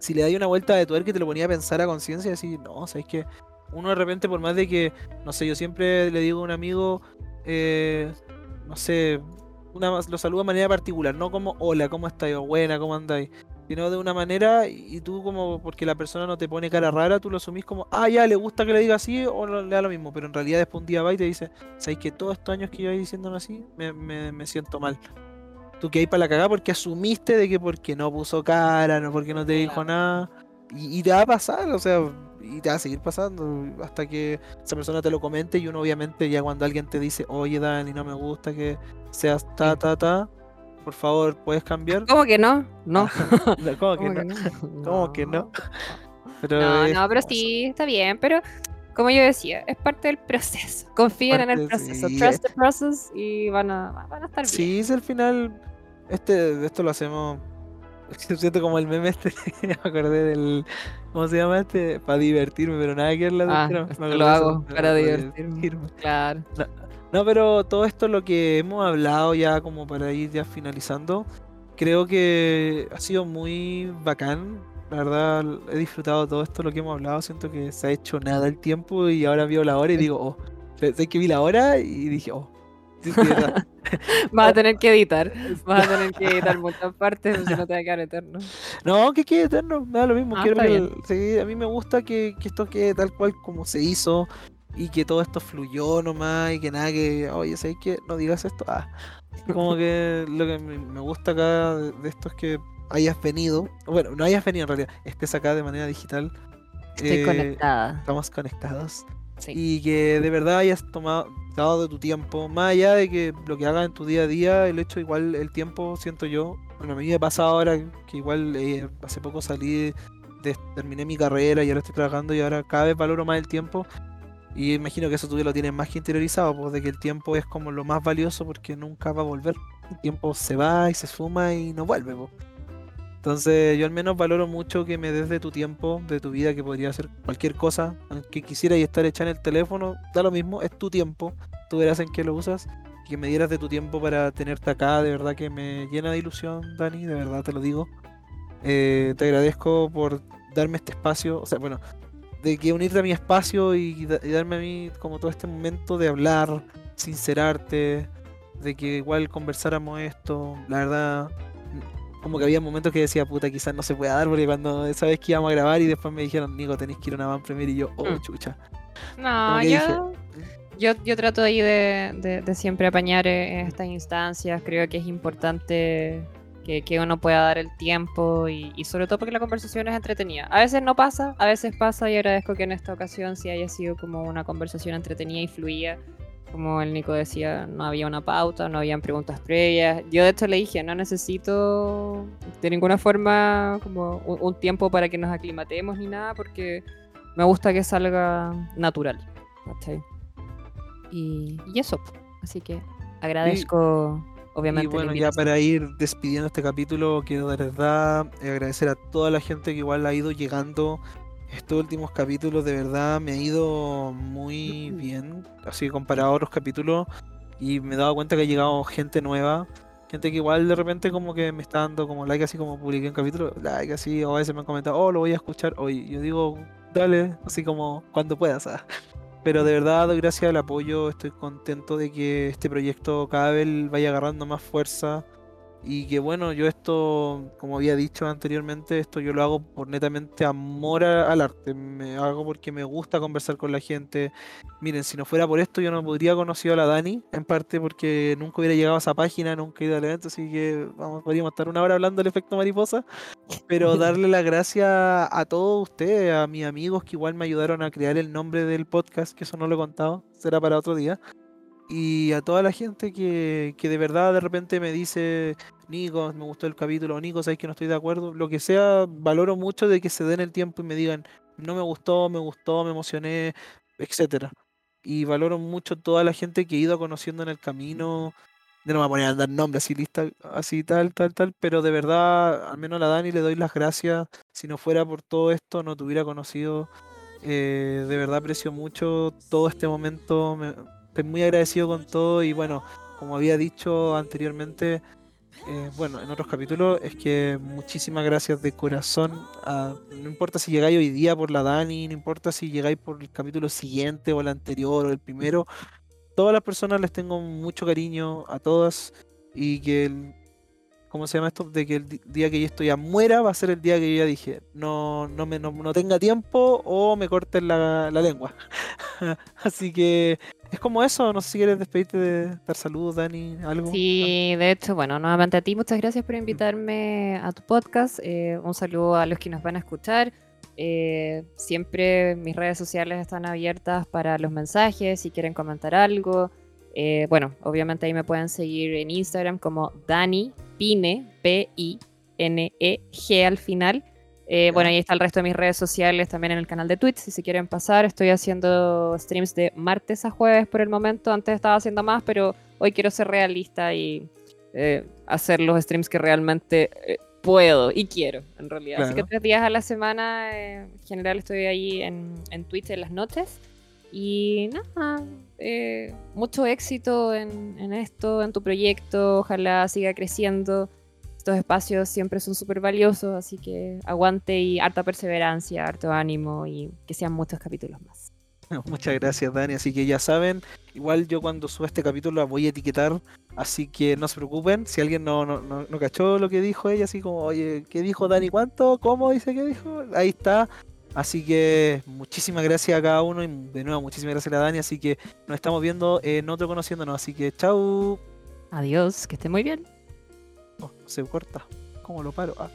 Speaker 1: si le dais una vuelta de tuerca y te lo ponía a pensar a conciencia y decir, no, sabes que uno de repente, por más de que, no sé, yo siempre le digo a un amigo, eh, no sé, una, lo saludo de manera particular, no como hola, ¿cómo estás? buena, ¿cómo andáis? Sino de una manera y tú como porque la persona no te pone cara rara, tú lo asumís como, ah, ya, le gusta que le diga así o le da lo mismo, pero en realidad después un día va y te dice, ¿sabes que todos estos años que yo voy diciéndolo así, me, me, siento mal? Tú que hay para la cagada porque asumiste de que porque no puso cara, no porque no te dijo nada, y, te va a pasar, o sea, y te va a seguir pasando hasta que esa persona te lo comente y uno obviamente ya cuando alguien te dice, oye Dani, no me gusta que seas ta, ta, ta, por favor, ¿puedes cambiar?
Speaker 2: ¿Cómo que no? No.
Speaker 1: ¿Cómo, que, no? ¿Cómo que no?
Speaker 2: Pero no, no, pero sí, está bien, pero como yo decía, es parte del proceso. Confíen en el proceso. Trust the process y van a, van a estar bien.
Speaker 1: Sí, es al final, este, esto lo hacemos. Siento como el meme este, me acordé del. ¿Cómo se llama este? Para divertirme, pero nada que ver la
Speaker 2: ah, Lo hago para, divertirme. Claro.
Speaker 1: No, pero todo esto lo que hemos hablado ya como para ir ya finalizando, creo que ha sido muy bacán La verdad, he disfrutado todo esto, lo que hemos hablado. Siento que se ha hecho nada el tiempo y ahora veo la hora y digo, oh, sé que vi la hora y dije, oh.
Speaker 2: Vas a tener que editar. Vas a tener que editar muchas partes, si no te va a quedar eterno.
Speaker 1: No, que quede eterno, me da lo mismo. Ah, a mí me gusta que, que, esto quede tal cual como se hizo y que todo esto fluyó nomás y que nada que, oye, ¿sabes qué? No digas esto. Ah, como que lo que me gusta acá de esto es que hayas venido, bueno, no hayas venido en realidad, estés acá de manera digital.
Speaker 2: Estoy eh, conectada.
Speaker 1: Estamos conectados. Y que de verdad hayas tomado dado de tu tiempo, más allá de que lo que hagas en tu día a día, el hecho igual el tiempo, siento yo, bueno, a mí me pasa ahora que igual eh, hace poco salí, de, terminé mi carrera y ahora estoy trabajando y ahora cada vez valoro más el tiempo y imagino que eso tú ya lo tienes más que interiorizado, pues de que el tiempo es como lo más valioso porque nunca va a volver. El tiempo se va y se suma y no vuelve. Pues. Entonces yo al menos valoro mucho que me des de tu tiempo, de tu vida, que podría ser cualquier cosa, aunque quisiera y estar en el teléfono, da lo mismo, es tu tiempo, tú verás en qué lo usas, que me dieras de tu tiempo para tenerte acá, de verdad que me llena de ilusión, Dani, de verdad te lo digo. Eh, te agradezco por darme este espacio, o sea, bueno, de que unirte a mi espacio y, darme a mí como todo este momento de hablar, sincerarte, de que igual conversáramos esto, la verdad como que había momentos que decía, puta, quizás no se pueda dar, porque cuando esa vez que íbamos a grabar y después me dijeron, Nico, tenéis que ir a una van premier y yo, oh, mm. chucha.
Speaker 2: No, yo, yo, yo, trato ahí de, de, siempre apañar eh, en estas instancias, creo que es importante que, que uno pueda dar el tiempo y, y, sobre todo porque la conversación es entretenida. A veces no pasa, a veces pasa y agradezco que en esta ocasión sí haya sido como una conversación entretenida y fluida como el Nico decía, no había una pauta, no habían preguntas previas. Yo de hecho le dije, no necesito de ninguna forma como un, tiempo para que nos aclimatemos ni nada, porque me gusta que salga natural. Y, eso, así que agradezco. Obviamente.
Speaker 1: Y bueno, ya para ir despidiendo este capítulo, quiero de verdad agradecer a toda la gente que igual ha ido llegando estos últimos capítulos de verdad me ha ido muy bien, así comparado a otros capítulos, y me he dado cuenta que ha llegado gente nueva, gente que igual de repente como que me está dando como like así como publiqué un capítulo, like así, o a veces me han comentado, oh, lo voy a escuchar hoy. Yo digo, dale, así como cuando puedas. ¿sabes? Pero de verdad, gracias al apoyo, estoy contento de que este proyecto cada vez vaya agarrando más fuerza. Y que bueno, yo esto, como había dicho anteriormente, esto yo lo hago por netamente amor al arte. Me hago porque me gusta conversar con la gente. Miren, si no fuera por esto, yo no podría conocido a la Dani, en parte porque nunca hubiera llegado a esa página, nunca he ido al evento, así que vamos, podríamos estar una hora hablando del efecto mariposa. Pero darle las gracias a todos ustedes, a mis amigos que igual me ayudaron a crear el nombre del podcast, que eso no lo he contado, será para otro día y a toda la gente que, que, de verdad de repente me dice, Nico, me gustó el capítulo, Nico, sabes que no estoy de acuerdo, lo que sea, valoro mucho de que se den el tiempo y me digan, no me gustó, me gustó, me emocioné, etcétera. Y valoro mucho toda la gente que he ido conociendo en el camino. No me voy a poner a dar nombres así, lista, así tal, tal, tal, pero de verdad, al menos a la Dani le doy las gracias. Si no fuera por todo esto, no te hubiera conocido. Eh, de verdad aprecio mucho todo este momento. Me, estoy muy agradecido con todo y bueno, como había dicho anteriormente, eh, bueno, en otros capítulos, es que muchísimas gracias de corazón. no importa si llegáis hoy día por la Dani, no importa si llegáis por el capítulo siguiente o el anterior o el primero. Todas las personas les tengo mucho cariño a todas y que el, ¿cómo se llama esto? De que el día que yo esto ya muera va a ser el día que yo ya dije, no, no, me, no, tenga tiempo o me corten la, la lengua. Así que es como eso, no sé si quieres despedirte de dar saludos, Dani, algo.
Speaker 2: Sí, de hecho, bueno, nuevamente a ti, muchas gracias por invitarme a tu podcast. Eh, un saludo a los que nos van a escuchar. Eh, siempre mis redes sociales están abiertas para los mensajes, si quieren comentar algo. Eh, bueno, obviamente ahí me pueden seguir en Instagram como Dani Pine, P-I-N-E-G al final. Eh, bueno, ahí está el resto de mis redes sociales, también en el canal de Twitch, si se quieren pasar. Estoy haciendo streams de martes a jueves por el momento. Antes estaba haciendo más, pero hoy quiero ser realista y eh, hacer los streams que realmente eh, puedo y quiero, en realidad. Así que tres días a la semana, en general estoy ahí en, en Twitch en las noches. Y nada, mucho éxito en, en esto, en tu proyecto. Ojalá siga creciendo estos espacios siempre son súper valiosos, así que aguante y harta perseverancia, harto ánimo y que sean muchos capítulos más.
Speaker 1: Muchas gracias, Dani. Así que ya saben, igual yo cuando suba este capítulo la voy a etiquetar, así que no se preocupen. Si alguien no, no, no, cachó lo que dijo ella, así como, oye, ¿qué dijo Dani? ¿Cuánto? ¿Cómo dice que dijo? Ahí está. Así que muchísimas gracias a cada uno y de nuevo muchísimas gracias a Dani. Así que nos estamos viendo en otro conociéndonos. Así que chau.
Speaker 2: Adiós, que esté muy bien.
Speaker 1: Oh, se corta. ¿Cómo lo paro? Ah.